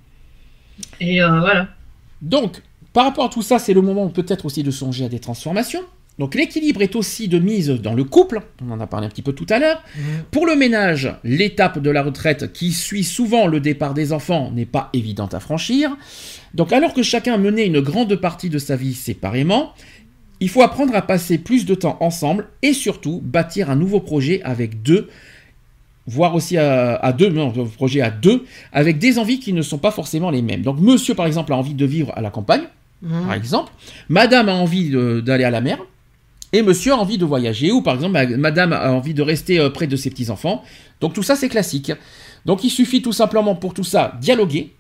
Et euh, voilà. Donc, par rapport à tout ça, c'est le moment peut-être aussi de songer à des transformations. Donc l'équilibre est aussi de mise dans le couple, on en a parlé un petit peu tout à l'heure. Mhm. Pour le ménage, l'étape de la retraite qui suit souvent le départ des enfants n'est pas évidente à franchir. Donc alors que chacun menait une grande partie de sa vie séparément, il faut apprendre à passer plus de temps ensemble et surtout bâtir un nouveau projet avec deux, voire aussi à, à deux, non, un projet à deux, avec des envies qui ne sont pas forcément les mêmes. Donc monsieur par exemple a envie de vivre à la campagne, Mhm. par exemple. Madame a envie d'aller à la mer. Et monsieur a envie de voyager. Ou par exemple, ma- madame a envie de rester euh, près de ses petits-enfants. Donc tout ça, c'est classique. Donc il suffit tout simplement pour tout ça dialoguer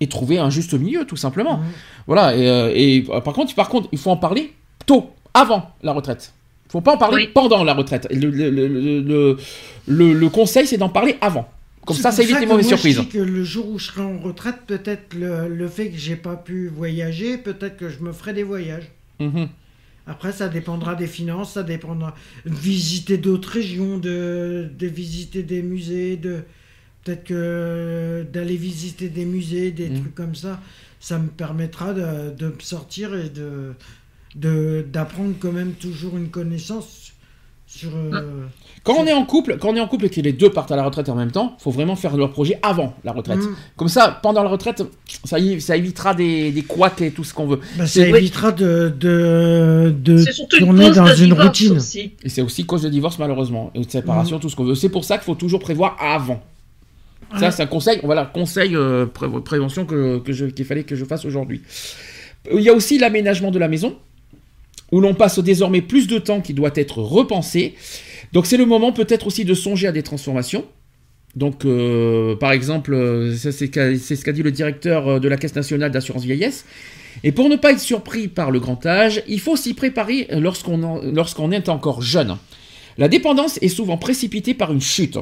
et trouver un juste milieu, tout simplement. Voilà. Et, euh, et, euh, par contre, par contre, il faut en parler tôt, avant la retraite. Il faut pas en parler Oui. pendant la retraite. Le, le- le- le- le- le- le conseil, c'est d'en parler avant. Comme ça, ça évite les mauvaises moi, surprises. Je dis que le jour où je serai en retraite, peut-être le, le fait que j'ai pas pu voyager, peut-être que je me ferai des voyages. Mhm. Après, ça dépendra des finances, ça dépendra de visiter d'autres régions, de, de visiter des musées, de peut-être que d'aller visiter des musées, des Mhm. trucs comme ça, ça me permettra de, de me sortir et de de- d'apprendre quand même toujours une connaissance sur. euh, Quand on est en couple, quand on est en couple et que les deux partent à la retraite en même temps, faut vraiment faire leur projet avant la retraite. Mhm. Comme ça, pendant la retraite, ça, y- ça évitera des, des couacs et tout ce qu'on veut. bah, ça évitera de, de, tourner cause dans de une divorce routine. aussi. Et c'est aussi cause de divorce malheureusement, et de séparation, tout ce qu'on veut. C'est pour ça qu'il faut toujours prévoir avant. Ça, c'est un conseil, voilà, conseil euh, pré- prévention que, que je- qu'il fallait que je fasse aujourd'hui. Il y a aussi l'aménagement de la maison, où l'on passe désormais plus de temps qui doit être repensé. Donc c'est le moment peut-être aussi de songer à des transformations. Donc, euh, par exemple, euh, c'est ce qu'a dit le directeur euh, de la Caisse nationale d'assurance vieillesse. Et pour ne pas être surpris par le grand âge, il faut s'y préparer lorsqu'on est encore jeune. La dépendance est souvent précipitée par une chute.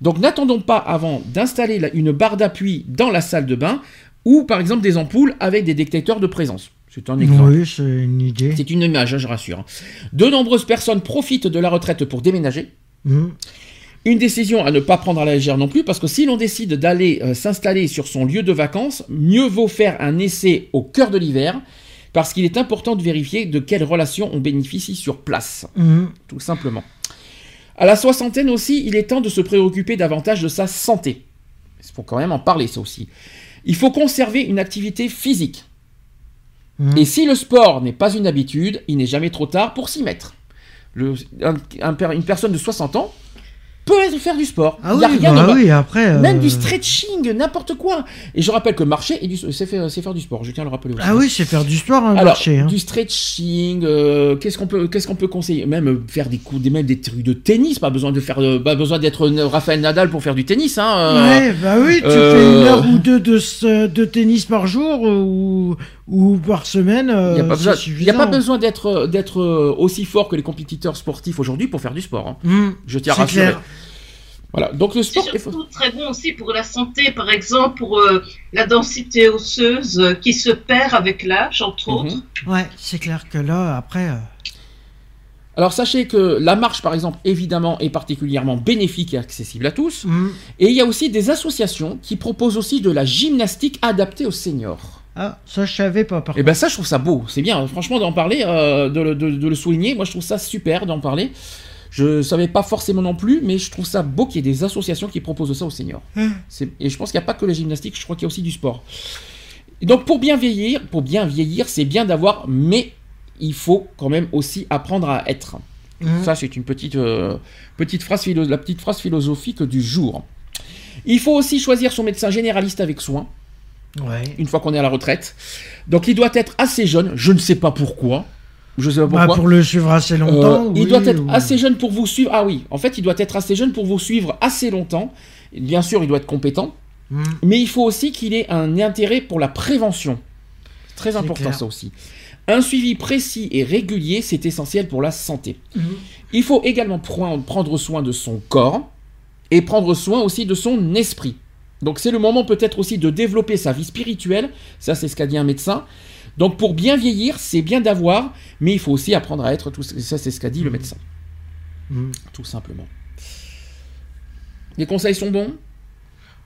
Donc n'attendons pas avant d'installer une barre d'appui dans la salle de bain ou par exemple des ampoules avec des détecteurs de présence. C'est un exemple. Oui, c'est une idée. C'est une image, hein, je rassure. De nombreuses personnes profitent de la retraite pour déménager. Mhm. Une décision à ne pas prendre à la légère non plus, parce que si l'on décide d'aller euh, s'installer sur son lieu de vacances, mieux vaut faire un essai au cœur de l'hiver, parce qu'il est important de vérifier de quelles relations on bénéficie sur place, Mhm. tout simplement. À la soixantaine aussi, il est temps de se préoccuper davantage de sa santé. Il faut quand même en parler, ça aussi. Il faut conserver une activité physique. Et si le sport n'est pas une habitude, il n'est jamais trop tard pour s'y mettre. Une personne de 60 ans peut faire du sport. Ah Il y a oui, rien bah de oui, après. euh, Même du stretching, n'importe quoi. Et je rappelle que marcher, et du- c'est faire, du sport, je tiens à le rappeler aussi. Ah oui, c'est faire du sport, hein, Alors, marcher. hein. du stretching, euh, qu'est-ce qu'on peut, qu'est-ce qu'on peut conseiller? Même euh, faire des coups, même des trucs de tennis, pas besoin de faire, pas besoin d'être Raphaël Nadal pour faire du tennis, hein. euh, Ouais, bah oui, tu fais une heure ou deux de, tennis par jour ou, ou par semaine. Il n'y a, pas besoin, d'être, aussi fort que les compétiteurs sportifs aujourd'hui pour faire du sport. hein. Mhm, Je tiens à rassurer. clair. Voilà, donc le C'est sport. est- surtout très bon aussi pour la santé, par exemple, pour euh, la densité osseuse euh, qui se perd avec l'âge, entre Mhm. autres. Ouais, c'est clair que là, après. euh, Alors sachez que la marche, par exemple, évidemment, est particulièrement bénéfique et accessible à tous. mhm. Et il y a aussi des associations qui proposent aussi de la gymnastique adaptée aux seniors. Ah, ça, je savais pas, par Et ben ça, je trouve ça beau. C'est bien, franchement, d'en parler, euh, de, le- de- de le souligner. Moi, je trouve ça super d'en parler. Je savais pas forcément non plus, mais je trouve ça beau qu'il y ait des associations qui proposent ça aux seniors. C'est- Et je pense qu'il n'y a pas que la gymnastique, je crois qu'il y a aussi du sport. Et donc pour bien vieillir, pour bien vieillir, c'est bien d'avoir, mais il faut quand même aussi apprendre à être. Mhm. Ça, c'est une petite, euh, petite phrase, la petite phrase philosophique du jour. Il faut aussi choisir son médecin généraliste avec soin, Ouais. une fois qu'on est à la retraite. Donc il doit être assez jeune, je ne sais pas pourquoi. Je sais pas Bah, pourquoi. pour le suivre assez longtemps. Euh, il oui, doit être ou- assez jeune pour vous suivre. Ah oui, en fait, il doit être assez jeune pour vous suivre assez longtemps. Bien sûr, il doit être compétent, Hmm. mais il faut aussi qu'il ait un intérêt pour la prévention. Très important clair. ça aussi. Un suivi précis et régulier, c'est essentiel pour la santé. Mhm. Il faut également pre- prendre soin de son corps et prendre soin aussi de son esprit. Donc c'est le moment peut-être aussi de développer sa vie spirituelle, ça c'est ce qu'a dit un médecin. Donc pour bien vieillir, c'est bien d'avoir, mais il faut aussi apprendre à être, tout ça c'est ce qu'a dit le médecin, Hmm. tout simplement. Les conseils sont bons?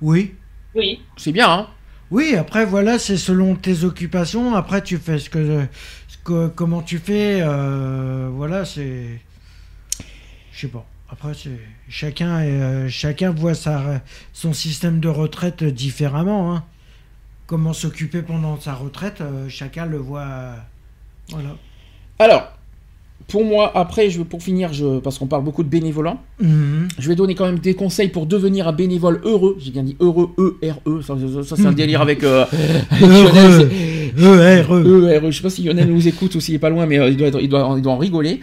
Oui. Oui. C'est bien, hein? Oui, après voilà, c'est selon tes occupations. Après, tu fais ce que, ce que- comment tu fais. euh, voilà, c'est, je sais pas. Après, c'est chacun, est, euh, chacun voit sa, son système de retraite différemment. hein. Comment s'occuper pendant sa retraite, euh, chacun le voit. euh, voilà. Alors, pour moi, après, je, pour finir, je, parce qu'on parle beaucoup de bénévolat, Mhm. je vais donner quand même des conseils pour devenir un bénévole heureux. J'ai bien dit heureux, E-R-E. Ça, ça, ça, c'est un délire avec, euh, [LAUGHS] Lionel, Heureux. c'est- E-R-E. E-R-E. Je sais pas si Lionel nous écoute ou s'il est pas loin, mais euh, il, doit être- il, doit, il doit en rigoler.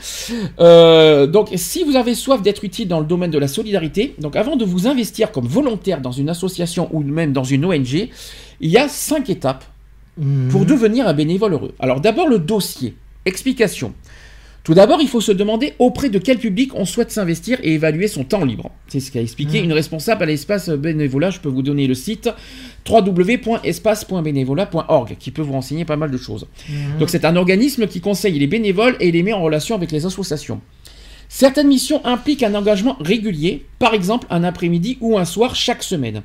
Euh, donc, si vous avez soif d'être utile dans le domaine de la solidarité, donc avant de vous investir comme volontaire dans une association ou même dans une ONG, il y a cinq étapes Mhm. pour devenir un bénévole heureux. Alors d'abord le dossier. Explication. Tout d'abord, il faut se demander auprès de quel public on souhaite s'investir et évaluer son temps libre. C'est ce qu'a expliqué Mhm. une responsable à l'espace bénévolat. Je peux vous donner le site www.espace.bénévolat.org qui peut vous renseigner pas mal de choses. Mhm. Donc c'est un organisme qui conseille les bénévoles et les met en relation avec les associations. Certaines missions impliquent un engagement régulier, par exemple un après-midi ou un soir chaque semaine.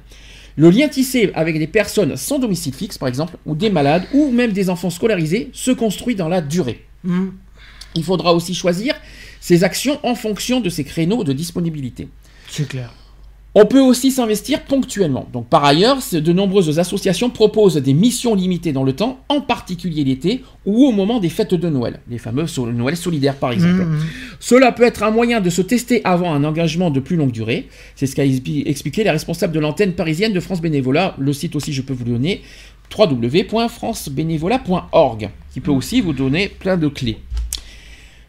Le lien tissé avec des personnes sans domicile fixe, par exemple, ou des malades, ou même des enfants scolarisés, se construit dans la durée. Mhm. Il faudra aussi choisir ses actions en fonction de ses créneaux de disponibilité. C'est clair. On peut aussi s'investir ponctuellement. Donc par ailleurs, de nombreuses associations proposent des missions limitées dans le temps, en particulier l'été ou au moment des fêtes de Noël, les fameux Noël solidaires par exemple. Mhm. Cela peut être un moyen de se tester avant un engagement de plus longue durée. C'est ce qu'a expliqué la responsable de l'antenne parisienne de France Bénévolat. Le site aussi, je peux vous le donner, www.francebénévolat.org, qui peut aussi vous donner plein de clés.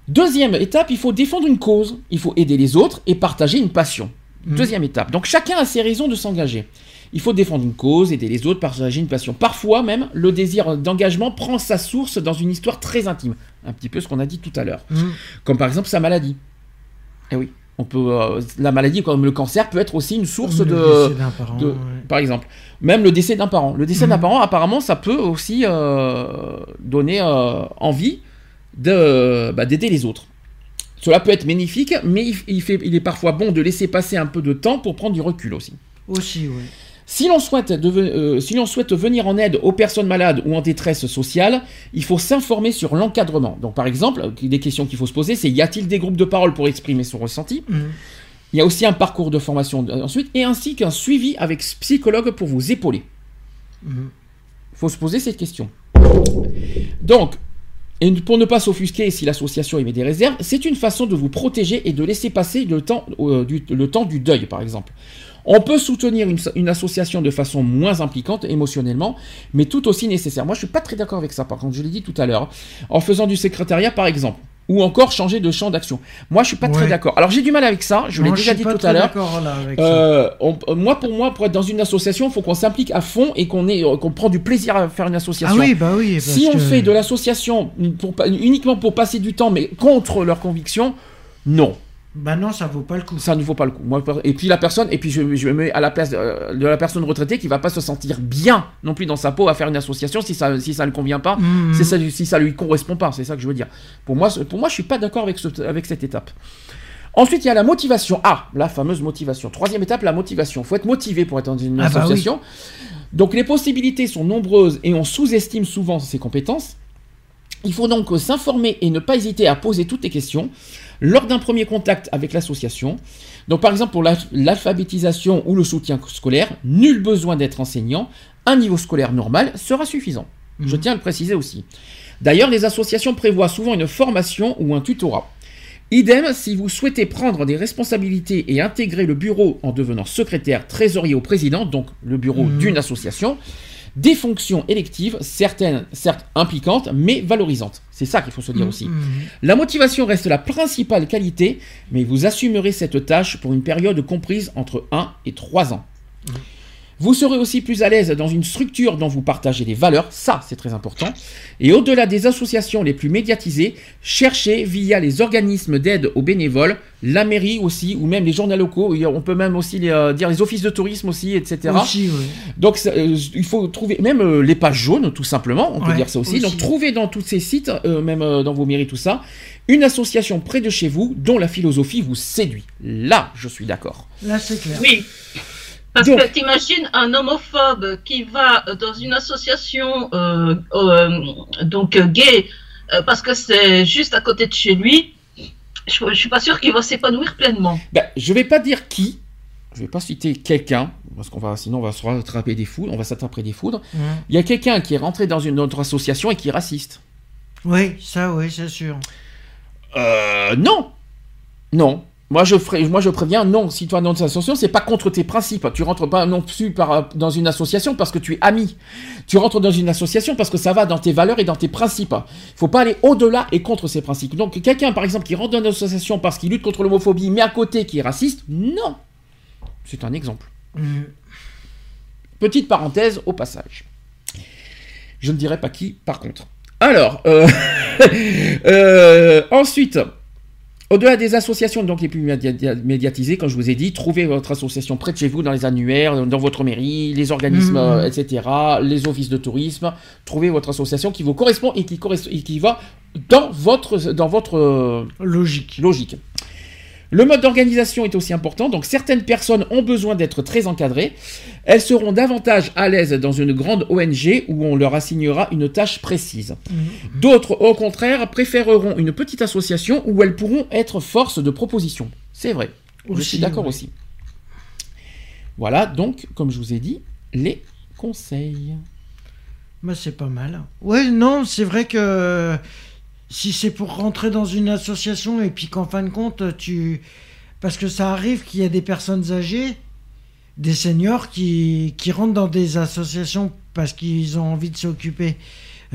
Deuxième étape, il faut défendre une cause, il faut aider les autres et partager une passion. Mhm. Deuxième étape. Donc chacun a ses raisons de s'engager. Il faut défendre une cause, aider les autres, partager une passion. Parfois même, le désir d'engagement prend sa source dans une histoire très intime. Un petit peu ce qu'on a dit tout à l'heure. Mhm. Comme par exemple sa maladie. Eh oui, on peut, euh, la maladie comme le cancer peut être aussi une source Le de, décès d'un parent, de- ouais. par exemple, même le décès d'un parent. Le décès d'un Mhm. parent, apparemment, ça peut aussi euh, donner euh, envie bah, d'aider les autres. Cela peut être magnifique, mais il, il fait, il est parfois bon de laisser passer un peu de temps pour prendre du recul aussi. Aussi, oui. Si l'on souhaite, euh, si souhaite venir en aide aux personnes malades ou en détresse sociale, il faut s'informer sur l'encadrement. Donc par exemple, des questions qu'il faut se poser, c'est y a-t-il des groupes de parole pour exprimer son ressenti? Mhm. Il y a aussi un parcours de formation euh, ensuite, et ainsi qu'un suivi avec psychologue pour vous épauler. Mhm. Il faut se poser cette question. Donc, et pour ne pas s'offusquer si l'association émet des réserves, c'est une façon de vous protéger et de laisser passer le temps, euh, du, deuil, par exemple. On peut soutenir une, association de façon moins impliquante émotionnellement, mais tout aussi nécessaire. Moi, je suis pas très d'accord avec ça, par contre, je l'ai dit tout à l'heure. En faisant du secrétariat, par exemple. Ou encore changer de champ d'action. Moi, je suis pas très d'accord. Alors, j'ai du mal avec ça, je l'ai déjà suis dit tout à l'heure. Euh, euh, moi, pour moi, pour être dans une association, il faut qu'on s'implique à fond et qu'on euh, qu'on prend du plaisir à faire une Ah association. oui, bah oui. parce si on que- fait de l'association uniquement pour passer du temps, mais contre leurs convictions, non, Bah non, ça vaut pas le coup. ça ne vaut pas le coup. Moi, et puis la personne, et puis je, je me mets à la place de, de la personne retraitée qui va pas se sentir bien non plus dans sa peau à faire une association si ça, si ça ne convient pas, Mhm. si ça, si ça lui correspond pas. C'est ça que je veux dire. Pour moi, pour moi, je suis pas d'accord avec, ce- avec cette étape. Ensuite, il y a la motivation. Ah, la fameuse motivation. Troisième étape, la motivation. Il faut être motivé pour être dans une Ah bah association. Donc les possibilités sont nombreuses et on sous-estime souvent ses compétences. Il faut donc s'informer et ne pas hésiter à poser toutes les questions lors d'un premier contact avec l'association. Donc par exemple pour l'al- l'alphabétisation ou le soutien scolaire, nul besoin d'être enseignant, un niveau scolaire normal sera suffisant. Je Mhm. tiens à le préciser aussi. D'ailleurs, les associations prévoient souvent une formation ou un tutorat. Idem si vous souhaitez prendre des responsabilités et intégrer le bureau en devenant secrétaire trésorier au président, donc le bureau Mhm. d'une association, des fonctions électives, certaines certes impliquantes, mais valorisantes. C'est ça qu'il faut se dire aussi. Mhm. La motivation reste la principale qualité, mais vous assumerez cette tâche pour une période comprise entre 1 et 3 ans. Vous serez aussi plus à l'aise dans une structure dont vous partagez des valeurs, ça c'est très important. Et au-delà des associations les plus médiatisées, cherchez via les organismes d'aide aux bénévoles, la mairie aussi, ou même les journaux locaux, on peut même aussi les, euh, dire les offices de tourisme aussi, etc. Aussi. Donc ça, euh, il faut trouver même euh, les pages jaunes tout simplement, on peut Ouais, dire ça aussi. aussi. Donc trouvez dans tous ces sites, euh, même euh, dans vos mairies tout ça, une association près de chez vous dont la philosophie vous séduit. Là, je suis d'accord. Là, c'est clair. Oui. Parce Donc- que t'imagines un homophobe qui va dans une association euh, euh, donc euh, gay euh, parce que c'est juste à côté de chez lui. Je, je suis pas sûr qu'il va s'épanouir pleinement. Ben, je vais pas dire qui, je vais pas citer quelqu'un parce qu'on va sinon on va se rattraper des foudres, on va s'attraper des foudres. Il y a quelqu'un qui est rentré dans une autre association et qui est raciste. Oui, ça, oui, c'est sûr. Euh, non, non. Moi je, ferai, moi je préviens, non, si tu es dans une association, c'est pas contre tes principes. Tu rentres pas non plus par, dans une association parce que tu es ami. Tu rentres dans une association parce que ça va dans tes valeurs et dans tes principes. Il faut pas aller au-delà et contre ces principes. Donc quelqu'un par exemple qui rentre dans une association parce qu'il lutte contre l'homophobie, mais à côté qui est raciste, non. C'est un exemple. Mhm. Petite parenthèse au passage. Je ne dirai pas qui, par contre. Alors, euh, [LAUGHS] euh, ensuite, au-delà des associations donc les plus média- médiatisées, comme je vous ai dit, trouvez votre association près de chez vous, dans les annuaires, dans votre mairie, les organismes, Mhm. euh, etc., les offices de tourisme. Trouvez votre association qui vous correspond et qui, correspond, et qui va dans votre, dans votre euh, Logique. logique. Le mode d'organisation est aussi important, donc certaines personnes ont besoin d'être très encadrées. Elles seront davantage à l'aise dans une grande ONG où on leur assignera une tâche précise. Mhm. D'autres, au contraire, préféreront une petite association où elles pourront être force de proposition. C'est vrai. je Aussi, suis d'accord aussi. Voilà, donc, comme je vous ai dit, les conseils. Bah, c'est pas mal. Ouais, non, c'est vrai que si c'est pour rentrer dans une association et puis qu'en fin de compte, tu. Parce que ça arrive qu'il y a des personnes âgées, des seniors qui, qui rentrent dans des associations parce qu'ils ont envie de s'occuper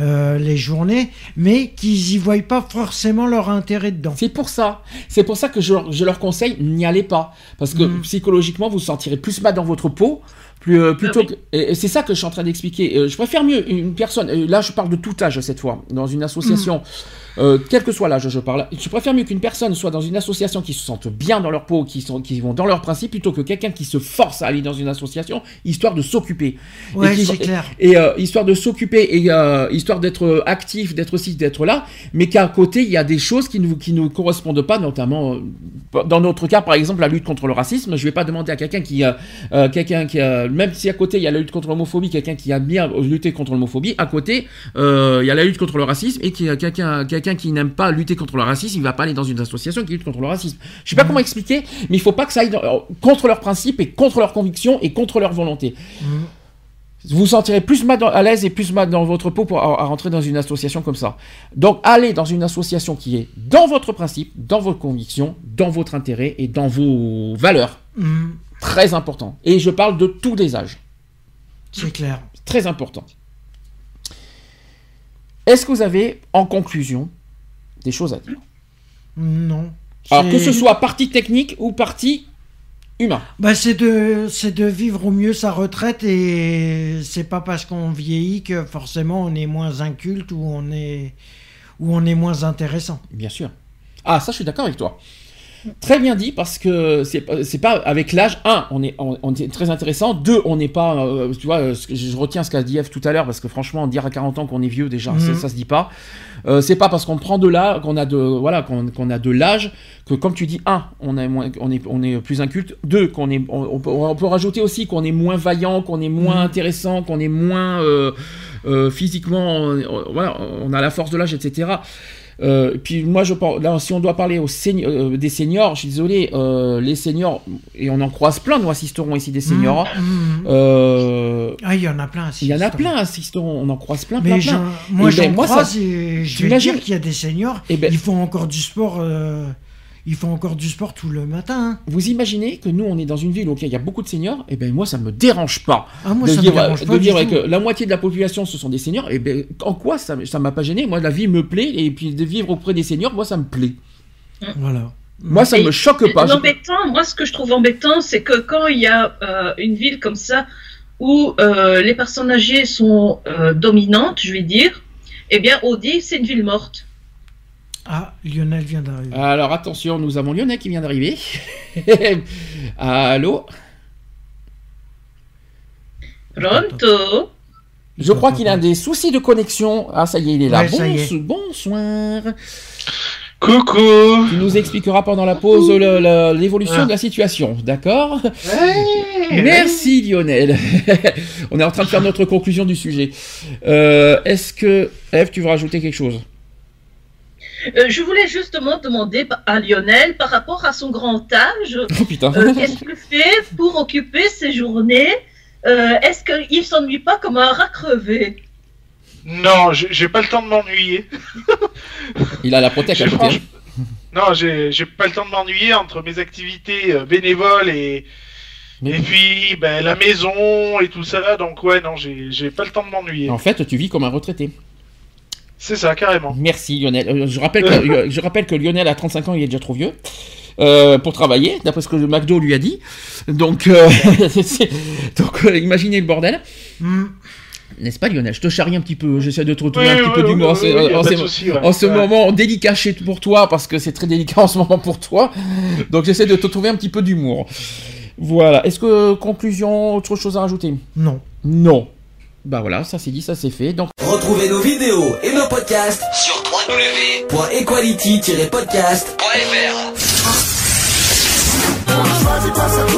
euh, les journées, mais qu'ils y voient pas forcément leur intérêt dedans. C'est pour ça. C'est pour ça que je, je leur conseille, n'y allez pas. Parce que Mhm. psychologiquement, vous vous sentirez plus mal dans votre peau. Plus, euh, plutôt oui. que, et, et c'est ça que je suis en train d'expliquer. Euh, je préfère mieux une personne, euh, là je parle de tout âge cette fois, dans une association, euh, quel que soit l'âge je parle, je préfère mieux qu'une personne soit dans une association qui se sente bien dans leur peau, qui, sont, qui vont dans leurs principes, plutôt que quelqu'un qui se force à aller dans une association, histoire de s'occuper. Ouais, Et clair. Et euh, histoire de s'occuper et euh, histoire d'être euh, actif, d'être ci, d'être là, mais qu'à côté il y a des choses qui ne qui nous correspondent pas, notamment euh, dans notre cas par exemple la lutte contre le racisme. Je vais pas demander à quelqu'un qui euh, euh, quelqu'un qui a, même si à côté il y a la lutte contre l'homophobie, quelqu'un qui a bien lutté contre l'homophobie, à côté euh, il y a la lutte contre le racisme et quelqu'un quelqu'un qui n'aime pas lutter contre le racisme, il va pas aller dans une association qui lutte contre le racisme. Je sais pas comment expliquer, mais il faut pas que ça aille dans- euh, contre leurs principes et contre leurs convictions et contre leur volonté Mhm. vous vous sentirez plus mal dans- à l'aise et plus mal dans votre peau pour à, à rentrer dans une association comme ça. Donc allez dans une association qui est dans votre principe, dans vos convictions, dans votre intérêt et dans vos valeurs. Mhm. Très important. Et je parle de tous les âges. C'est clair. Très important. Est-ce que vous avez, en conclusion, des choses à dire? Non. Alors que ce soit partie technique ou partie humain. Bah c'est de c'est de vivre au mieux sa retraite et c'est pas parce qu'on vieillit que forcément on est moins inculte ou on est ou on est moins intéressant. Bien sûr. Ah, ça, je suis d'accord avec toi. Très bien dit, parce que c'est pas- avec l'âge. Un, on est, on, on est très intéressant. Deux, on n'est pas. euh, tu vois, euh, je retiens ce qu'a dit Eve tout à l'heure, parce que franchement, dire à 40 ans qu'on est vieux, déjà, Mhm. ça, ça se dit pas. Euh, c'est pas parce qu'on prend de l'âge, qu'on a de, voilà, qu'on a de l'âge, que comme tu dis, un, on, est moins, on, est, on est plus inculte. Deux, qu'on est, on, on peut, on peut rajouter aussi qu'on est moins vaillant, qu'on est moins Mhm. intéressant, qu'on est moins euh, physiquement. voilà, on a la force de l'âge, etc. Euh, puis moi, je pense, là, si on doit parler aux euh, des seniors, je suis désolé, euh, les seniors, et on en croise plein, nous assisterons ici des seniors. Mhm, mhm. Euh, Ah, il y en a plein. il y en a plein, assisteront, on en croise plein, plein, Mais plein. moi Et ben, j'en ça- et je vais dire qu'il y a des seniors, Eh ben- ils font encore du sport euh, ils font encore du sport tout le matin. hein. Vous imaginez que nous, on est dans une ville où il y a beaucoup de seniors Et ben moi, ça me dérange pas. Ah, moi, de ça vivre, me dérange pas de avec euh, la moitié de la population, ce sont des seniors. Et ben en quoi ça ça m'a pas gêné? Moi, la vie me plaît et puis de vivre auprès des seniors, moi, ça me plaît. Voilà. Moi, ça Et me choque pas. L'embêtant, moi, ce que je trouve embêtant, c'est que quand il y a euh, une ville comme ça où euh, les personnes âgées sont euh, dominantes, je vais dire, eh bien, on dit c'est une ville morte. Ah, Lionel vient d'arriver. Alors attention, nous avons Lionel qui vient d'arriver. [LAUGHS] Allô Pronto? Je crois qu'il a des soucis de connexion. Ah, ça y est, il est là. Ouais, est. Bonsoir. Coucou Tu nous expliqueras pendant la pause l'évolution Ah. de la situation, d'accord Merci Lionel. [LAUGHS] On est en train de faire notre conclusion du sujet. Euh, Est-ce que Eve, tu veux rajouter quelque chose? Euh, je voulais justement demander à Lionel, par rapport à son grand âge, [LAUGHS] Oh putain. euh, qu'est-ce qu'il fait pour occuper ses journées Euh, Est-ce qu'il s'ennuie pas comme un rat crevé? Non, j'ai pas le temps de m'ennuyer. [LAUGHS] Il a la protèque à côté. franch- Non, j'ai pas le temps de m'ennuyer entre mes activités bénévoles et, Mais- et puis ben, la maison et tout ça. Donc ouais, non, j'ai j'ai pas le temps de m'ennuyer. En fait, tu vis comme un retraité. C'est ça, carrément. Merci Lionel. Euh, Je rappelle, que, je rappelle que Lionel a 35 ans, il est déjà trop vieux. euh, pour travailler, d'après ce que le McDo lui a dit. Donc, euh, [LAUGHS] donc euh, imaginez le bordel. Hmm. N'est-ce pas Lionel? Je te charrie un petit peu, j'essaie de te retrouver Oui, un petit oui, peu oui, d'humour en oui, ce- en en Ouais. moment délicat chez- pour toi, parce que c'est très délicat en ce moment pour toi. Donc j'essaie de te trouver un petit peu d'humour. Voilà. Est-ce que, conclusion, autre chose à rajouter? Non. Non. Bah voilà, ça c'est dit, ça c'est fait. Donc Retrouvez nos vidéos et nos podcasts sur www.equality-podcast.fr.